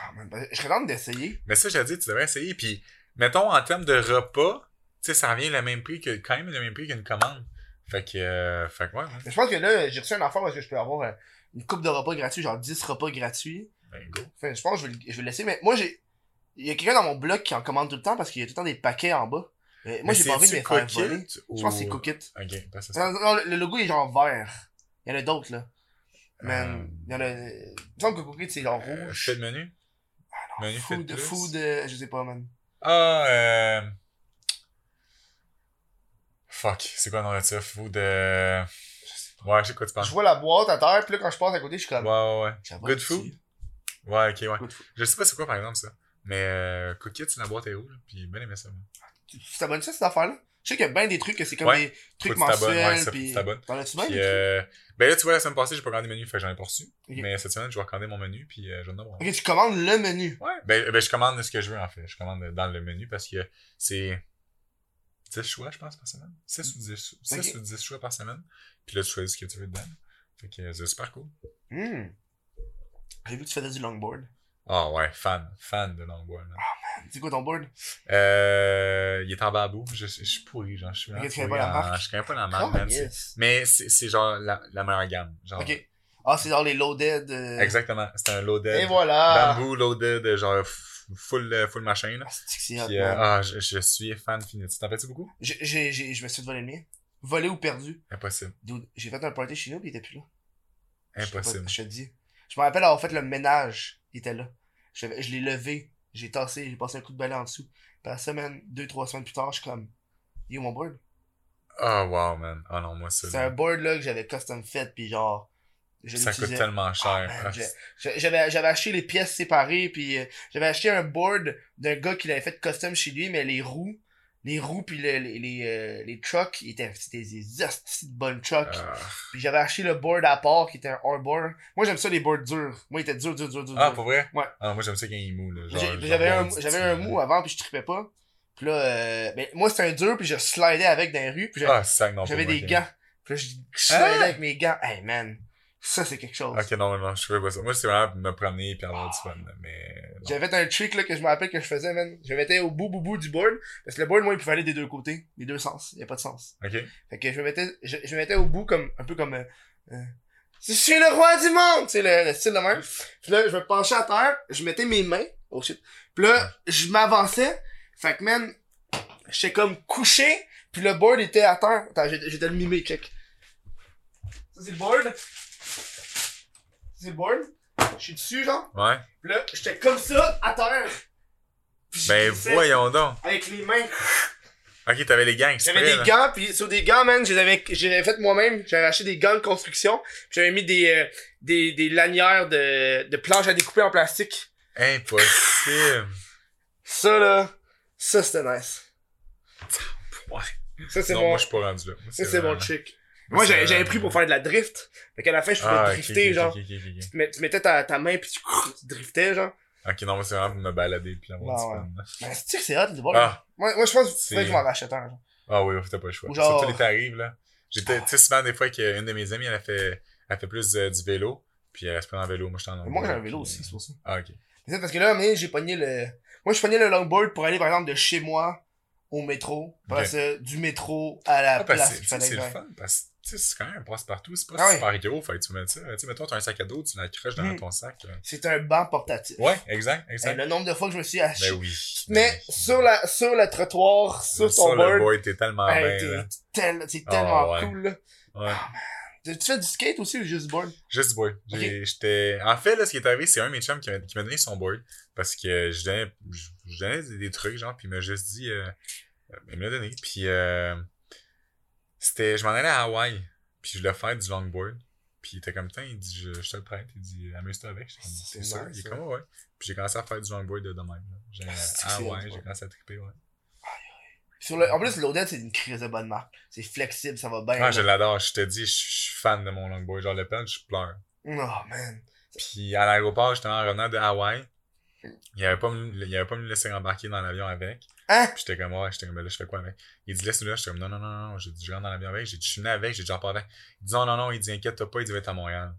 Ah, man, ben, je serais tente d'essayer. Mais ça, j'ai dit, tu devrais essayer. Puis, mettons, en termes de repas, tu sais, ça revient le même prix que, quand même le même prix qu'une commande. Fait que, euh, fait que ouais, hein. Mais je pense que là, j'ai reçu un enfant parce que je peux avoir euh, une coupe de repas gratuits, genre 10 repas gratuits. Ben, go. Enfin, je pense que je vais, je vais le laisser, mais moi, j'ai. Il y a quelqu'un dans mon blog qui en commande tout le temps parce qu'il y a tout le temps des paquets en bas. Mais moi, Mais j'ai pas envie de me faire voler. Je pense que c'est ou- Cookit. Ok, que ça. Non, non, le, logo est genre vert. Il y en a d'autres, là. Euh, il y en a. Il me semble que Cookit, c'est genre Euh, rouge. fais le menu. menu fait Food, plus. food, euh, je sais pas, man. Ah, euh... Fuck, c'est quoi le nom de ça? Food, euh... Ouais, je sais quoi tu parles. Je vois la boîte à terre, puis là, quand je passe à côté, je suis Ouais, comme. ouais, ouais. Va Good food? Ouais, ok, ouais. Food. Je sais pas c'est quoi, par exemple, ça. Mais, euh, Cookit, c'est la boîte est rouge, puis bien aimé ça, moi. Tu t'abonnes ça, cette affaire-là? Je sais qu'il y a bien des trucs que c'est comme Ouais. des trucs ouais, mensuels, tu t'abonnes. T'en as-tu bien, Puis, des euh, ben là, tu vois, la semaine passée, j'ai pas commandé le menu, fait que j'en ai pas reçu. Mais cette semaine, je vais recommander mon menu, puis euh, je vais en avoir. Ok, tu commandes le menu. Ouais, ben, ben, je commande ce que je veux, en fait. Je commande dans le menu parce que c'est. 10 choix, je pense, par semaine. 6 ou 10, 6 Ok. ou 10 choix par semaine. Puis là, tu choisis ce que tu veux dedans. Fait que euh, c'est super cool. Hmm. J'ai vu que tu faisais du longboard. Ah ouais, fan, fan de longboard. là. C'est quoi ton board? Euh, il est en bambou. Je, je suis pourri, genre, je suis Ok, vraiment tu connais pas la en- marque? Je connais pas la marque, Ah, man. yes. Mais c'est c'est genre la, la meilleure gamme. Genre, Ok. Ah, c'est dans les loaded. euh, Exactement. C'est un loaded. Et voilà. Bamboo loaded, genre f- full, euh, full machin. Là. Ah, c'est euh, man. ah, je, je suis fan fini. Tu t'en fais-tu beaucoup? J'ai- j'ai- j'ai- Je me suis fait voler le mien. Volé ou perdu. Impossible. J'ai fait un party chez nous, puis il était plus là. Je Impossible. Je te dis. Je me rappelle avoir fait le ménage. Il était là. Je, je l'ai levé. J'ai tassé. J'ai passé un coup de balai en dessous. Puis la semaine, deux, trois semaines plus tard, je suis comme. Il est où mon board? Oh wow, man. Oh non, moi, ça. C'est un board là que j'avais custom fait. Puis genre. Je ça coûte tellement Ah, cher. Ah, J'avais j'avais acheté les pièces séparées, puis euh, j'avais acheté un board d'un gars qui l'avait fait custom chez lui, mais les roues, les roues puis le- les, les, euh, les trucks, étaient, c'était des hosties de bonnes trucks. ah. Puis j'avais acheté le board à part, qui était un hardboard. Moi, j'aime ça, les boards durs. Moi, il était dur, dur, dur, dur. Ah, pour vrai? Ouais. Ah, moi, j'aime ça quand il mou. Là. J'avais un, j'avais un mou avant, puis je tripais pas. Puis là, euh, ben, moi, c'était un dur, puis je slidais avec dans les rues, puis j'avais Ah, j'avais des gants. Puis là, je je slidais Ah! avec mes gants. Hey, man. Ça, c'est quelque chose. ok. Non, non, je fais pas ça. Moi, c'est vraiment pour me promener et avoir du fun. là, Mais. J'avais un trick là, que je me rappelle que je faisais, man. Je me mettais au bout, bout, bout du board. Parce que le board, moi, il pouvait aller des deux côtés. Des deux sens. Il y a pas de sens. Ok. Fait que je me mettais, je, je me mettais au bout comme, un peu comme, euh, euh, je suis le roi du monde! Tu sais, le, le style de même. Puis là, je me penchais à terre. Je mettais mes mains. Oh shit. Puis là, je m'avançais. Fait que, man, j'étais comme couché. Puis le board était à terre. Attends, de le mimer, check. Ça, c'est le board. C'est board. Je suis dessus, genre? Ouais. Puis là, j'étais comme ça, à terre. Puis Ben, voyons donc. Avec les mains. Ok, t'avais les gangs. J'avais des gants, puis sur des gants, man, je les avais, je les avais fait moi-même. J'avais acheté des gants de construction. Puis j'avais mis des, euh, des, des lanières de, de planches à découper en plastique. Impossible. Ça, là, ça, c'était nice. Ouais. Ça, c'est mon, moi, je suis pas rendu là. Moi, ça, c'est mon trick. Moi, c'est j'avais, pris pour faire de la drift. Fait qu'à la fin, je pouvais Ah, drifter, genre. ok, ok, ok, ok. Tu, mets- tu mettais ta, ta main, puis tu, tu driftais, genre. Ok, non, moi, c'est vraiment pour me balader puis avoir Bah, du fun. Mais c'est que c'est hot, le bord. Ah. Moi, moi, je pense C'est- que je m'en rachète un, genre. Ah oui, t'as pas le choix. Ou genre- Surtout les tarifs, là. J'étais, tu sais, souvent, des fois, qu'une de mes amies, elle a fait, elle fait plus euh, du vélo, puis elle se prend en vélo, moi, j'étais en Mais Moi, j'ai un vélo aussi, c'est pour ça. Ah, ok. Mais c'est parce que là, mais j'ai pogné le. Moi, je pognais le longboard pour aller, par exemple, de chez moi au métro. Après Ok. ça, du métro à la Ah, parce place que c'est, c'est que le fun, parce que, c'est quand même un passe-partout, c'est pas Ah ouais. super gros, fait que tu mets ça. Tu sais, mettons, t'as un sac à dos, tu l'accroches dans Mhm. ton sac. C'est un banc portatif. Ouais, exact, exact. le nombre de fois que je me suis acheté. Ben oui. Mais Ben oui. sur la sur le trottoir, sur Sur ton le board, board, t'es tellement hey, bien, t'es tel- Ah, tellement ouais. cool là. Ouais. Tu tu fais du skate aussi ou juste du board? Juste du board. J'étais... En fait, là, ce qui est arrivé, c'est un de mes chums qui m'a, donné son board. Parce que je donnais, je, je donnais des, des trucs, genre, puis il m'a juste dit, euh, euh, il me l'a donné. Puis, euh, c'était, je m'en allais à Hawaï. Puis je voulais faire du longboard. Puis il était comme, tiens, il dit, je, je te le prête. Il dit, amuse-toi avec. J'étais comme, C'est c'est sûr. Il est comme, ouais. Puis j'ai commencé à faire du longboard de, de même. là. J'ai, c'est c'est hot, j'ai commencé à triper, ouais. Sur le, en plus, l'Odette, c'est une crise de bonne marque. C'est flexible, ça va bien. Ah, là. je l'adore. Je te dis, je suis fan de mon longboard. Genre, le pen, je pleure. Oh man. Puis à l'aéroport, justement, en revenant de Hawaï, il avait pas me, il avait pas me laisser embarquer dans l'avion avec. Hein? Puis j'étais comme, ouais, j'étais comme, ben là, je fais quoi avec? Il dit, laisse-le là. J'étais comme, non, non, non, non, j'ai dit, je rentre dans l'avion avec. J'ai dit, je suis venu avec, j'ai déjà pas avec. Il dit, non, non, non, il dit, inquiète-toi pas, il dit, va être à Montréal.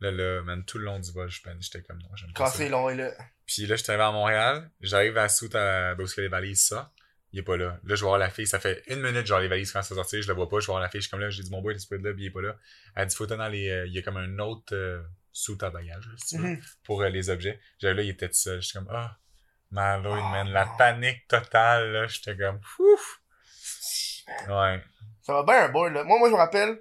Là, là, man, tout le long du vol, je peine, j'étais comme, non, j'aime pas. Cassé long et là. Puis là, j'étais arrivé à Montréal, j'arrive à Soute, à, où les valises, ça. Il est pas là. Là, je voir la fille, ça fait une minute, genre, les valises quand ça sortir, je la vois pas, je voir la fille, je suis comme là, j'ai dit, mon boy, il est pas là, puis il est pas là. Elle dit, faut dans les, euh, il y a comme un autre, euh, sous ta bagage, là, si tu veux Mhm. pour euh, les objets. J'avais là, il était tout seul. J'étais comme, ah, Marlowe, Oh, man, la panique totale, là. J'étais comme, ouf. Ouais. Ça va bien un board, là. Moi, moi, je me rappelle,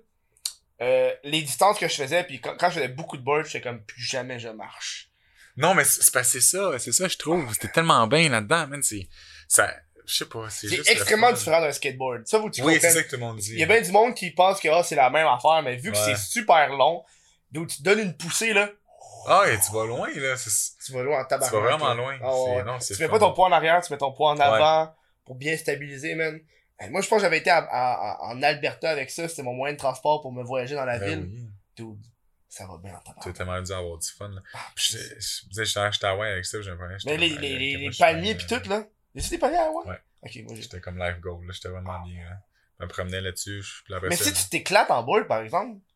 euh, les distances que je faisais, puis quand, quand je faisais beaucoup de board, j'étais comme, plus jamais je marche. Non, mais c'est c'est c'est ça, c'est ça, je trouve. C'était tellement bien là-dedans, man. C'est, ça, je sais pas, c'est C'est juste. le extrêmement différent d'un skateboard. Ça, vous tu Oui, c'est ça que tout le monde dit. Il y a bien du monde qui pense que ah, c'est la même affaire, mais vu que c'est super long, d'où tu donnes une poussée, là, Ah, et tu vas loin, là. tu vas loin en Tu tabac. vas vraiment loin. Ah, ouais, non, Tu mets fun. pas ton poids en arrière, tu mets ton poids en Ouais. avant pour bien stabiliser, man. Moi, je pense que j'avais été à- à- à- en Alberta avec ça. C'était mon moyen de transport pour me voyager dans la Ben ville. oui. Dude, ça va bien en tabac. Tu as tellement dû avoir du fun, là. Ah, je, disais, j'étais à Hawaï avec ça, j'ai un problème. Mais les, les, les, les palmiers pis tout, là. A des palmiers à Hawaï? Ouais. Ok, moi. J'étais comme life goal, là. J'étais vraiment bien. là. Je me promenais là-dessus. Mais si tu t'éclates en boule, par exemple, tu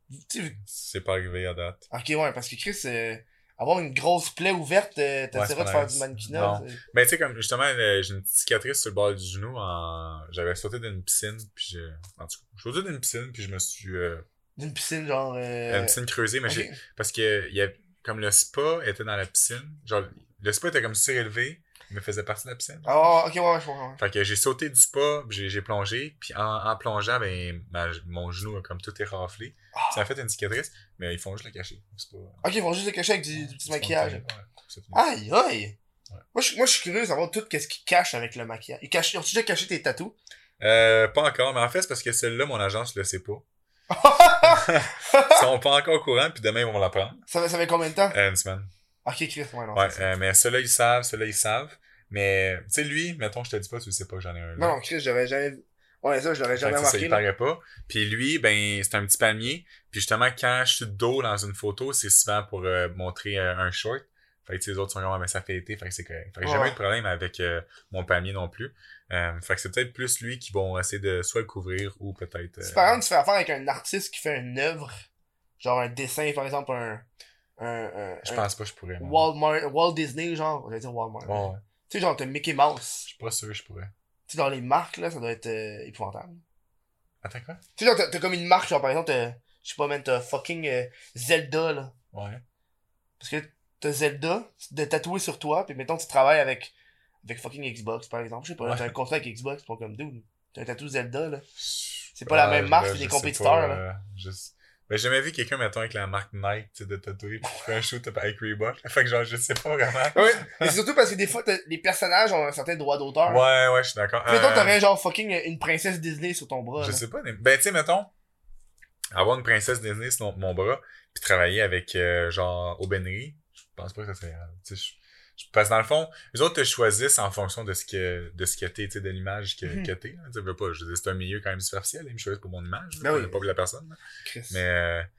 C'est pas arrivé à date. ok, ouais, parce que Chris, euh, avoir une grosse plaie ouverte, euh, Ouais, t'essaieras c'est de faire du mannequinat. Ben, tu sais, comme, justement, euh, j'ai une petite cicatrice sur le bord du genou en... J'avais sauté d'une piscine, puis je... En tout cas, j'ai sauté d'une piscine, puis je me suis... Euh... D'une piscine, genre. Une piscine creusée, mais j'ai... Parce que, il y a... comme le spa était dans la piscine, genre, le spa était comme surélevé, mais faisait partie de la piscine. Ah, ok, ouais, ouais, je comprends. ouais. Fait que j'ai sauté du spa, puis j'ai, plongé, puis en, en plongeant, ben, ma- mon genou a comme tout est raflé. Ah. Ça a fait une cicatrice, mais ils font juste le cacher. Pas... Ok, ils vont juste le cacher avec du, du petit maquillage. pas-. Aïe, aïe. Moi, je, moi, je suis curieux de savoir tout qu'est-ce qu'ils cachent avec le maquillage. Ils cachent, ont déjà caché tes tatous? Euh, pas encore, mais en fait, c'est parce que celle-là, mon agence le sait pas. Ils sont pas encore au courant, puis demain, ils vont l'apprendre. ça, ça fait combien de temps? Euh, une semaine. Ok, Chris, ouais, non. Ouais, euh, mais ceux-là, ils savent, ceux-là, ils savent. Mais, tu sais, lui, mettons, je te dis pas, tu sais pas que j'en ai un. là. Non, Chris, j'avais jamais. Ouais, ça, je l'aurais jamais que ça, remarqué. il paraît pas. Puis lui, ben, c'est un petit palmier. Puis justement, quand je suis de dos dans une photo, c'est souvent pour euh, montrer euh, un short. Fait que tu sais, les autres sont comme, Ah, mais ça fait été, fait que c'est correct. Fait que j'ai jamais eu de problème avec euh, mon palmier non plus. Euh, fait que c'est peut-être plus lui qui vont essayer de soit le couvrir ou peut-être... euh, Si par exemple, tu fais affaire avec un artiste qui fait une œuvre, genre un dessin, par exemple, un. Un, un, je un pense pas que je pourrais. non. Walmart, Walt Disney, genre, on va dire Walmart. Ouais. Tu sais, genre, t'as Mickey Mouse. Je suis pas sûr que je pourrais. Tu sais, dans les marques, là, ça doit être euh, épouvantable. Attends quoi? Tu sais, genre, t'as- t'as comme une marque, genre, par exemple, t'as, je sais pas, man, t'as fucking euh, Zelda, là. Ouais. Parce que t'as Zelda de tatouer sur toi, puis mettons, tu travailles avec, avec fucking Xbox, par exemple. Je sais pas, Ouais. t'as un contrat avec Xbox, pas comme dude. T'as un tatou Zelda, là. C'est pas la même marque, c'est des compétiteurs, là. Euh, juste... Ben, j'ai jamais vu quelqu'un, mettons, avec la marque Nike, tu sais, de tatouer, puis fait un shoot avec Reebok. Fait que genre, je sais pas vraiment. Ouais. Mais c'est surtout parce que des fois, les personnages ont un certain droit d'auteur. Ouais, ouais, je suis d'accord. Mettons, Euh, t'aurais genre fucking une princesse Disney sur ton bras. Je là. sais pas. mais- Ben, tu sais, mettons, avoir une princesse Disney sur mon, bras, puis travailler avec, euh, genre, aubainerie, je pense pas que ça serait grave. Tu sais, parce que dans le fond, les autres te choisissent en fonction de ce que, de ce que t'es, de l'image que, Mhm. que t'es. hein. Tu veux pas, je veux dire, c'est un milieu quand même superficiel, ils me choisissent pour mon image, Ben là, oui. pas pour la personne. Mais, euh, tu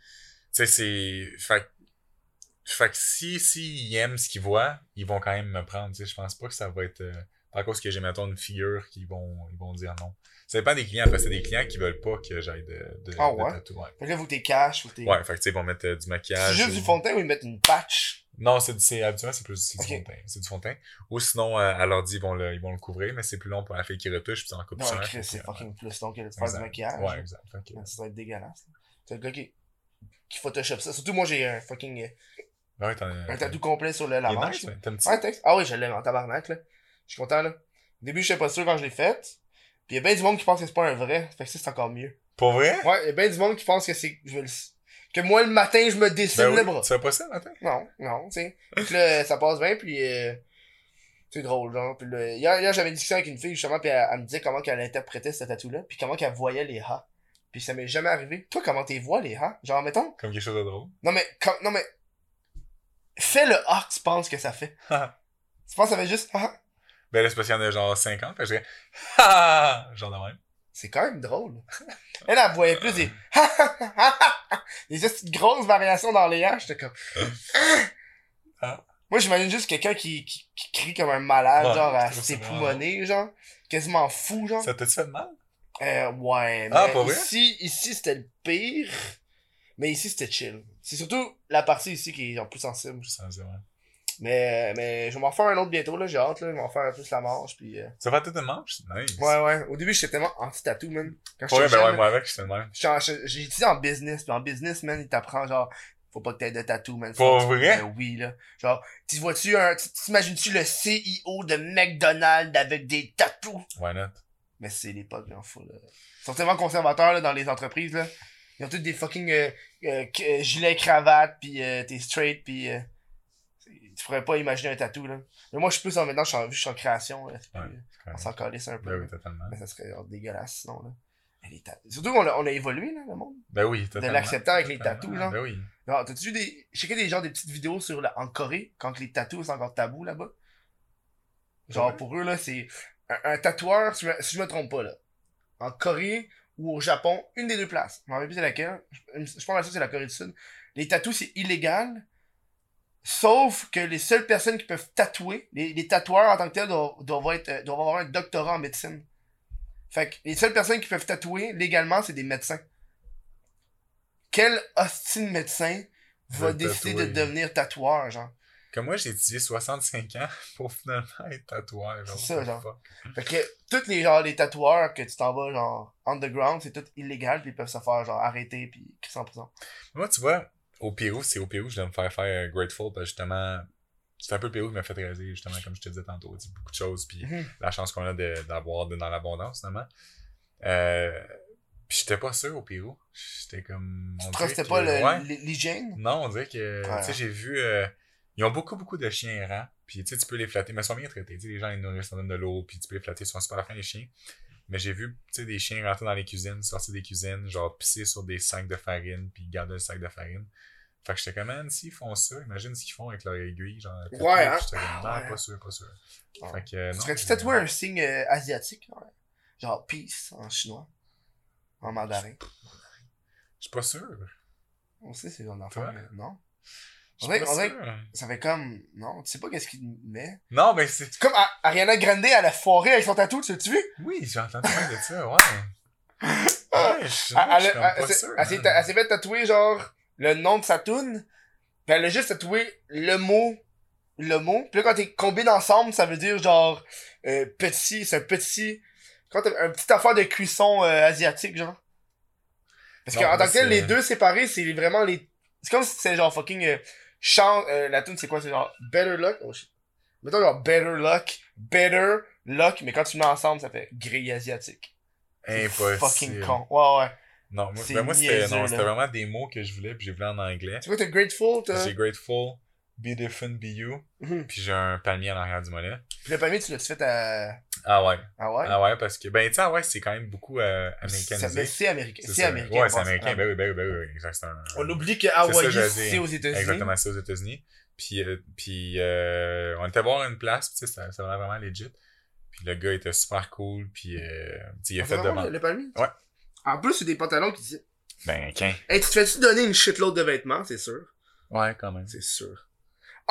sais, c'est, fait, que- fait que si, si ils aiment ce qu'ils voient, ils vont quand même me prendre, tu sais, je pense pas que ça va être, euh, à cause que j'ai, mettons, une figure qui vont, ils vont dire non. Ça dépend des clients, parce que c'est des clients qui veulent pas que j'aille de, de, Ah de ouais? tatou, ouais. Fait que là, que t'es cash, t'es. Ouais, fait que tu sais, ils vont mettre euh, du maquillage. C'est juste ou- du fond de teint ou ils mettent une patch? Non, c'est habituellement c'est plus du fond de teint. C'est du fond de teint. Ou sinon, euh, à l'ordi, ils vont le, ils vont le couvrir, mais c'est plus long pour la fille qui retouche, puis c'est en coupe Non, cher. Chris, fait c'est fucking plus long que de faire du maquillage. Ouais, exact. Fait Ça doit être dégueulasse. C'est le gars qui, qui photoshop ça. Surtout moi, j'ai un fucking. euh, Ouais, t'en as- un tatou complet sur le, la Il est manche. nice, petit- Ouais, texte. Ah oui, je l'aime en tabarnak, là. Je suis content, là. Au début, j'étais pas sûr quand je l'ai faite. Puis il y a bien du monde qui pense que c'est pas un vrai. Fait que ça, c'est encore mieux. Pour vrai? Ouais, il y a bien du monde qui pense que c'est. je vais le- Que moi, le matin, je me dessine Ben le bras. Tu fais pas ça, matin? Non, non, tu sais. Puis là, ça passe bien, puis euh, c'est drôle, genre. Puis là, hier, hier j'avais une discussion avec une fille, justement, puis elle, elle me disait comment qu'elle interprétait ce tatou-là, puis comment qu'elle voyait les ha. Puis ça m'est jamais arrivé. Toi, comment t'es vois, les ha? Genre, mettons. Comme quelque chose de drôle. Non, mais, non, mais. Fais le ha que tu penses que ça fait. Tu penses que ça fait juste ha? ben là, c'est parce qu'il y en a genre 50, fait que je dirais, ha! Genre de même. C'est quand même drôle. Elle, elle voyait plus des des grosses variations dans les ha. J'étais comme. Ah. Moi, j'imagine juste quelqu'un qui, qui, qui crie comme un malade, Ouais, genre, à s'époumoner, genre. Quasiment fou, genre. Ça t'a-tu fait mal? Euh, ouais, mais Ah, pas vrai? ici, ici, c'était le pire. Mais ici, c'était chill. C'est surtout la partie ici qui est genre plus sensible. Ouais. Mais, mais je vais m'en faire un autre bientôt, là. J'ai hâte, là. Je vais m'en faire plus la manche, puis... euh, Ça fait toute une manche? Nice. Ouais, ouais. Au début, j'étais tellement anti-tatou, man. Quand Ouais, ben ouais, moi avec, j'étais le même. J'ai étudié en business, puis en business, man, il t'apprend genre, faut pas que t'aies de tatou, man. Pour Faut- vrai? Ben oui, là. Genre, tu vois-tu un, tu t'imagines-tu le CEO de McDonald's avec des tatous? Why not? Mais c'est l'époque, là, faut, là. Ils sont tellement conservateurs, là, dans les entreprises, là. Ils ont tous des fucking, euh, euh, euh, gilets cravates, pis euh, t'es straight, pis euh, tu pourrais pas imaginer un tatou, là. Mais moi, je suis plus en, maintenant, je suis en, je suis en création, là. puis, Ouais, c'est on s'en calisse un peu. Ben là. oui, totalement. Mais ça serait genre, dégueulasse, sinon, là. Les Surtout qu'on a, on a évolué, là, le monde. Ben oui, totalement. l'accepter avec les tatous, genre. Ben oui. Genre, t'as-tu vu des. J'ai checké des genre des petites vidéos sur la... en Corée, quand les tatous c'est encore tabou là-bas? Genre pour eux là, c'est. Un, un tatoueur, si je, me, si je me trompe pas là. En Corée ou au Japon, une des deux places. Je m'en rappelle plus c'est laquelle. Je, je pense que c'est la Corée du Sud. Les tatous c'est illégal. Sauf que les seules personnes qui peuvent tatouer, les, les tatoueurs en tant que tels doivent, doivent, être, euh, doivent avoir un doctorat en médecine. Fait que les seules personnes qui peuvent tatouer légalement, c'est des médecins. Quel hostile médecin va décider tatouer. de devenir tatoueur, genre? Comme moi, j'ai étudié 65 ans pour finalement être tatoueur. Genre, C'est ça, genre. fuck? Fait que tous les genre les tatoueurs que tu t'en vas genre underground, c'est tout illégal puis ils peuvent se faire genre arrêter puis qu'ils sont en prison. Moi, tu vois, au Pérou, c'est au Pérou que je dois me faire faire euh, Grateful, parce que justement, c'est un peu le Pérou qui m'a fait réaliser, justement, comme je te disais tantôt, beaucoup de choses, puis Mhm. la chance qu'on a d'avoir dans l'abondance, finalement. Euh, puis j'étais pas sûr au Pérou. J'étais comme... Tu on trustais pas ouais. l'hygiène? Non, on dirait que, Ouais. tu sais, j'ai vu, euh, ils ont beaucoup, beaucoup de chiens errants, puis tu sais, tu peux les flatter, mais ils sont bien traités, tu sais, les gens, ils nourrissent, ils donnent de l'eau, puis tu peux les flatter, ils sont super fins, les chiens. Mais j'ai vu, tu sais, des chiens rentrer dans les cuisines, sortir des cuisines, genre pisser sur des sacs de farine, puis garder le sac de farine. Fait que j'étais comme, man, s'ils font ça, imagine ce qu'ils font avec leur aiguille, genre. Ouais, hein? J'étais comme, non, pas sûr, pas sûr. Ouais. Fait que, euh, Tu non. serais-tu j'ai- tatoué un signe euh, asiatique? ouais? Genre peace en chinois. En mandarin. Je suis pas sûr. On sait c'est genre Toi? enfant, mais non. On dirait, on ça fait comme. Non, tu sais pas qu'est-ce qu'il met. Non, ben c'est. Comme Ariana Grande à la foirée avec son tatou, tu l'as-tu vu? Oui, j'ai entendu parler de ça, ouais. Ah, Ouais, je suis Elle, je suis elle- comme elle- pas elle- sûr. elle s'est- hein. elle s'est fait tatouer genre le nom de sa toune. Puis elle a juste tatoué le mot. Le mot. Puis là, quand t'es combiné ensemble, ça veut dire genre euh, petit. C'est un petit. Quand t'as un petit affaire de cuisson euh, asiatique, genre. Parce qu'en tant que tel, les deux séparés, c'est vraiment les. C'est comme si c'est genre fucking. Euh, chant, euh, la tune c'est quoi? C'est genre Better Luck? Oh shit. Mettons genre Better Luck. Better Luck. Mais quand tu mets ensemble, ça fait grille asiatique. Impossible. Fucking con. Ouais, ouais. Non, moi, ben moi c'était vraiment des mots que je voulais, puis j'ai voulu en anglais. Tu vois, t'es grateful, t'as. J'ai grateful, be different, be you, Mhm. puis j'ai un palmier à l'arrière du mollet. Puis le palmier, tu l'as-tu fait à. Ah ouais. Ah ouais? Ah ouais, parce que, ben, tu sais, ah ouais, c'est quand même beaucoup euh, américanisé. c'est américain. C'est américain. Ouais, c'est américain. Ah. Ben oui, ben oui, ben oui, exact. c'est un- On oublie que Hawaii, c'est aux États-Unis. Exactement, c'est aux États-Unis. Puis, euh, puis euh, on était voir une place, tu sais, ça, ça vraiment legit. Puis le gars était super cool, puis il a On fait demande. le, le palmier? Ouais. En plus, c'est des pantalons qui disent. Ben, qu'un. Hey, tu te fais-tu donner une shitload de vêtements, c'est sûr? Ouais, quand même. C'est sûr.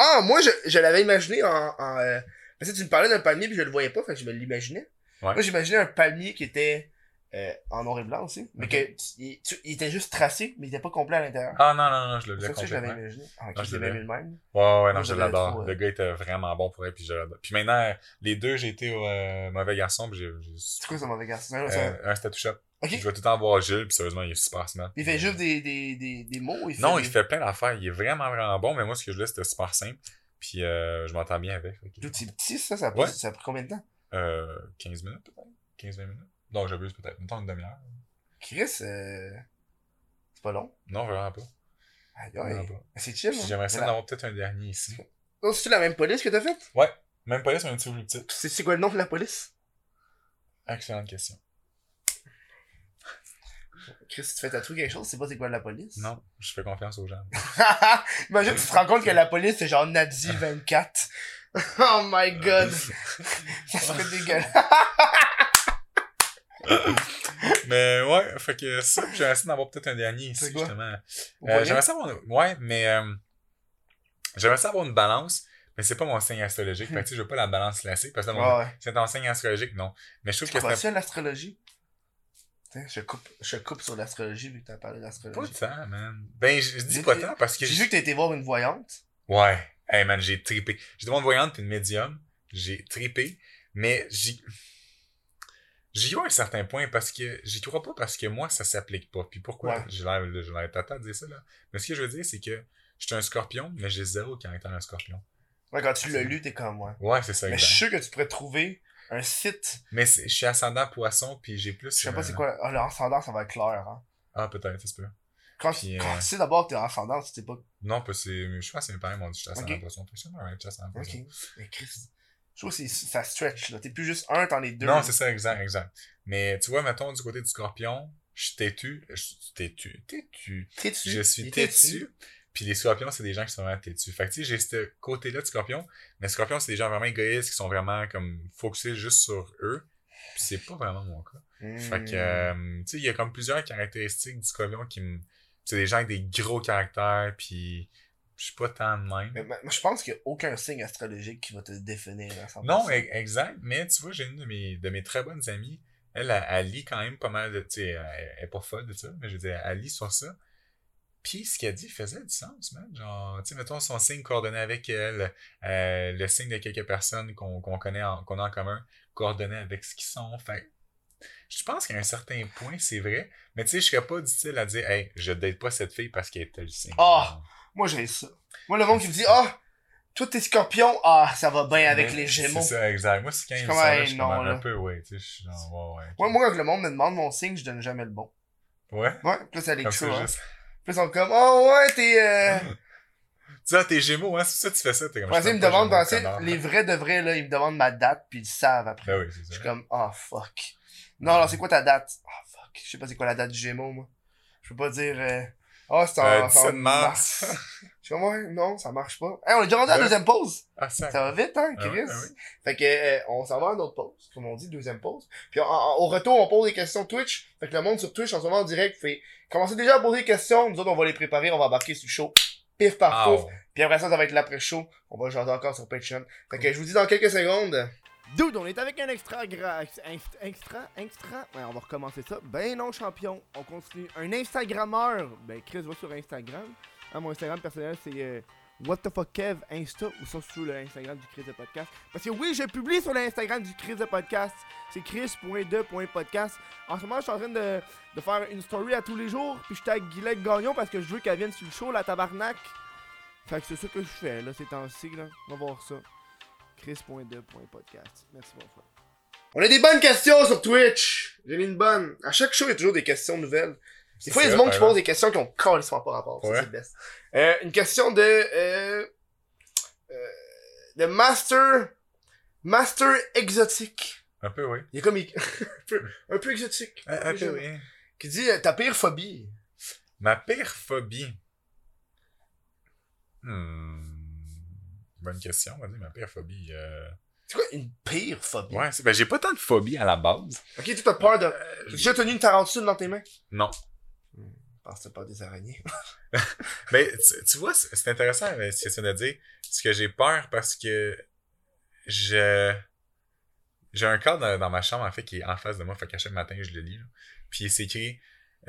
Ah, moi, je, je l'avais imaginé en. en euh... Parce que tu me parlais d'un palmier, puis je le voyais pas, fait que je me l'imaginais. Ouais. Moi, j'imaginais un palmier qui était euh, en noir et blanc aussi. Mais que il, tu- il était juste tracé, mais il était pas complet à l'intérieur. Ah non, non, non, je le c'est voulais ça que je l'avais complètement. imaginé. Ah, Non, je l'avais. le même. Ouais, ouais, non, je l'adore. Le gars était vraiment bon pour elle, puis je l'adore. Puis maintenant, les deux, j'ai été au euh, mauvais garçon, puis j'ai. C'est quoi ça, mauvais un- Euh, un tattoo shop. Je vais tout le temps voir Gilles, puis sérieusement, il est super smart. Il fait juste des, des, des, des mots il fait Non, des... il fait plein d'affaires. Il est vraiment, vraiment bon, mais moi, ce que je voulais, c'était super simple. Puis euh, je m'entends bien avec. Tout c'est petit, ça, ça a, pris, Ouais. ça a pris combien de temps? Euh, 15 minutes, peut-être? 15-20 minutes? Non, j'abuse peut-être. Mettons une demi-heure. Chris, euh... c'est pas long. Non, vraiment pas. Aïe, aïe. C'est chill, hein? J'aimerais ça Mais la- d'avoir peut-être un dernier ici. Oh, c'est-tu la même police que t'as faite? Ouais. Même là, c'est un petit peu plus c'est quoi le nom de la police? Excellente question. Chris, tu fais tatouer quelque chose, c'est pas c'est quoi la police? Non, je fais confiance aux gens. Imagine, tu te rends compte que la police, c'est genre Nadi 24. oh my god. ça serait dégueulasse. mais ouais, fait que ça, j'aimerais ça d'avoir peut-être un dernier ici, quoi? justement. Euh, j'aimerais ça avoir. Ouais, mais euh, j'aimerais ça avoir une balance, mais c'est pas mon signe astrologique. Fait que tu sais, je veux pas la balance classique, parce que mon- Ouais, c'est ton signe astrologique, non. Mais je trouve Tu que c'est l'astrologie? Je coupe, je coupe sur l'astrologie vu que t'as parlé pas d'astrologie. tant, man. Ben, je, je dis pas tant parce que... J'ai vu que t'as été voir une voyante. Ouais. Hey, man, j'ai trippé. J'ai demandé une voyante puis une médium. J'ai trippé, mais j'y... J'y vais à un certain point parce que j'y crois pas parce que moi, ça s'applique pas. Puis pourquoi? Ouais. J'ai l'air, de dire ça, là. Mais ce que je veux dire, c'est que je suis un scorpion, mais j'ai zéro caractère d'un scorpion. Ouais, quand tu l'as lu, t'es comme moi. Ouais, c'est ça, Mais je suis sûr que tu pourrais trouver un site. Mais je suis ascendant poisson, puis j'ai plus... Je sais pas euh, c'est quoi. Ah, l'ascendant, ça va être clair, hein. Ah, peut-être, ça se peut. Quand, Puis, quand euh, tu sais d'abord que t'es ascendant, tu sais pas. Non, parce que je pense que mes parents m'ont dit que j'étais ascendant Ok. poisson. Puis je suis ascendant Ok. poisson. Mais Chris. Je trouve que ça stretch, là. T'es plus juste un, t'en es deux. Non, c'est ça, exact, exact. Mais tu vois, mettons, du côté du scorpion, je suis têtu. Je suis têtu. Têtu. Têtu. Je suis têtu. Puis les scorpions, c'est des gens qui sont vraiment têtus. Fait que tu sais, j'ai ce côté-là de scorpion. Mais scorpion, c'est des gens vraiment égoïstes qui sont vraiment comme focusés juste sur eux. Puis c'est pas vraiment mon cas. Hmm. Fait que, euh, tu sais, il y a comme plusieurs caractéristiques du scorpion qui me. C'est des gens avec des gros caractères, puis Je suis pas tant de même. Mais, mais- je pense qu'il n'y a aucun signe astrologique qui va te définir à 100%. Non, e- exact. Mais tu vois, j'ai une de mes, de mes très bonnes amies. Elle, elle, elle lit quand même pas mal de. Tu sais, elle, elle est pas folle de ça, mais je veux dire, elle lit sur ça. Puis ce qu'elle dit faisait du sens, man. Genre, tu sais, mettons son signe coordonné avec elle, euh, le signe de quelques personnes qu'on connaît, qu'on a en commun, coordonné avec ce qu'ils sont. Fait je pense qu'à un certain point, c'est vrai. Mais tu sais, je serais pas du style à dire, hey, je date pas cette fille parce qu'elle est tel signe. Ah! Moi, j'ai ça. Moi, le monde qui me dit, ah, toi, t'es scorpion, ah, ça va bien avec Mais les gémeaux. C'est ça, exact. Moi, c'est quand ils comme, hey, je non, là. un peu, ouais, tu sais, je suis genre, ouais, ouais. Moi, moi, quand le monde me demande mon signe, je donne jamais le bon. Ouais? Ouais, plus ça les Comme true, ça, juste. Plus ils sont comme, oh, ouais, t'es, euh... Tu sais, t'es Gémeaux, hein, c'est ça que tu fais ça, t'es comme. Ouais, je ils me demandent, Gémeaux, les vrais de vrais, là, ils me demandent ma date, puis ils savent après. Ben oui, c'est Je ça. suis comme, oh, fuck. Non, alors, c'est quoi ta date? Oh, fuck. Je sais pas c'est quoi la date du Gémeaux, moi. Je peux pas dire, euh... oh, c'est en, Euh, c'est en 17 mars. Je suis comme, ouais, non, ça marche pas. Hey, on est déjà rendu à la deuxième pause. Ah, ça. Va vite, hein, Ah Chris? ah oui. Fait que, euh, on s'en va à une autre pause. Comme on dit, deuxième pause. Puis en- en- au retour, on pose des questions Twitch. Fait que le monde sur Twitch, en ce moment en direct, fait, commencez déjà à poser des questions. Nous autres, on va les préparer, on va embarquer sur le show. Pif par Ah, pouf. Puis après ça, ça va être l'après-show. On va jaser encore sur Patreon. Fait que je vous dis dans quelques secondes. Dude, on est avec un extra Extra? Extra? Ouais, on va recommencer ça. Ben non, champion. On continue. Un Instagrammeur. Ben, Chris va sur Instagram. Ah, mon Instagram personnel, c'est euh, What the fuck Kev Insta ou ça sur le Instagram du Chris de Podcast. Parce que oui, je publie sur l'Instagram du Chris de Podcast. C'est chris.de.podcast. En ce moment, je suis en train de, faire une story à tous les jours. Puis je tag Guylaine Gagnon parce que je veux qu'elle vienne sur le show, la tabarnak. Fait que c'est ça que je fais là, ces temps-ci. Là. On va voir ça. chris.de.podcast. Merci bonsoir. On a des bonnes questions sur Twitch. J'ai mis une bonne. À chaque show, il y a toujours des questions nouvelles. Des fois, il y a du monde qui pose des questions qui ont carrément pas rapport. Ça, Ouais. c'est le best. Euh, une question de... Euh, euh, de Master... Master exotique. Un peu, oui. Il est comme... un, peu, un peu exotique. Un, un peu, oui. Qui dit euh, ta pire phobie. Ma pire phobie. Hmm. Bonne question, on va dire ma pire phobie. Euh... C'est quoi une pire phobie? Ouais, c'est- ben, j'ai pas tant de phobie à la base. Ok, tu as peur de... Euh, T'as déjà tenu une tarentule dans tes mains? non. Je pense que c'est pas des araignées. Mais tu, tu vois, c'est c'est intéressant euh, ce que tu viens de dire. Parce que j'ai peur parce que je j'ai un cadre dans, dans ma chambre en fait qui est en face de moi, fait qu'à chaque matin je le lis. là. Puis c'est écrit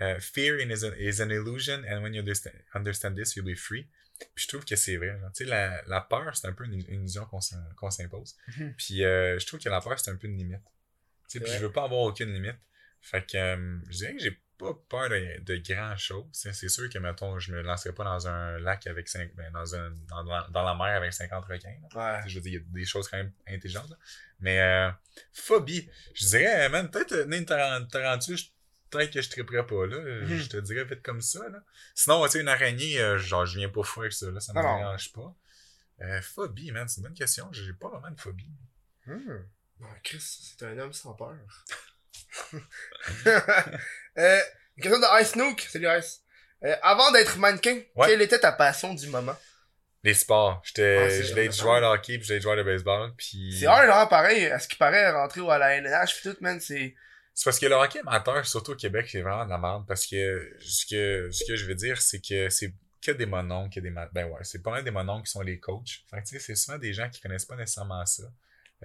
euh, Fear is, an, is an illusion and when you understand, understand this, you'll be free. Puis je trouve que c'est vrai. genre. La, la peur, c'est un peu une, une illusion qu'on s'im- qu'on s'impose. Mhm. Puis euh, je trouve que la peur, c'est un peu une limite. Puis je veux pas avoir aucune limite. Fait que euh, je dirais que j'ai pas peur de, de grand chose. C'est sûr que, mettons, je me lancerai pas dans un lac avec cinq, ben, dans, un, dans, la- dans la mer avec 50 requins. Ouais. Je veux dire, il y a des choses quand même intelligentes. là. Mais euh, phobie, je dirais, man, peut-être euh, une taran- tarentule, je- peut-être que je triperais pas là. Mhm. Je te dirais vite comme ça. Là. Sinon, tu sais, une araignée, euh, genre, je viens pas fou avec ça. Là, ça me Ah non. dérange pas. Euh, phobie, man, c'est une bonne question. J'ai pas vraiment de phobie. Hmm. Non, Chris, c'est un homme sans peur. euh, une question de Ice Nook. Salut Ice. Euh, avant d'être mannequin, Ouais. quelle était ta passion du moment? Les sports. J'étais, Ah, je voulais être vrai. joueur de hockey puis je voulais être joueur de baseball. Puis... C'est un, là, pareil. À ce qui paraît, rentrer à la LNH pis tout, man, c'est... C'est parce que le hockey amateur, surtout au Québec, c'est vraiment de la merde. Parce que ce que, ce que je veux dire, c'est que c'est que des mononcles, que des ben ouais, c'est pas mal des mononcles qui sont les coachs. Fait tu sais, c'est souvent des gens qui connaissent pas nécessairement ça.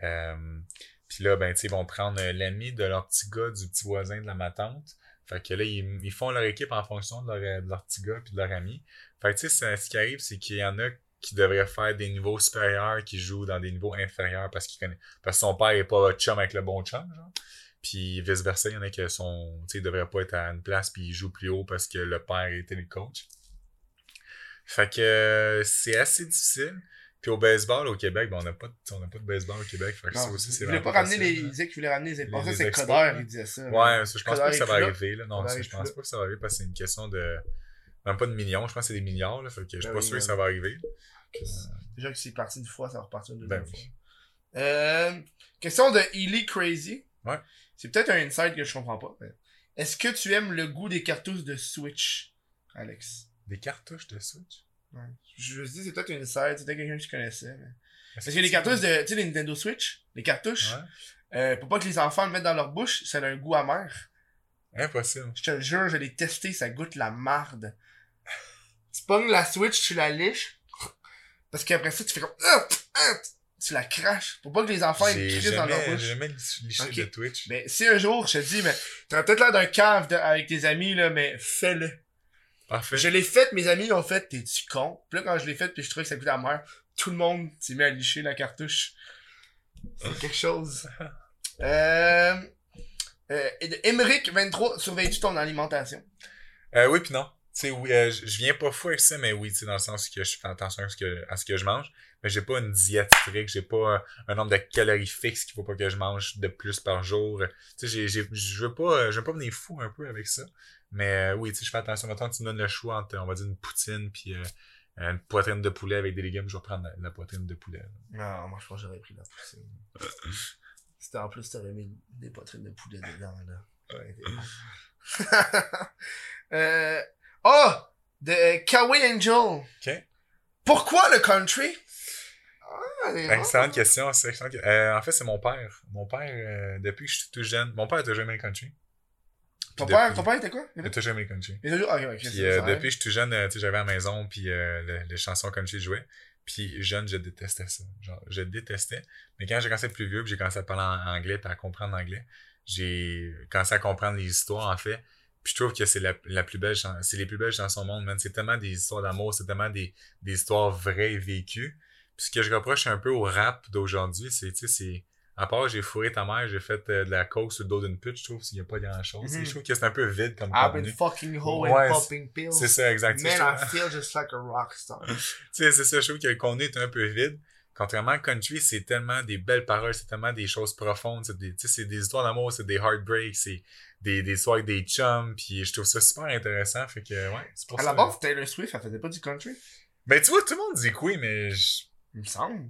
Euh, puis là, ben tu sais, ils vont prendre euh, l'ami de leur petit gars, du petit voisin de la ma tante. Fait que là, ils, ils font leur équipe en fonction de leur, de leur petit gars puis de leur ami. Fait que tu sais, ce qui arrive, c'est qu'il y en a qui devraient faire des niveaux supérieurs, qui jouent dans des niveaux inférieurs parce qu'ils connaissent, parce que son père est pas chum avec le bon chum, genre. Puis vice versa, il y en a qui sont, tu sais, devraient pas être à une place puis ils jouent plus haut parce que le père était le coach. Fait que euh, c'est assez difficile. Puis au baseball au Québec, ben on n'a pas, on pas de baseball au Québec. Fait que ça Non, aussi, il c'est voulait vraiment pas ramener les... Il disait qu'il voulait ramener les c'est Coder, il disait ça. Ouais, ça, je pense pas que ça va arriver, là. Non, ça, je pense pas que ça va arriver parce que c'est une question de, même pas de millions, je pense que c'est des milliards, là. Fait que je suis Ben pas oui, sûr que ça va arriver. Déjà que c'est parti une fois, ça va repartir une deuxième Ben fois. oui. Euh, question de Ely Crazy. Ouais. C'est peut-être un insight que je comprends pas. mais Est-ce que tu aimes le goût des cartouches de Switch, Alex? Des cartouches de Switch? Ouais. Je me dis, c'est peut-être une insight, peut-être quelqu'un que je connaissais. mais- Parce que les cartouches de, tu sais, les Nintendo Switch, les cartouches, Ouais. euh, pour pas que les enfants le mettent dans leur bouche, ça a un goût amer. Impossible. Je te le jure, je l'ai testé, ça goûte la marde. Tu pognes la Switch, tu la liches, Parce qu'après ça, tu fais comme, ah, ah, tu la craches. Pour pas que les enfants, J'ai crissent dans leur bouche. j'ai jamais liché de Twitch. Mais si un jour, je te dis, mais t'as peut-être l'air d'un cave de- avec tes amis, là, mais fais-le. Parfait. Je l'ai fait, mes amis l'ont fait, t'es-tu con? Puis là, quand je l'ai fait, puis je trouvais que ça coûtait la mère, tout le monde s'est mis à licher la cartouche. C'est quelque chose. Euh, euh, Emmerich 23, surveilles-tu ton alimentation? Euh, oui, puis non. Tu sais, oui, euh, je je viens pas fou avec ça, mais oui, tu sais, dans le sens que je fais attention à ce que, à ce que je mange. Mais j'ai pas une diète stricte, j'ai pas euh, un nombre de calories fixe qu'il faut pas que je mange de plus par jour. Tu sais, je veux pas, euh, je veux pas venir fou un peu avec ça. Mais euh, oui, tu sais, je fais attention. Maintenant, tu me donnes le choix entre, on va dire, une poutine puis euh, une poitrine de poulet avec des légumes. Je vais prendre la, la poitrine de poulet. Non, moi je pense que j'aurais pris la poutine. C'était en plus, t'aurais mis des poitrines de poulet dedans, là. Ouais, euh, oh! De Kawaii Angel. OK. Pourquoi le country? Ah, rare. Excellente question. euh, en fait, c'est mon père. Mon père, euh, depuis que je suis tout jeune, mon père a toujours aimé le country. Ton père, ton père était quoi? Il a toujours aimé le country. Il toujours. Puis euh, depuis que je suis tout jeune, euh, j'avais à la maison, puis le- les chansons country jouaient. Puis jeune, je détestais ça. Genre, je détestais. Mais quand j'ai commencé à être plus vieux, puis j'ai commencé à parler en anglais, puis à comprendre l'anglais, j'ai commencé à comprendre les histoires, en fait. Puis je trouve que c'est la, la plus belle c'est les plus belles chansons au monde, man. C'est tellement des histoires d'amour, c'est tellement des, des histoires vraies et vécues. Puis ce que je reproche un peu au rap d'aujourd'hui, c'est, tu sais, c'est, à part j'ai fourré ta mère, j'ai fait euh, de la coke sur le dos d'une pute, je trouve qu'il n'y a pas grand chose. Mhm. Je trouve que c'est un peu vide comme I've been fucking hoe Ouais, and popping pills. C'est ça, exact. Tu sais, Man, I feel just like a rockstar. tu sais, c'est ça, je trouve que le contenu est un peu vide. Contrairement à country, c'est tellement des belles paroles, c'est tellement des choses profondes, c'est des, des histoires d'amour, c'est des heartbreaks, c'est des, des histoires avec des chums, puis je trouve ça super intéressant, fait que, ouais, c'est pour À ça. la base, Taylor Swift, elle faisait pas du country? Ben, tu vois, tout le monde dit que oui, mais je- Il me semble.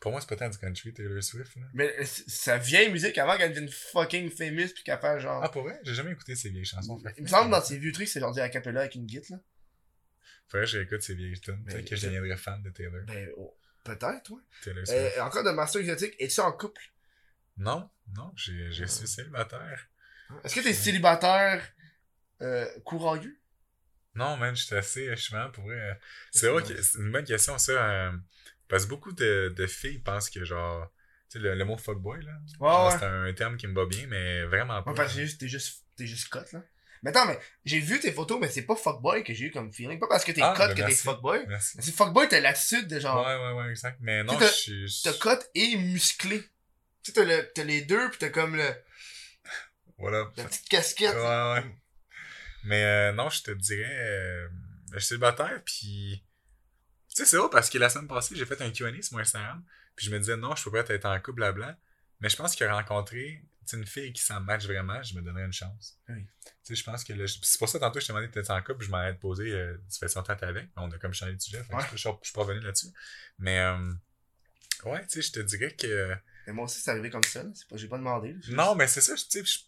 pour moi, c'est pas tant du country, Taylor Swift, là. Mais euh, sa vieille musique avant qu'elle devienne fucking famous puis qu'elle fasse genre. Ah, pour vrai? J'ai jamais écouté ces vieilles chansons. fait il me semble dans ses vieux trucs, c'est genre du a cappella avec une guitare, là. Faudrait que j'écoute ces vieilles tunes. Peut-être que je je- deviendrais fan de Taylor. Ben, oh, peut-être, ouais. Taylor Swift. Euh, encore de Master Exotic, es-tu en couple? Non, non, j'ai, je suis célibataire. Est-ce que t'es célibataire euh, courageux? Non, man, je suis assez, je suis pour vrai. C'est vrai que c'est une bonne question, ça. euh, parce que beaucoup de, de filles pensent que, genre, tu sais, le, le mot fuckboy, là. Ouais, genre, ouais. C'est un terme qui me va bien, mais vraiment pas. Ouais, parce que t'es juste, t'es juste, t'es juste cut, là. Mais attends, mais j'ai vu tes photos, mais c'est pas fuckboy que j'ai eu comme feeling. Pas parce que t'es Ah, cut ben que t'es fuckboy. Merci. C'est fuckboy, t'as l'attitude de genre. Ouais, ouais, ouais, exact. Mais non, je suis. T'as cut et musclé. Tu sais, t'as, le, t'as les deux, pis t'as comme le, Voilà. la petite casquette. Ouais, ouais. Mais euh, non, je te dirais, euh, je suis célibataire, puis tu sais, c'est drôle parce que la semaine passée, j'ai fait un Q&A sur mon Instagram, puis je me disais, non, je peux pas être en couple, blabla, mais je pense que rencontrer une fille qui s'en match vraiment, je me donnerais une chance. Oui. Tu sais, je pense que je- c'est pour ça, tantôt, je t'ai demandé de t'être en couple, je m'en te poser, euh, tu fais que t'es avec, on a comme changé de sujet, Ouais. je, je, je suis pas revenu là-dessus. Mais, euh, ouais, tu sais, je te dirais que... Mais moi aussi, c'est arrivé comme ça, pas, j'ai pas demandé. là. Non, mais c'est ça, tu sais, je-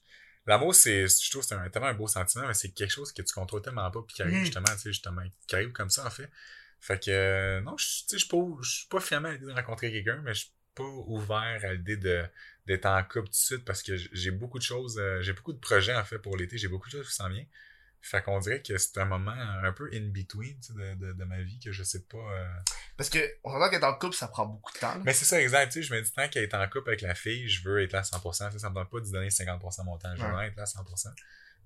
l'amour, c'est, je trouve que c'est un- tellement un beau sentiment, mais c'est quelque chose que tu contrôles tellement pas, puis qui arrive Mhm. justement, tu sais, justement, qui arrive comme ça, en fait. Fait que, euh, non, je, tu sais, je suis pas, je suis pas fermé à l'idée de rencontrer quelqu'un, mais je suis pas ouvert à l'idée de, d'être en couple tout de suite, parce que j'ai beaucoup de choses, euh, j'ai beaucoup de projets, en fait, pour l'été, j'ai beaucoup de choses qui s'en viennent. Fait qu'on dirait que c'est un moment un peu in-between, tu sais, de, de, de ma vie, que je sais pas... euh, Parce que, on s'entend qu'être en couple, ça prend beaucoup de temps, là. mais c'est ça, exact. Tu sais, je me dis, tant qu'elle est en couple avec la fille, je veux être là à 100%. Tu sais, ça me donne pas de donner 50% de mon temps. Je veux Ouais. être là à 100%.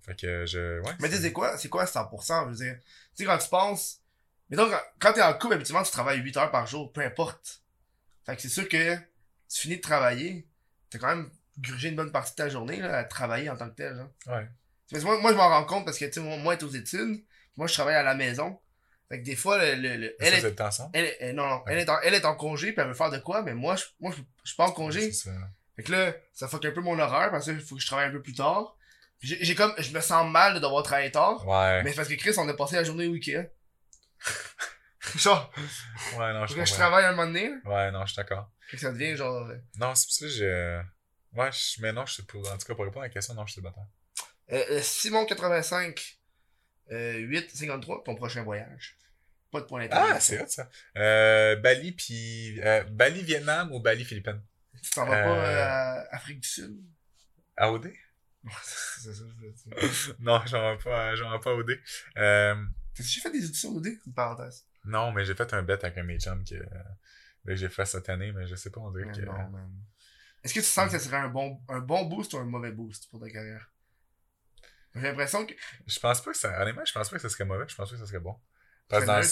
Fait que je. Ouais. Mais tu sais, quoi, c'est quoi 100%? Je veux dire, tu sais, quand tu penses, mais donc, quand t'es en couple, habituellement, tu travailles 8 heures par jour, peu importe. Fait que c'est sûr que tu finis de travailler, t'as quand même grugé une bonne partie de ta journée, là, à travailler en tant que tel, genre. Ouais. Parce que moi, moi, je m'en rends compte parce que, tu sais, moi, moi, être aux études, moi, je travaille à la maison. Fait que des fois, le, le, le- elle est, êtes ensemble? elle, non, non, elle est en, elle est en congé, puis elle veut faire de quoi, mais moi, je, moi, je, je suis pas en congé. Ça. Fait que là, ça fuck un peu mon horaire parce qu'il faut que je travaille un peu plus tard. J'ai comme, je me sens mal de devoir travailler tard. Ouais. Mais c'est parce que Chris, on a passé la journée au Ikea. genre, Ouais, non, je que je travaille un moment donné, là. Ouais, non, je suis d'accord. Fait que ça devient genre. euh, Non, c'est pour ça que je. Ouais, je... mais non, je suis pour. En tout cas, pour répondre à la question, non, je suis célibataire. Euh, Simon85, euh, 853, ton prochain voyage. Pas de point Ah, d'interrogation. c'est hot ça. Euh, Bali, puis. euh, Bali, Vietnam ou Bali, Philippines? Tu t'en vas Euh, pas euh, à Afrique du Sud? AOD? c'est ça, non, j'en vais pas, j'en pas AOD. Euh, T'as-tu fait des auditions d'OD? Une parenthèse. Non, mais j'ai fait un bet avec un de mes chums que, que j'ai fait cette année, mais je sais pas, on dirait que. Est-ce que tu sens que ça serait un bon, un bon boost ou un mauvais boost pour ta carrière? J'ai l'impression que. Je pense pas que ça. Honnêtement, je pense pas que ça serait mauvais, je pense pas que ça serait bon. Parce que dans. neutre?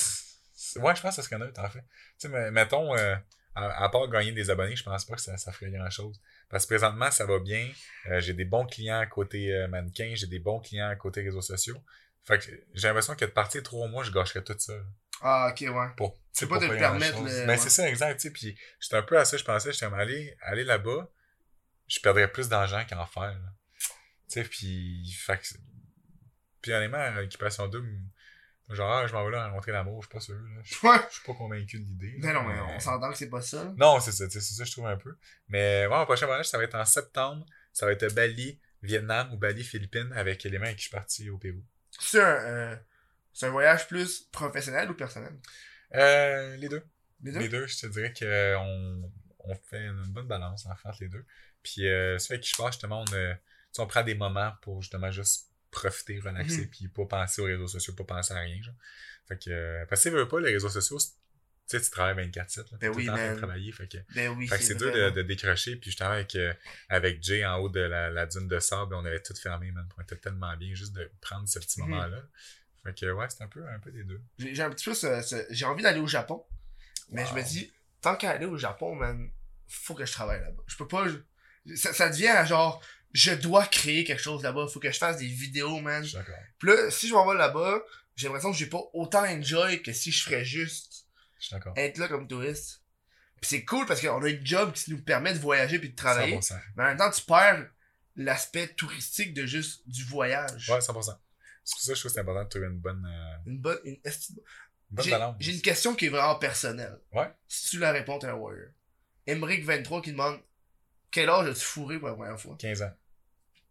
Ouais, je pense que ça serait neutre, en fait. Tu sais, mais mettons, euh, à, à part gagner des abonnés, je pense pas que ça, ça ferait grand chose. Parce que présentement, ça va bien. Euh, j'ai des bons clients à côté euh, mannequin, j'ai des bons clients à côté réseaux sociaux. Fait que j'ai l'impression que de partir trois mois, je gâcherais tout ça. Ah, ok, ouais. Pour, peux pas pour te permettre, le- Ben, ouais. c'est ça, exact. tu sais, Puis j'étais un peu à ça, je pensais, j'étais aller, aller là-bas, je perdrais plus d'argent qu'en faire. là. Tu sais, puis. Puis honnêtement, l'équipation double, genre, ah, je m'en vais là rencontrer l'amour, je suis pas sûr. là. Je Ouais. je suis pas convaincu de l'idée. Mais non, mais on s'entend que c'est pas ça. Non, c'est ça, c'est ça, je trouve un peu. Mais ouais, mon prochain voyage, ça va être en septembre. Ça va être Bali, Vietnam ou Bali, Philippines, avec les mains avec qui je suis parti au Pérou. C'est un, euh, un voyage plus professionnel ou personnel? Euh, les deux. Les deux? Les deux, je te dirais qu'on on fait une bonne balance en fait entre les deux. Puis euh, ça fait que je passe justement, on, on prend des moments pour justement juste profiter, relaxer, Mhm. puis pas penser aux réseaux sociaux, pas penser à rien. Genre. Fait que, euh, parce que tu veux pas, les réseaux sociaux, tu sais, tu travailles 24-7, là, t'es Ben tout oui, le temps en train de travailler. Fait que, Ben oui, fait que c'est dur de, de décrocher. Puis justement, avec, euh, avec Jay en haut de la, la dune de sable, on avait tout fermé, man. On était tellement bien juste de prendre ce petit Mhm. moment-là. Fait que ouais, c'est un peu, un peu des deux. J'ai un petit peu ce, ce- J'ai envie d'aller au Japon. Mais Wow. je me dis, tant qu'à aller au Japon, man, faut que je travaille là-bas. Je peux pas. je- Ça, ça devient genre, je dois créer quelque chose là-bas. Faut que je fasse des vidéos, man. Je suis d'accord. Puis là, si je m'en vais là-bas, j'ai l'impression que j'ai pas autant enjoy que si je ferais juste être là comme touriste. Puis c'est cool parce qu'on a un job qui nous permet de voyager puis de travailler. 100%. Mais en même temps, tu perds l'aspect touristique de juste du voyage. Ouais, 100%. C'est pour ça que je trouve que c'est important de trouver une bonne, euh, Une bonne. Une, j'ai une question qui est vraiment personnelle. Ouais. Si tu la réponds, t'es un warrior. Emmerich 23 qui demande Quel âge as-tu fourré pour la première fois? 15 ans.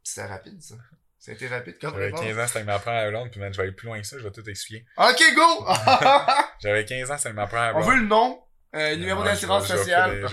C'était rapide ça. Ça été rapide comme J'avais réponse. 15 ans, c'était avec ma première blonde, puis man, je vais aller plus loin que ça, je vais tout expliquer. Ok, go J'avais 15 ans, c'était avec ma première On blonde. veut le nom, euh, numéro d'assurance sociale.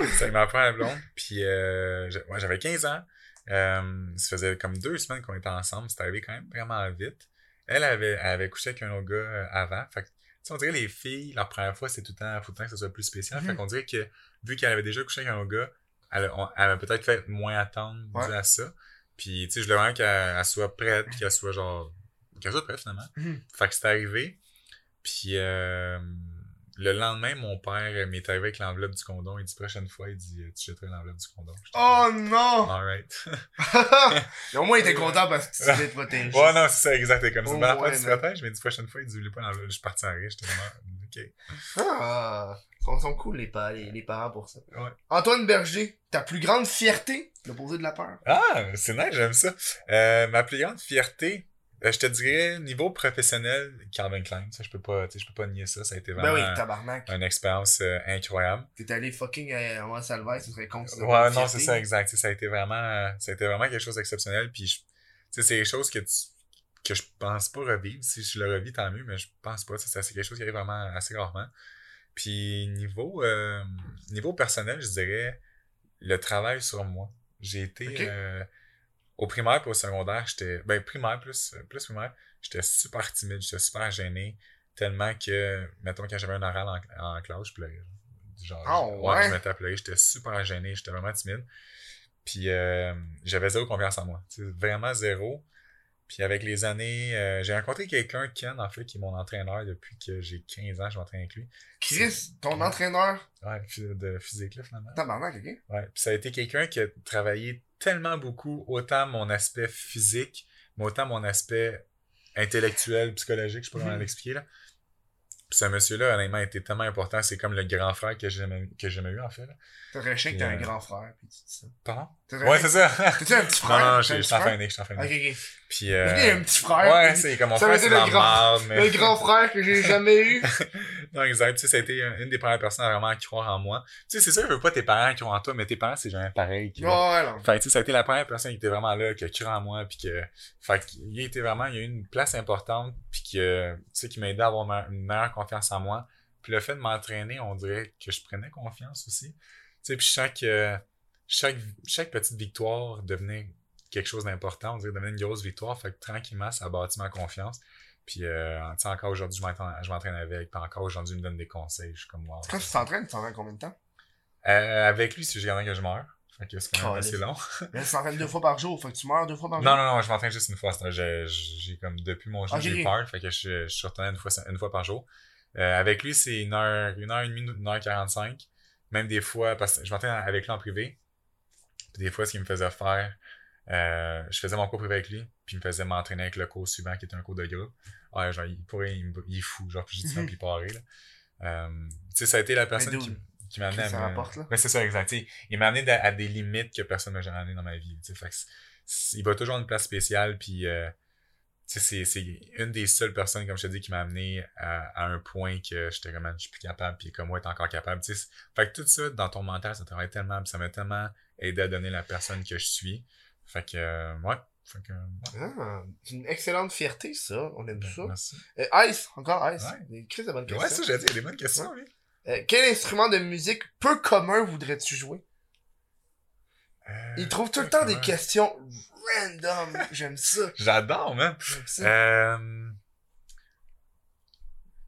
C'était avec ma première blonde, puis euh, j'avais 15 ans. Euh, ça faisait comme deux semaines qu'on était ensemble, c'était arrivé quand même vraiment vite. Elle avait, elle avait couché avec un autre gars avant, fait que, tu sais, on dirait les filles, leur première fois, c'est tout le temps, faut tout le temps que ça soit plus spécial. Mhm. Fait qu'on dirait que, vu qu'elle avait déjà couché avec un gars, elle, on- elle avait peut-être fait moins attendre Ouais. dû à ça. Puis, tu sais, je voulais vraiment qu'elle elle soit prête, puis qu'elle soit genre, qu'elle soit prête finalement. Mhm. Fait que c'est arrivé. Puis euh, le lendemain, mon père m'est arrivé avec l'enveloppe du condom. Il dit prochaine fois, il dit tu jetteras l'enveloppe du condom. Oh non Alright. Au moins, il était content parce que tu t'es protégé. ouais, non, c'est ça, exact. Comme ça. Au Ben, après, tu te protèges, mais dis prochaine fois, il dit oublie pas l'enveloppe. Je suis parti en rire. J'étais vraiment, ok. Ah, ils sont, sont cool les, pa- les, les parents pour ça. Ouais. Antoine Berger, ta plus grande fierté de poser de la peur? Ah, c'est nice, j'aime ça. Euh, ma plus grande fierté, euh, je te dirais, niveau professionnel, Calvin Klein. Ça, je peux pas, je peux pas nier ça. Ça a été Ben vraiment oui, tabarnak. une expérience euh, incroyable. T'es allé fucking à Mont Salvaire, ce serait con. Ouais, non, c'est ça, exact. Ça a été vraiment, euh, ça a été vraiment quelque chose d'exceptionnel. Puis, c'est des choses que tu, que je pense pas revivre. Si je le revis, tant mieux, mais je pense pas. Ça, C'est quelque chose qui arrive vraiment assez rarement. Puis, niveau, euh, niveau personnel, je dirais le travail sur moi. J'ai été, euh, au primaire puis au secondaire, j'étais, ben, primaire plus, plus primaire, j'étais super timide, j'étais super gêné. Tellement que, mettons, quand j'avais un oral en, en classe, je pleurais. Genre, Ah, ouais? je m'étais pleurer, j'étais super gêné, j'étais vraiment timide. Puis euh, j'avais zéro confiance en moi. Vraiment zéro. Puis avec les années, euh, j'ai rencontré quelqu'un, Ken, en fait, qui est mon entraîneur depuis que j'ai 15 ans, je m'entraîne avec lui. Chris, ton entraîneur, Ouais, de physique, là, finalement. tabarnak, ok? Ouais. Puis ça a été quelqu'un qui a travaillé tellement beaucoup, autant mon aspect physique, mais autant mon aspect intellectuel, psychologique, je sais pas comment Mhm. l'expliquer, là. Puis ce monsieur-là, honnêtement, a été tellement important. C'est comme le grand frère que j'ai jamais, que j'ai jamais eu, en fait. T'aurais chien que Puis, t'as un euh, grand frère, pis tu dis ça. Pardon? Ouais, un- c'est ça. T'as-tu un petit frère? non, je un je petit suis en fin frère? d'année, je suis en fin Ok, ok. Puis, Il y a un petit frère. ouais, c'est comme mon Ça frère, c'est le grand- mais... Le grand frère que j'ai jamais eu. non, exact. Tu sais, ça a été une des premières personnes à vraiment croire en moi. Tu sais, c'est sûr, je veux pas tes parents qui croient en toi, mais tes parents, c'est jamais pareil. qui Ouais, non. Fait que, tu sais, ça a été la première personne qui était vraiment là, qui a cru en moi, puis que, fait qu'il était vraiment, il y a eu une place importante, puis que, tu sais, qui m'a aidé à avoir ma- une meilleure confiance en moi. Puis le fait de m'entraîner, on dirait que je prenais confiance aussi. Tu sais, puis chaque, euh, chaque, chaque petite victoire devenait quelque chose d'important, on dirait devenait une grosse victoire. Fait que tranquillement, ça a bâti ma confiance. Puis, euh, encore aujourd'hui, je m'entraîne avec. Puis encore aujourd'hui, il me donne des conseils. Je suis comme, wow. Quand tu t'entraînes, tu t'entraînes combien de temps? Euh, avec lui, si j'ai que je meurs. Fait que c'est quand même assez long. Mais tu t'entraînes deux fois par jour. Fait que tu meurs deux fois par jour? Non, non, non, je m'entraîne juste une fois. J'ai comme, depuis mon Ah, genou, j'ai j'ai- peur. Fait que je, je suis retourné une fois, une fois par jour. Euh, avec lui, c'est une heure, une heure et demie, une heure quarante-cinq. Même des fois, parce que je m'entraîne avec lui en privé. Puis des fois, ce qu'il me faisait faire, euh, je faisais mon cours privé avec lui, puis il me faisait m'entraîner avec le cours suivant, qui était un cours de groupe. Ouais, genre, il pourrait, il, me- il est fou, genre, puis j'ai dit non, Mhm. puis il là. Euh, tu sais, ça a été la personne Mais qui, qui m'a amené à rapporte, là? Ben, c'est ça, exact. Il m'a amené à des limites que personne m'a jamais amené dans ma vie. Fait que il va toujours une place spéciale, puis euh, tu sais, c'est une des seules personnes, comme je te dis, qui m'a amené à, à un point que j'étais comme, je suis plus capable, puis comme moi, t'es encore capable. tu sais. C'est- Fait que tout ça, dans ton mental, ça travaille tellement, puis ça m'a tellement aidé à donner la personne que je suis. Fait que, euh, ouais. Fait que, ouais. Ah, c'est une excellente fierté, ça. On aime ça. Merci. Euh, Ice, encore Ice. Ouais. Crises de bonnes Ouais, questions. ça, j'ai dit, il y a des bonnes questions, oui. Euh, quel instrument de musique peu commun voudrais-tu jouer? Il trouve tout le temps des ouais. questions random. J'aime ça. J'adore, man. J'aime ça.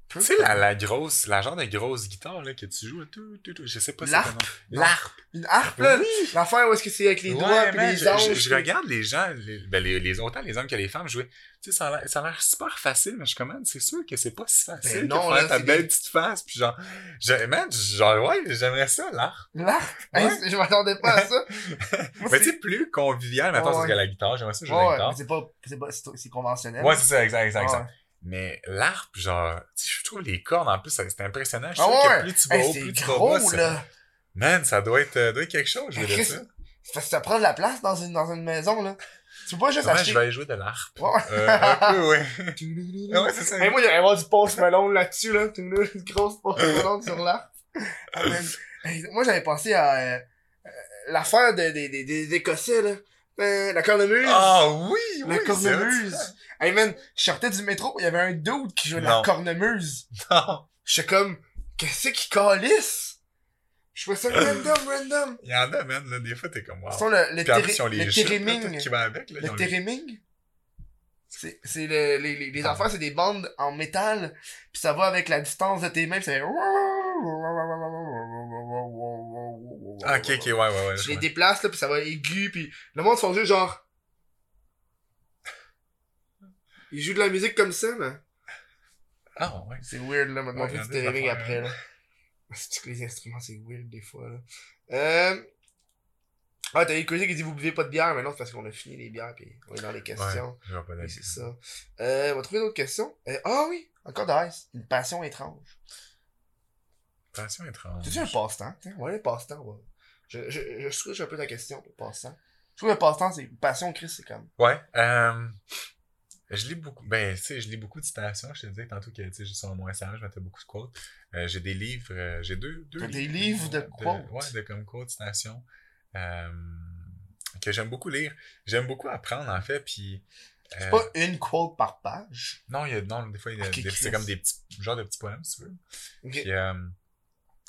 Tu sais, la, la grosse, la genre de grosse guitare là, que tu joues, tout, tout, tout, je sais pas c'est L'harpe? Non. L'harpe. Une harpe, là. Oui. L'affaire où est-ce que c'est avec les Ouais, doigts man, les je, anges. je- regarde les gens, les, ben les, les, autant les hommes que les femmes jouer. Tu sais, ça a l'air- ça a l'air super facile, mais je commande, c'est sûr que c'est pas si facile Ben que non, là, ta belle des- petite face, puis genre, je, man, genre, ouais, j'aimerais ça. L'harpe? Ouais. Hey, je m'attendais pas à ça. Mais c'est- tu sais, plus convivial, maintenant, Ouais, c'est qu'à la guitare, j'aimerais ça jouer à la guitare. c'est pas, c'est pas, c'est c'est conventionnel. Ouais, c'est ça, exact, exact, exact. Mais l'harpe, genre, je trouve les cordes, en plus, c'est impressionnant. Je Ah trouve ouais? que plus tu vas Hey, haut, plus tu vas bas. ça- là. Man, ça doit être, euh, doit être quelque chose, je veux dire ça. C'est parce que ça prend de la place dans une, dans une maison, là. Tu peux pas juste Ouais, acheter. je vais aller jouer de l'harpe. Ouais. Euh, un peu, ouais. Ah ouais, c'est ça. Moi, il y avoir du post melon là-dessus, là. Une grosse post melon sur l'arbre. Ah, moi, j'avais pensé à euh, euh, l'affaire de- des des- des Écossais, là. Euh, la cornemuse. Ah oui, oui. la cornemuse. Hey, man, je sortais du métro, il y avait un dude qui jouait de la Non. cornemuse. Non. J'étais comme, qu'est-ce qui calisse? Je trouvais ça random, random. Il y en a, man, là, des fois, t'es comme, wow. Sinon, le, le, Puis téri- les le téréming. qui va avec, là. Le téréming, c'est c'est le, les, les, les Ah. affaires, c'est des bandes en métal, puis ça va avec la distance de tes mains, puis ça fait... Ah, ok, ok, ouais, ouais, ouais. Je les déplace, là, puis ça va aigu, puis le monde sont juste genre... Ils jouent de la musique comme ça, mais... Ah, ouais. C'est weird, là, maintenant, Ouais, téréming affaires, après, là. C'est que les instruments, c'est weird, des fois, là. Euh... Ah, t'as Écossais qui dit vous buvez pas de bière, mais non, c'est parce qu'on a fini les bières, puis on est dans les questions. Ouais, pas c'est ça. Euh, on va trouver d'autres questions. Euh, ah oui, encore d'Ice. Une passion étrange. Étrange. C'est-tu un passe-temps? Va aller passe-temps. ouais. Je, je, je switch un peu ta question pour passe-temps. Je trouve que passe-temps, c'est passion, Chris, c'est comme. Ouais, euh, je lis beaucoup, ben, tu sais, je lis beaucoup de citations. Je te disais tantôt que, tu sais, sur mon Instagram, je mettais beaucoup de quotes. Euh, j'ai des livres, euh, j'ai deux, deux T'as des livres de quotes? Ouais, de comme quotes, citations, que j'aime beaucoup lire. J'aime beaucoup apprendre, en fait, puis... C'est pas une quote par page? Non, il y a, non, des fois, il y a Ok, des- Chris. c'est comme des petits, genre de petits poèmes, si tu veux. Ok. Puis,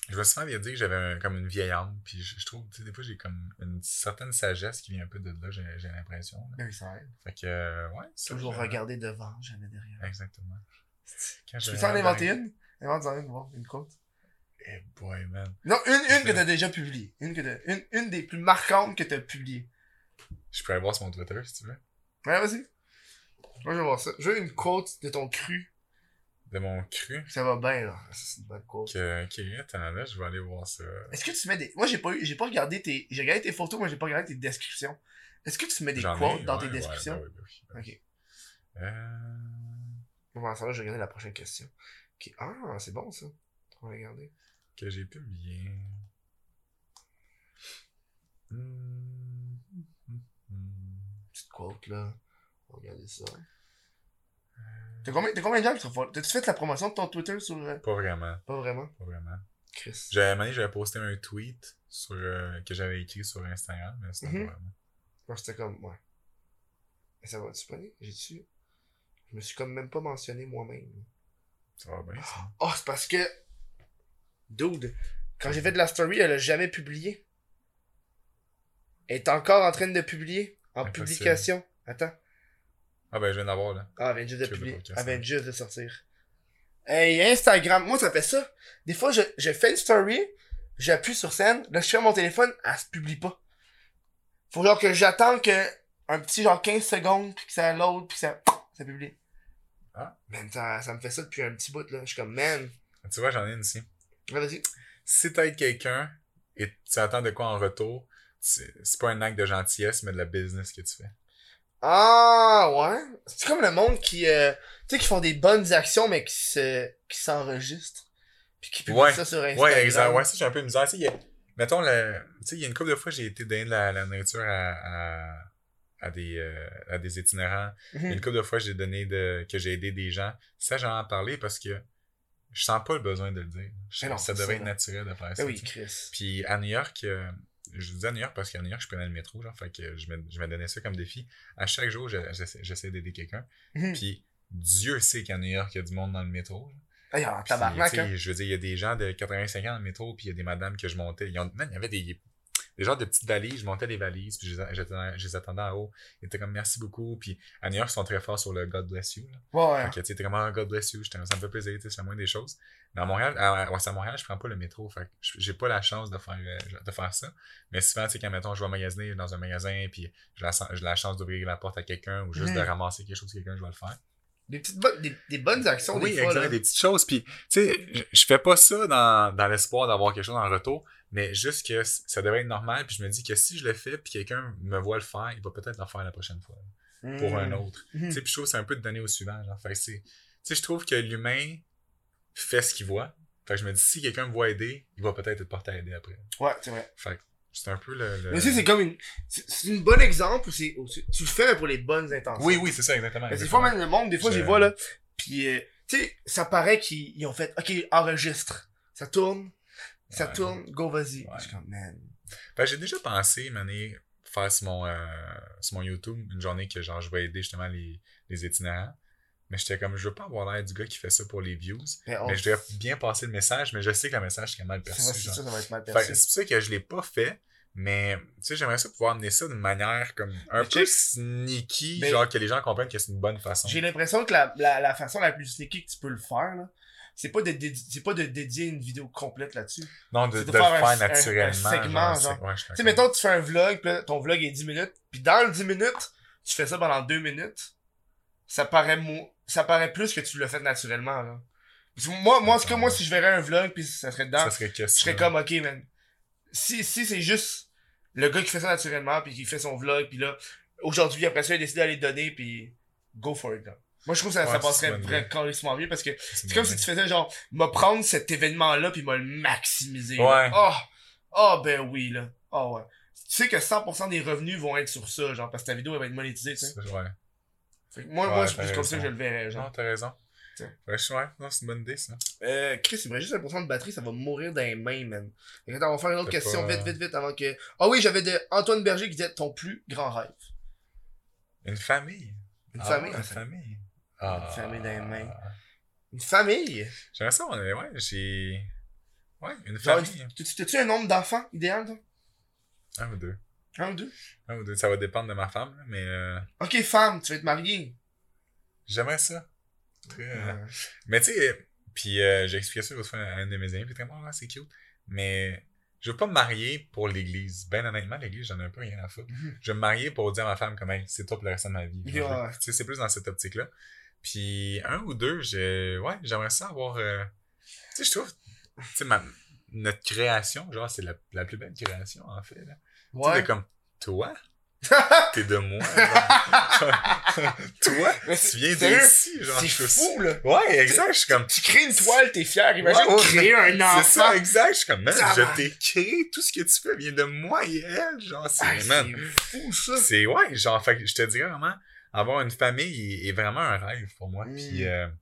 je me suis souvent dire que j'avais un- comme une vieille âme, puis je, je trouve, tu sais, des fois, j'ai comme une certaine sagesse qui vient un peu de là, j'ai j'ai l'impression. là. Oui, ça aide. Fait que, euh, ouais, ça, Toujours je- regarder devant, jamais derrière. Exactement. Quand Tu j'ai peux t'en inventer une? Invente-en une, voir, une quote. Eh boy, man. Non, une, une que Je- t'as déjà publiée. Une, que t'as- une, une des plus marquantes que t'as publiées. Je pourrais aller voir sur mon Twitter, si tu veux. Ouais, vas-y. Moi, je veux voir ça. Je veux une quote de ton cru. De mon cru. Ça va bien, là. Ça, C'est une bonne. Que, ok, attends, là, je vais aller voir ça. Est-ce que tu mets des. Moi, j'ai pas eu, j'ai pas regardé tes. J'ai regardé tes photos, moi, j'ai pas regardé tes descriptions. Est-ce que tu mets des quotes ai, dans ouais, tes ouais, descriptions? oui, oui, ben oui. Ok. Euh, Bon, ça va, je vais regarder la prochaine question. Ok. Ah, c'est bon, ça. On va regarder. que j'ai publié. Hmm. Petite quote, là. On va regarder ça. T'as combien, t'as combien de gens qui te T'as-tu fait la promotion de ton Twitter sur. euh, Pas vraiment, Pas vraiment? pas vraiment. Chris. J'avais, à un moment donné, j'avais posté un tweet sur, euh, que j'avais écrit sur Instagram, mais c'était Mhm. pas vraiment. Moi, c'était comme. Ouais. Mais ça va-tu pas J'ai-tu. Je me suis comme même pas mentionné moi-même. Ça va bien, ça. Oh, c'est parce que. Dude, quand j'ai fait de la story, elle a jamais publié. Elle est encore en train de publier. En Impossible. publication. Attends. Ah ben, je viens d'avoir, là. Ah, elle vient juste de publier. Elle vient juste de sortir. Hey, Instagram, moi ça fait ça. Des fois, je, je fais une story, j'appuie sur scène, là je fais mon téléphone, elle se publie pas. Faut genre que j'attende que un petit genre 15 secondes, puis que ça load, puis que ça, ça publie. Ah. Man, ça, ça me fait ça depuis un petit bout là. Je suis comme, man. Tu vois, j'en ai une ici. Ouais, vas-y. Si t'aides quelqu'un et tu attends de quoi en retour, c'est pas un acte de gentillesse, mais de la business que tu fais. Ah, ouais. C'est comme le monde qui, euh, tu sais, qui font des bonnes actions, mais qui se, qui s'enregistrent. Puis qui publient Ouais. ça sur Instagram. Ouais, exact. Ouais, ça, j'ai un peu misère. Tu sais, il y a- mettons, le, tu sais, il y a une couple de fois, j'ai été donner de la, la nourriture à, à, à des, euh, à des itinérants. Mhm. Une couple de fois, j'ai donné de, que j'ai aidé des gens. Ça, j'en ai parlé parce que je sens pas le besoin de le dire. Je- non, ça devrait ça. être naturel de faire ça. Ben oui, tu sais. Chris. Puis à New York, euh, je dis à New York parce qu'à New York, je prenais le métro, genre, fait que je me, je me donnais ça comme défi. À chaque jour, je- j'essaie d'aider quelqu'un. Mhm. Puis Dieu sait qu'à New York, il y a du monde dans le métro. Ah, il y a un Puis, tabarnak, hein. Je veux dire, il y a des gens de 85 ans dans le métro, puis il y a des madames que je montais. Ils ont, man, il y avait des, des genres de petites valises. Je montais les valises, puis je les, attendais en haut. Ils étaient comme merci beaucoup. Puis à New York, ils sont très forts sur le God bless you. Là. Ouais, ouais. Fait que, tu sais, t'es vraiment God bless you. Ça me fait plaisir, tu sais, c'est la moindre des choses. Mais à Montréal, à, à Montréal, je prends pas le métro. Fait j'ai pas la chance de faire, euh, de faire ça. Mais souvent, tu sais, quand, mettons, je vais magasiner dans un magasin, puis j'ai la, chance d'ouvrir la porte à quelqu'un, ou juste de ramasser quelque chose quelqu'un, je vais le faire. Des petites bonnes, des, des bonnes actions, Oui, des fois, exact, là. des petites choses. Puis, tu sais, je, fais pas ça dans, dans l'espoir d'avoir quelque chose en retour, mais juste que ça devrait être normal. Puis je me dis que si je le fais, puis quelqu'un me voit le faire, il va peut-être le faire la prochaine fois pour un autre. Mhm. Tu sais, puis je trouve c'est un peu de donner au suivant. Genre. Fait tu sais, je trouve que l'humain fait ce qu'il voit. Fait que je me dis, si quelqu'un me voit aider, il va peut-être être porté à aider après. Ouais, c'est vrai. Fait que c'est un peu le. le- Mais tu sais, c'est comme une. C'est un bon exemple où c'est. Tu le fais mais pour les bonnes intentions. Oui, oui, c'est ça, exactement. Des fois, même le monde, des fois, Je- j'y vois, là. Puis, euh, tu sais, ça paraît qu'ils ils ont fait, OK, enregistre. Ça tourne. Ça Ouais. tourne. Go, vas-y. Ouais. Je suis comme, man. Que j'ai déjà pensé, Mané, faire sur mon, euh, sur mon YouTube une journée que genre je vais aider justement les, les itinérants. Mais j'étais comme, je veux pas avoir l'air du gars qui fait ça pour les views. Mais on- Mais je dois bien passer le message, mais je sais que le message est mal perçu. c'est ça, ça va être mal Fait perçu. que c'est pour ça que je l'ai pas fait. Mais, tu sais, j'aimerais ça pouvoir amener ça d'une manière comme un Mais peu sneaky, Mais- genre que les gens comprennent que c'est une bonne façon. J'ai l'impression que la, la, la façon la plus sneaky que tu peux le faire, là, c'est pas de, c'est pas de dédier une vidéo complète là-dessus. Non, de, de le faire faire un- un- naturellement. un segment, genre. ouais, Tu sais, mettons, tu fais un vlog, là, ton vlog est 10 minutes, puis dans le 10 minutes, tu fais ça pendant 2 minutes, ça paraît mou- ça paraît plus que tu l'as fait naturellement, là. Moi, moi, en tout cas, moi, si je verrais un vlog, puis ça serait dedans, Ça serait je serais comme, ok, man. Si, si c'est juste le gars qui fait ça naturellement, puis qui fait son vlog, puis là, aujourd'hui, après ça, il a décidé d'aller le donner, puis go for it, là. Moi, je trouve que ça, Ouais, ça passerait vraiment carrément mieux, parce que C'est comme si tu faisais genre, me prendre cet événement-là, puis me le maximiser. Ouais. Oh, oh, ben oui, là. Oh, ouais. Tu sais que 100% des revenus vont être sur ça, genre, parce que ta vidéo, elle va être monétisée, tu sais. Ouais. Fait que moi, Ouais, moi, c'est plus comme ça que je le verrais, Non, genre. t'as raison. Ouais, je- ouais, non, c'est une bonne idée, ça. Euh, Chris, il me reste juste 1% de batterie, ça va mourir dans les mains, man. Attends, on va faire une autre question, pas- vite, vite, vite, avant que... Ah oui, j'avais de Antoine Berger qui disait ton plus grand rêve. Une famille. Une Ah famille. Une famille. Ah. famille dans les mains. Une famille? J'aimerais ça, ouais, j'ai. Ouais, une famille. tu- tu- T'as-tu un nombre d'enfants idéal, toi? Un ou deux. Un ou deux? Un ou deux. Ça va dépendre de ma femme, mais euh, Ok, femme, tu vas être mariée. j'aimerais ça. Très, euh, Euh, Mais tu sais, puis euh, j'ai expliqué ça l'autre fois à un de mes amis, puis très ah, c'est cute. Mais je veux pas me marier pour l'église. Ben honnêtement, l'église, j'en ai un peu rien à foutre. Mhm. Je veux me marier pour dire à ma femme comme hey, c'est toi pour le reste de ma vie. Veux- sais, c'est plus dans cette optique-là. Puis un ou deux, j'ai ouais, j'aimerais ça avoir euh, tu sais, je trouve tu sais ma notre création, genre c'est la, la plus belle création en fait là. Ouais. comme toi, t'es de moi. toi, Mais tu viens d'ici, genre C'est fou, là. Ouais, exact, je suis comme Tu crées une toile, t'es fier. Imagine Ouais, ouais, créer un enfant. c'est ça, exact. Je suis comme, man, je t'ai créé, tout ce que tu fais vient de moi et elle. Genre, c'est, Ah, man, c'est fou, ça. c'est, ouais, genre, fait je te dirais vraiment, avoir une famille est, est vraiment un rêve pour moi. Mm. Puis, euh, tu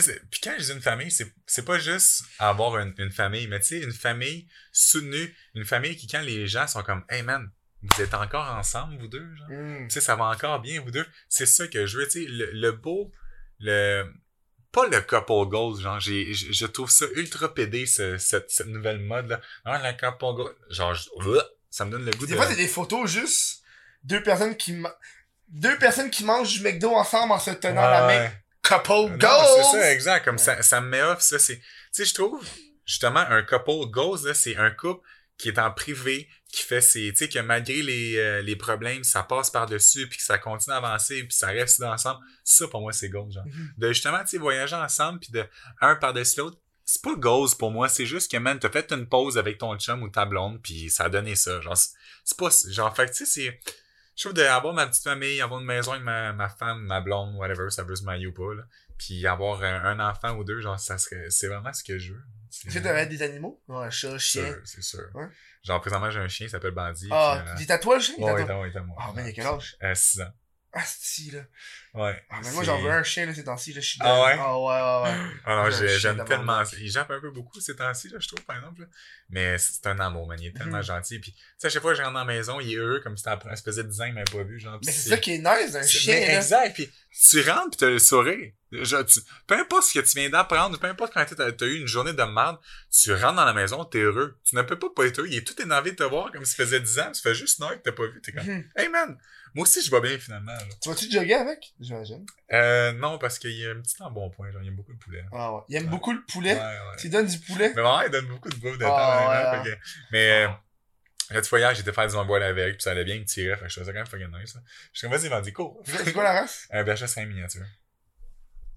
sais, puis quand je dis une famille, c'est, c'est pas juste avoir une, une famille, mais tu sais, une famille soutenue, une famille qui, quand les gens sont comme, hey man, vous êtes encore ensemble, vous deux, genre? Mm. Tu sais, ça va encore bien, vous deux. C'est ça que je veux, tu sais, le, le beau, le, pas le couple goals, genre, j'ai, je, je trouve ça ultra pédé, ce- cette, cette nouvelle mode, là. Ah, la couple goals. Genre, je- ça me donne le goût Des de... fois, c'est des photos juste deux personnes qui. deux personnes qui mangent du McDo ensemble en se tenant Ouais, la main. Couple Non, goals! c'est ça, exact. Comme ça, ça me met off, ça, c'est, tu sais, je trouve, justement, un couple goals, là, c'est un couple qui est en privé, qui fait ses, tu sais, que malgré les, euh, les problèmes, ça passe par-dessus, puis que ça continue à avancer, puis ça reste ensemble. Ça, pour moi, c'est goals, genre. Mhm. De, justement, tu sais, voyager ensemble, puis de, un par-dessus l'autre, c'est pas goals pour moi, c'est juste que, man, t'as fait une pause avec ton chum ou ta blonde, puis ça a donné ça. Genre, c'est pas, genre, fait que, tu sais, c'est, je trouve d'avoir ma petite famille, avoir une maison avec ma, ma femme, ma blonde, whatever, ça veut se mailler ou pas, là. Puis avoir un, un enfant ou deux, genre, ça serait, c'est vraiment ce que je veux. Est-ce que t'aurais des animaux? Ouais, chat, chien. sûr, C'est sûr. Ouais. Genre, présentement, j'ai un chien, il s'appelle Bandit. Ah, puis, il est à toi le chien? Il est euh, à ouais, il toi? est à moi, il est à moi. Ah, man, il a quel âge? Euh, 6 ans. Ah, si, là. Ouais. Ah, mais moi, j'en veux un chien, là, ces temps-ci, là. Je suis Ah ouais? Ah, ouais, ouais, ouais. Ah Un chien j'aime tellement. Il jappe un peu beaucoup ces temps-ci, là, je trouve, par exemple. là. Mais c'est un amour, man. Il est tellement Mhm. gentil. Puis, tu sais, à chaque fois que je rentre dans la maison, il est heureux, comme si c'était un espèce de design qu'il m'avait pas vu. Genre, Mais c'est ça qui est nice c'est- chien, mais là. exact. Puis, tu rentres, puis t'as le sourire. Genre, tu- peu importe ce que tu viens d'apprendre, peu importe quand t'as t'as eu une journée de merde, tu rentres dans la maison, t'es heureux. Tu ne peux pas pas être heureux. Il est tout énervé de te voir comme s'il faisait 10 ans. Tu fais juste une heure que t'as pas vu. T'es comme, Mhm. hey man, moi aussi je vais bien finalement. là. Tu vas-tu jogger avec? J'imagine. Euh, non, parce qu'il y a un petit embonpoint. Genre, il aime beaucoup le poulet. Ah, ouais. Il aime Ouais. beaucoup le Ouais, poulet. ouais. Tu lui donnes du poulet? Mais maman, elle donne beaucoup de bouffe de Ah, temps. ouais, ouais. fait que- Mais, euh, l'autre fois hier, j'étais faire du voile avec, puis ça allait bien, il me tirait, fait que je trouvais ça quand même fucking nice, là. Je suis comme, vas-y, Vandy, cours. C'est quoi la race? Un berger 5 miniature.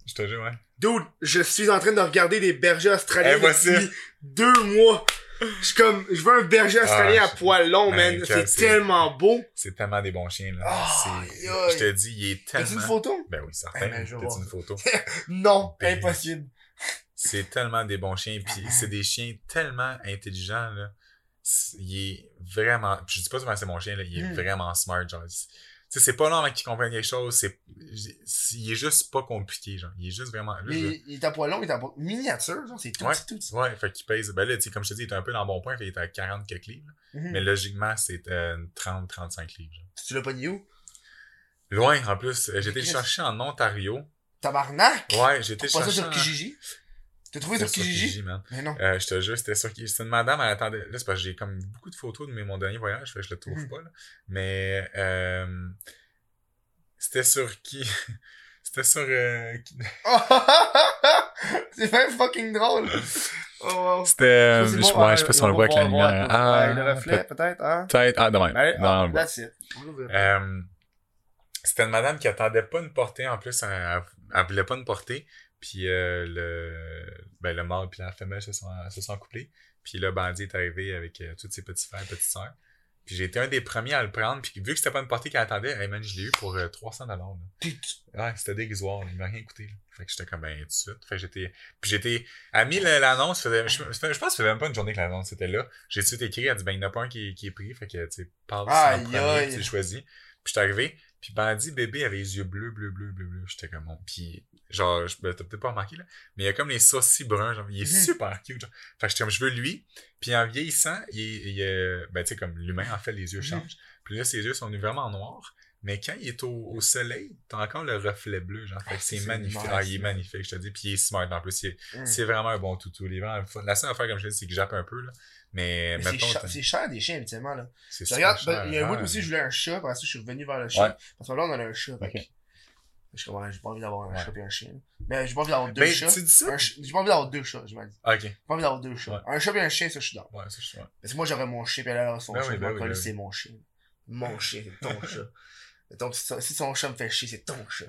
Je te jure, ouais. Dude, je suis en train de regarder des bergers australiens Impossible. depuis deux mois. Je suis comme, je veux un berger australien Ah, à poil long, man, man. C'est tellement beau. C'est tellement des bons chiens, là. Ah, je te dis, il est T'as-tu tellement. une photo? Ben oui, Eh certain. ben, je vais T'as une photo? Non, Ben, impossible. C'est tellement des bons chiens, puis c'est des chiens tellement intelligents, là. Il est vraiment. Je dis pas souvent c'est mon chien, là. Il est Mm. vraiment smart, genre. Sais, c'est pas long avant qu'il comprenne quelque chose. C'est, il est juste pas compliqué, genre. Il est juste vraiment. Mais il, il est à poil long, il est à poil miniature, genre, c'est tout Ouais. petit, tout petit. Ouais, fait qu'il pèse. Ben là, tu sais, comme je te dis, il est un peu dans le bon point, fait qu'il est à 40 quelques livres. Mhm. Mais logiquement, c'est euh, 30-35 livres. genre. Tu l'as pogné où? Loin, en plus. Euh, J'ai été le chercher en Ontario. Tabarnak! Ouais, été le Pas ça chercher. sur en- Kijiji? T'as trouvé sur Kijiji? Kijiji, man. Mais non. Euh, je te jure, c'était sur qui. C'était une madame, elle attendait. Là, c'est parce que j'ai comme beaucoup de photos de mes, mon dernier voyage, fait que je le trouve Mhm. pas, là. Mais, euh, c'était sur qui? c'était sur, euh, c'est même fucking drôle. Oh. C'était, euh, c'est je, bon, ouais, je sais pas si on le voit avec la lumière. Ah, le reflet, peut-être, hein? peut-être. Ah, demain. Allez, Non, voit. that's it. Euh, c'était une madame qui attendait pas une portée en plus, elle, elle, elle voulait pas une portée. Puis euh, le ben le mâle puis la femelle se sont se sont couplés. Puis le bandit est arrivé avec euh, tous ses petits frères et petites sœurs. Puis j'ai été un des premiers à le prendre. Puis vu que c'était pas une portée qu'elle attendait, hey man, je l'ai eu pour euh, 300 dollars. Ouais, c'était dérisoire, il m'a rien coûté. là. Fait que j'étais comme ben tout de suite. Fait que j'étais. Puis j'étais. Elle a mis le- l'annonce, faisait- je, je pense que ça faisait même pas une journée que l'annonce était là. J'ai tout de suite écrit, elle a dit ben il n'y en a pas un qui, qui est pris. Fait que tu sais, parle Aïe, en premier, aïe. tu sais, choisis. Puis j'étais arrivé, puis Bandit bébé avait les yeux bleus, bleus, bleus, bleus, bleus. J'étais comme bon. Puis genre, je- ben, t'as peut-être pas remarqué là, mais il y a comme les sourcils bruns, genre, il est Mhm. super cute. Genre. Fait que j'étais comme je veux lui. Puis en vieillissant, il, est- il ben tu sais comme l'humain en fait les yeux Mhm. changent. Puis là ses yeux sont vraiment noirs. Mais quand il est au, au soleil, t'as encore le reflet bleu, genre. Fait que c'est c'est magnifique. Ah, il est magnifique, je te dis. Puis il est smart en plus. Hum. C'est vraiment un bon toutou. Il est vraiment fun. La seule affaire, comme je te dis, c'est que jappe un peu, là. Mais, Mais c'est cher, des chiens, habituellement, là. Je regarde, cher, ben, il y a un bout aussi, je voulais un chat, parce que je suis revenu vers le chien. Ouais. Parce que là, on a un chat. fait Ok. que- Je suis comme, j'ai pas envie d'avoir un Ouais. chat et un chien. Mais j'ai pas envie d'avoir deux Ben, chats. tu dis ça? J'ai pas envie d'avoir deux chats, je m'en dis. Ok. J'ai pas envie d'avoir deux chats. Ouais. Un chat et un chien, ça, je suis dans. Ouais, ça, je suis ouais. Parce que moi, j'aurais mon chien, puis elle aurait son Ben chien. ben c'est mon chien. Mon chien, c'est ton chat. Mettons, si son- chat me fait chier, c'est ton chat.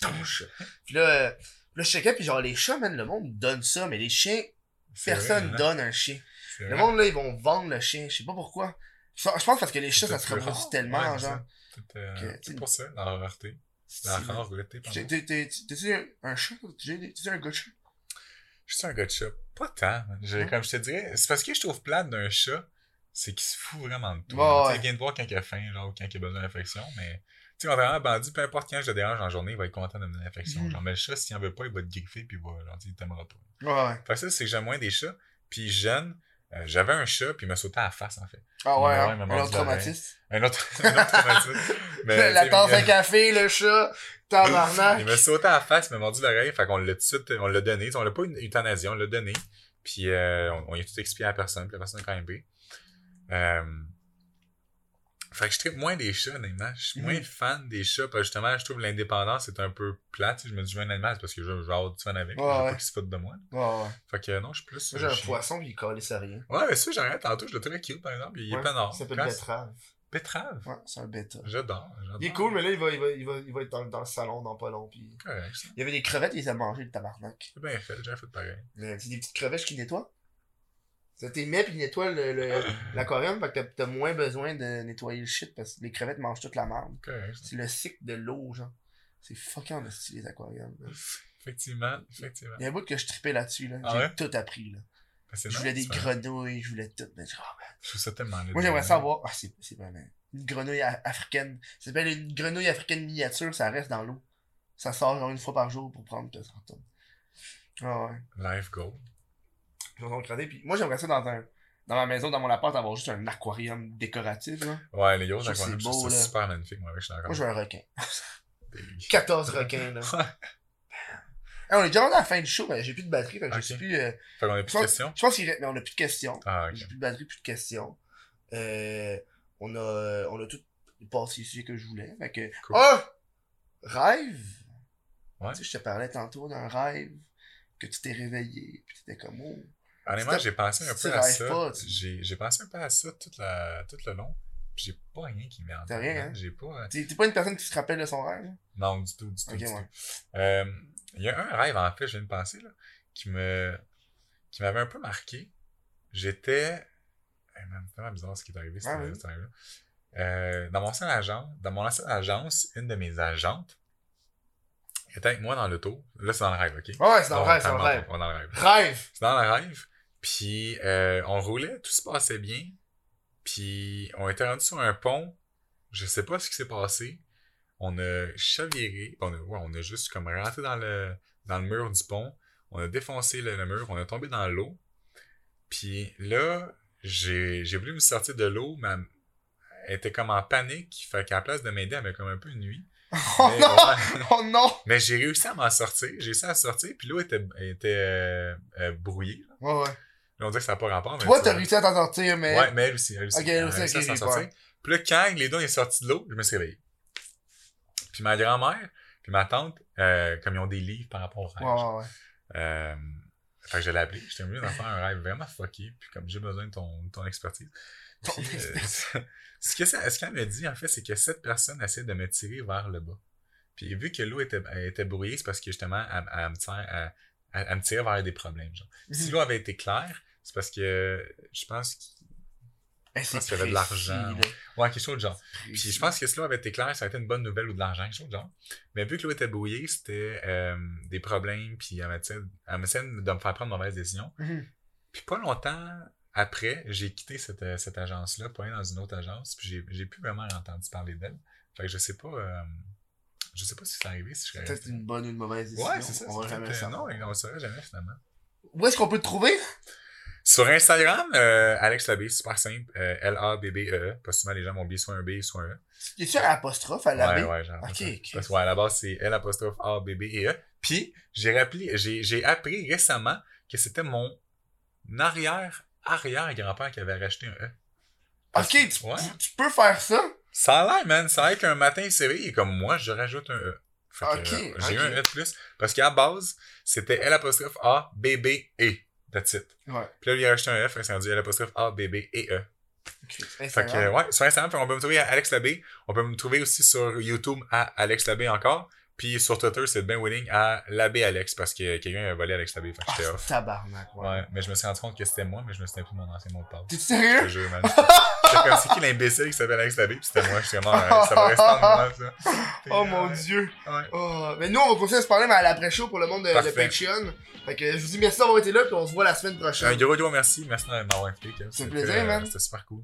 Ton chat. Puis là, euh, là, je checkais, puis genre, les chats, man, le monde donne ça, mais les chiens, personne hein? donne un chien. Le monde, là, ils vont vendre le chien. Je sais pas pourquoi. Je pense parce que les chats, ça se reproduit tellement, Ouais, genre. euh, C'est pour ça, la rareté. La rareté, pardon. T'es- t'es- t'es- T'es-tu un- chat? T'es-tu un gars de chat? Je suis un gars de chat. Pas tant. Ouais. Comme je te dirais, c'est parce que je trouve plate d'un chat, c'est qu'il se fout vraiment de tout. Ouais. Il vient de voir quand il a faim, genre, ou quand il a besoin d'affection, mais. Tu sais, contrairement à Bandit, peu importe quand je le dérange en journée, il va être content de me donner l'affection. Mhm. Genre, mais le chat, s'il en veut pas, il va te griffer, puis il va, genre, il t'aimera pas. Ouais, ouais. Fait que ça, c'est que j'aime moins des chats. Puis jeune, euh, j'avais un chat, puis il m'a sauté à la face, en fait. Ah ouais, hein? un autre traumatisme. Un autre, un autre traumatisme. Mais, la tasse à café, le chat, tabarnak. il m'a sauté à la face, il m'a mordu l'oreille, fait qu'on l'a tout de suite, on l'a donné. On l'a pas eu- euthanasié, on l'a donné. Puis euh, on, on y a tout expliqué à la personne, puis la personne a quand même. Euh, Fait que je tripe moins des chats, honnêtement. Je suis Mhm. moins fan des chats, parce que justement, je trouve l'indépendance c'est un peu plate. Je me dis, je veux un animal, c'est parce que je veux avoir du fun avec. Ouais, je veux ouais. pas qu'il se foute de moi. Ouais. Fait que non, je suis plus. Moi, j'ai euh, un chien. poisson, puis il calisse à rien. Ouais, mais ça, j'arrête tantôt, je le trouvais cute, par exemple. Il est pas nord. Il s'appelle betterave. Betterave? Ouais, c'est un bêta. J'adore. j'adore. Il est cool, mais là, il va, il va, il va, il va être dans, dans le salon dans pas long. Puis... Correct, ça. Il y avait des crevettes, il les a mangées, le tabarnak. C'est bien fait, j'ai fait pareil. Mais C'est des petites crevettes qui nettoient. Ça t'es mets puis nettoie le, le- l'aquarium, fait que t'as- t'as moins besoin de nettoyer le shit parce que les crevettes mangent toute la merde. Correct, ça. C'est le cycle de l'eau, genre. C'est fucking style les aquariums. là. Effectivement, effectivement. Il y a un bout que je tripais là-dessus, là. Ah J'ai ouais? tout appris, là. Ben, c'est Je voulais nice, des ça. grenouilles, je voulais tout. Mais je- ah. Je trouve ça tellement laid. Moi, j'aimerais savoir. Ah, c'est, c'est vraiment. Une grenouille a- africaine. Ça s'appelle une grenouille africaine miniature, ça reste dans l'eau. Ça sort genre une fois par jour pour prendre 200 tonnes. Ah ouais. Life goal. Vais regarder. Puis moi, j'aimerais ça dans un. Dans ma maison, dans mon appart, avoir juste un aquarium décoratif, là. Ouais, les gros aquariums, c'est super magnifique. Moi, je suis. Moi, je veux un requin. Des- 14 requins, là. Hey, on est déjà rendu à la fin du show, mais j'ai plus de batterie, fait que Ok. je sais plus. euh, Fait qu'on a plus de questions? je pense qu'il reste- mais on a plus de questions. Ah. J'ai plus de batterie, plus de questions. Euh, on a, on a tout passé les sujets que je voulais. Fait que, Cool. ah! Rêve! Ouais. Tu sais, je te parlais tantôt d'un rêve que tu t'es réveillé, puis t'étais comme, oh. Honnêtement, C'est- j'ai pensé un peu à ça. J'ai pensé un peu à ça toute la, tout le long. Puis j'ai pas rien qui m'est en T'as rien, hein? J'ai pas. T'es t'es pas une personne qui se rappelle de son rêve? hein? Non, du tout, du tout. Ok, du ouais. tout. Euh, Il y a un rêve, en fait, je viens de penser, là, qui me qui m'avait un peu marqué. J'étais. Eh, C'est tellement bizarre ce qui est arrivé, Ah, ce oui. ce rêve-là. Euh, dans mon ancienne agence, dans mon ancienne agence, une de mes agentes était avec moi dans l'auto. Là, c'est dans le rêve, ok? Ouais, c'est dans le Bon, rêve, c'est dans le rêve. on est dans le rêve. Rêve! C'est dans le rêve. Puis euh, on roulait, tout se passait bien. Puis on était rendu sur un pont. Je sais pas ce qui s'est passé. On a chaviré. On a, ouais, on a juste comme rentré dans le, dans le mur du pont. On a défoncé le, le mur. On a tombé dans l'eau. Puis là, j'ai voulu me sortir de l'eau, mais elle, était comme en panique. Fait qu'à la place de m'aider, elle avait comme un peu nuit. Oh Mais, non! ouais. Oh non! Mais j'ai réussi à m'en sortir. J'ai réussi à sortir. Puis l'eau était, était euh, euh, brouillée. Ouais, ouais. Là, on dirait que ça n'a pas rapport. Mais Toi, tu t'as réussi à t'en sortir, mais. Ouais, mais elle aussi. Elle aussi. Ok, elle a aussi, réussi à s'en sortir. Puis là, quand les deux est sorti de l'eau, je me suis réveillé. Puis ma grand-mère, puis ma tante, euh, comme ils ont des livres par rapport au rêve. Ouais, ouais, ouais. Euh, fait que je l'ai appelé. J'étais mieux d'en faire un rêve vraiment fucké. Puis comme j'ai besoin de ton, ton expertise. Ton Puis, euh, ce qu'elle me dit, en fait, c'est que cette personne essaie de me tirer vers le bas. Puis vu que l'eau était, était brouillée, c'est parce que justement, elle, elle me tire, elle, me tirait vers des problèmes. Genre. Si Mhm. l'eau avait été claire, c'est parce que je pense qu'il Hey, c'est pense qu'il y avait de l'argent. Ouais, quelque chose de genre. Puis je pense que si l'eau avait été claire, ça aurait été une bonne nouvelle ou de l'argent, quelque chose de genre. Mais vu que l'eau était brouillée, c'était euh, des problèmes, puis elle m'essayait de me faire prendre de mauvaises décisions. Mhm. Puis pas longtemps après, j'ai quitté cette, euh, cette agence-là, pour aller dans une autre agence, puis j'ai, plus vraiment entendu parler d'elle. Fait que je sais pas, euh, je sais pas si c'est arrivé, si serais Peut-être une bonne ou une mauvaise décision. Ouais, c'est ça. On va c'est jamais peut-être- savoir. Non, on le saurait jamais finalement. Où est-ce qu'on peut te trouver? Sur Instagram, euh, Alex Labé, super simple, euh, L-A-B-B-E. Pas souvent les gens m'ont oublié soit un B, soit un E. A-tu un apostrophe à la Ouais, B? ouais, Ok, l'impression. ok. Parce que, ouais, à la base, c'est L apostrophe A, B, B et E. Puis, j'ai rappelé, j'ai, j'ai appris récemment que c'était mon arrière-arrière-grand-père qui avait racheté un E. Ok, tu, Ouais. tu- tu peux faire ça? Ça a l'air, man. Ça a l'air qu'un matin, il s'est réveillé et comme moi, je rajoute un E. Fait que, Ok, euh, j'ai eu un E de plus. Parce qu'à la base, c'était L apostrophe A, B, B, E. That's it. Ouais. Puis là, il a rajouté un F, c'est rendu L apostrophe A, B, B et E. Ok. Fait que, ouais, sur Instagram, qu'on peut me trouver à Alex Labbé. On peut me trouver aussi sur YouTube à Alex Labbé encore. Puis sur Twitter, c'est Ben Winning à Labbé Alex parce que quelqu'un a volé Alex Labbé. Fait que Ah, j'étais off. tabarnak, ouais. Ouais, mais je me suis rendu compte que c'était moi, mais je me souviens plus de mon ancien mot de passe. T'es Je te sérieux? jure, man. Comme, c'est qui l'imbécile qui s'appelle Alex Labbé? Puis c'était moi, j'étais vraiment, euh, ça va rester en moi, ça. Oh mon dieu. Ouais. Oh, mais nous, on va continuer à se parler mais à l'après-show pour le monde de, de. Patreon. Fait que je vous dis merci d'avoir été là, puis on se voit la semaine Un prochaine. gros, gros merci. Merci de m'avoir invité. C'est un plaisir, euh, man. C'était super cool.